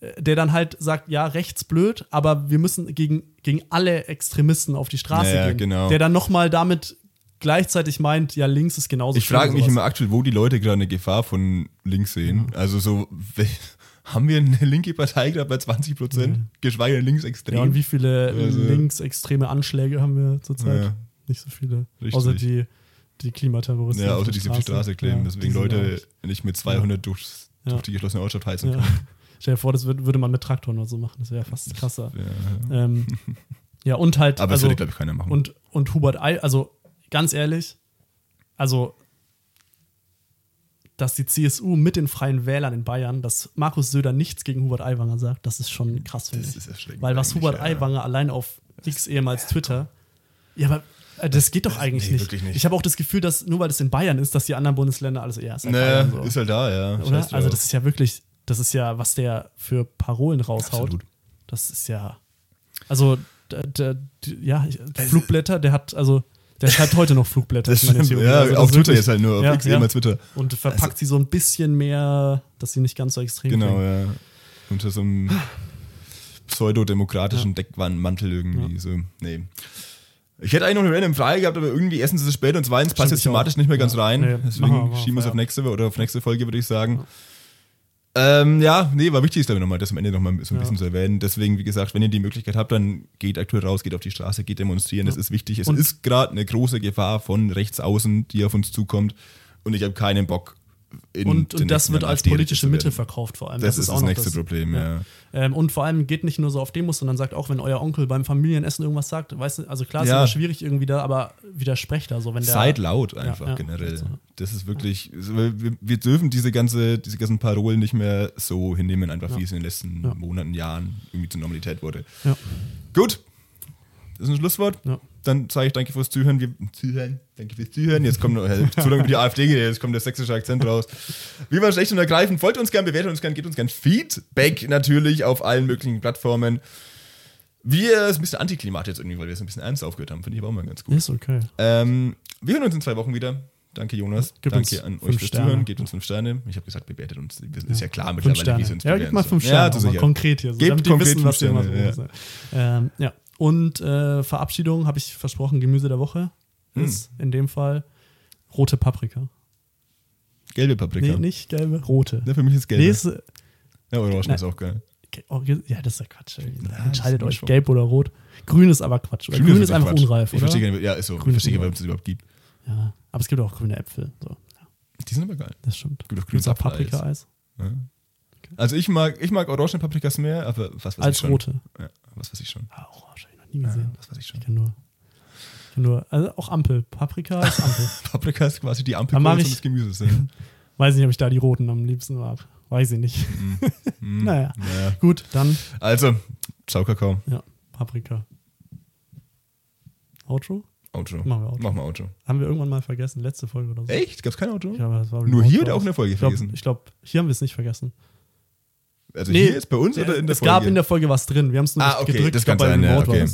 äh, der dann halt sagt, ja, rechts blöd, aber wir müssen gegen, gegen alle Extremisten auf die Straße ja, gehen. Genau. Der dann nochmal damit gleichzeitig meint, ja, links ist genauso Ich frage mich immer aktuell, wo die Leute gerade eine Gefahr von links sehen. Mhm. Also so, haben wir eine linke Partei gerade bei 20 Prozent, mhm. geschweige denn linksextrem. Ja, und wie viele also, linksextreme Anschläge haben wir zurzeit? Ja, Nicht so viele. Richtig. Außer die die Klimaterroristen. Ja, außer die, die auf die Straße kleben, ja, deswegen Leute nicht mit 200 ja. durch, durch die geschlossene Ortschaft heizen können. Stell dir vor, das würde man mit Traktoren oder so machen, das wäre ja fast krasser. Ja, ähm, ja, und halt. Aber also, das würde, glaube ich, keiner machen. Und, und Hubert Ei, also ganz ehrlich, also dass die CSU mit den Freien Wählern in Bayern, dass Markus Söder nichts gegen Hubert Aiwanger sagt, das ist schon krass, finde ich. Weil was Hubert ja. Aiwanger allein auf X ehemals Twitter, ja, aber das geht doch eigentlich nee, nicht. nicht. Ich habe auch das Gefühl, dass nur weil das in Bayern ist, dass die anderen Bundesländer alles eher ist. Halt naja, so. ist halt da, ja. Oder? Also das ist ja wirklich, das ist ja, was der für Parolen raushaut. Absolut. Das ist ja, also der, der, ja, Flugblätter, der hat, also der schreibt heute noch Flugblätter. Das stimmt, ja, also auf Twitter jetzt halt nur, auf ja, X ja. immer Twitter. Und verpackt also, sie so ein bisschen mehr, dass sie nicht ganz so extrem Genau, klingen. ja. Unter so einem pseudodemokratischen ja. Deckwandmantel irgendwie. So, nee. Ich hätte eigentlich noch eine random Frage gehabt, aber irgendwie erstens ist es spät und zweitens passt jetzt thematisch nicht mehr ganz rein. Nee, Deswegen schieben wir es auf nächste oder auf nächste Folge, würde ich sagen. Ja. Ähm, ja, nee, war wichtig, glaube ich, nochmal, das am Ende nochmal so ein ja. bisschen zu erwähnen. Deswegen, wie gesagt, wenn ihr die Möglichkeit habt, dann geht aktuell raus, geht auf die Straße, geht demonstrieren. Ja. Das ist wichtig. Es und ist gerade eine große Gefahr von rechts außen, die auf uns zukommt. Und ich habe keinen Bock, und, und das wird als politische Mittel verkauft, vor allem. Das, das ist, ist das nächste das, Problem, ja. ja. Ähm, und vor allem geht nicht nur so auf Demos, sondern sagt auch, wenn euer Onkel beim Familienessen irgendwas sagt, weißt du, also klar ist ja. immer schwierig irgendwie da, aber widersprecht da so, wenn der. Seid laut einfach ja, generell. So. Das ist wirklich, wir, wir, dürfen diese ganze, diese ganzen Parolen nicht mehr so hinnehmen, einfach wie es in den letzten Monaten, Jahren irgendwie zur Normalität wurde. Gut, das ist ein Schlusswort. Ja. Dann sage ich danke fürs Zuhören. Wir, Zuhören. Danke fürs Zuhören. Jetzt kommt noch, äh, zu lange über die AfD geredet, jetzt kommt der sächsische Akzent raus. Wie war schlecht und ergreifend? Folgt uns gern, bewertet uns gern, gebt uns gern Feedback natürlich auf allen möglichen Plattformen. Wir sind ein bisschen antiklimatisch jetzt irgendwie, weil wir es ein bisschen ernst aufgehört haben. Finde ich aber auch mal ganz gut. Ist okay. Ähm, wir hören uns in zwei Wochen wieder. Danke, Jonas. Gib Danke an euch fürs Sterne. Zuhören. Gebt uns fünf Sterne. Ich habe gesagt, bewertet uns. Ist ja klar mittlerweile, wie sie uns. Ja, gib mal fünf Sterne. Ja, mal konkret hier. So, Gebt konkret wissen, was Sterne, ja. Ähm, ja. Und äh, Verabschiedung habe ich versprochen, Gemüse der Woche hm. ist in dem Fall rote Paprika. Gelbe Paprika? Nee, nicht gelbe, rote. Ja, für mich ist gelbe. Nee, ist, ja, Orange ist auch geil. Oh, ja, das ist ja Quatsch. Ja, Entscheidet euch, gelb oder rot. Grün ist aber Quatsch. Grün, Grün ist, ist einfach Quatsch. unreif, ich Verstehe, nicht, ja, ist so. Grün ich verstehe, warum es das überhaupt gibt. Ja, aber es gibt auch grüne Äpfel. So. Die sind aber geil. Das stimmt. Gibt auch grünes Paprika-Eis. Ja. Also ich mag, ich mag orange Paprikas mehr, aber was weiß Als ich schon. rote. Ja, was weiß ich schon. Ah, orange habe ich noch nie gesehen. Ja, was weiß ich schon. Ich kann nur, ich kann nur, also auch Ampel. Paprika ist Ampel. Paprika ist quasi die Ampel des Gemüses. Ja. Weiß nicht, ob ich da die roten am liebsten mag. Weiß ich nicht. Mm. Mm. naja. naja. Gut, dann. Also, ciao Kakao. Ja, Paprika. Outro? Outro. Machen wir Outro. Machen wir Outro. Haben wir irgendwann mal vergessen, letzte Folge oder so. Echt? Gab es kein Outro? Das war Nur hier oder auch in der Folge ich glaub, vergessen? Ich glaube, hier haben wir es nicht vergessen. Also nee, hier jetzt bei uns oder in der es Folge? Es gab in der Folge was drin. Wir haben es nur ah, okay, gedrückt. Das kann sein, ja, okay.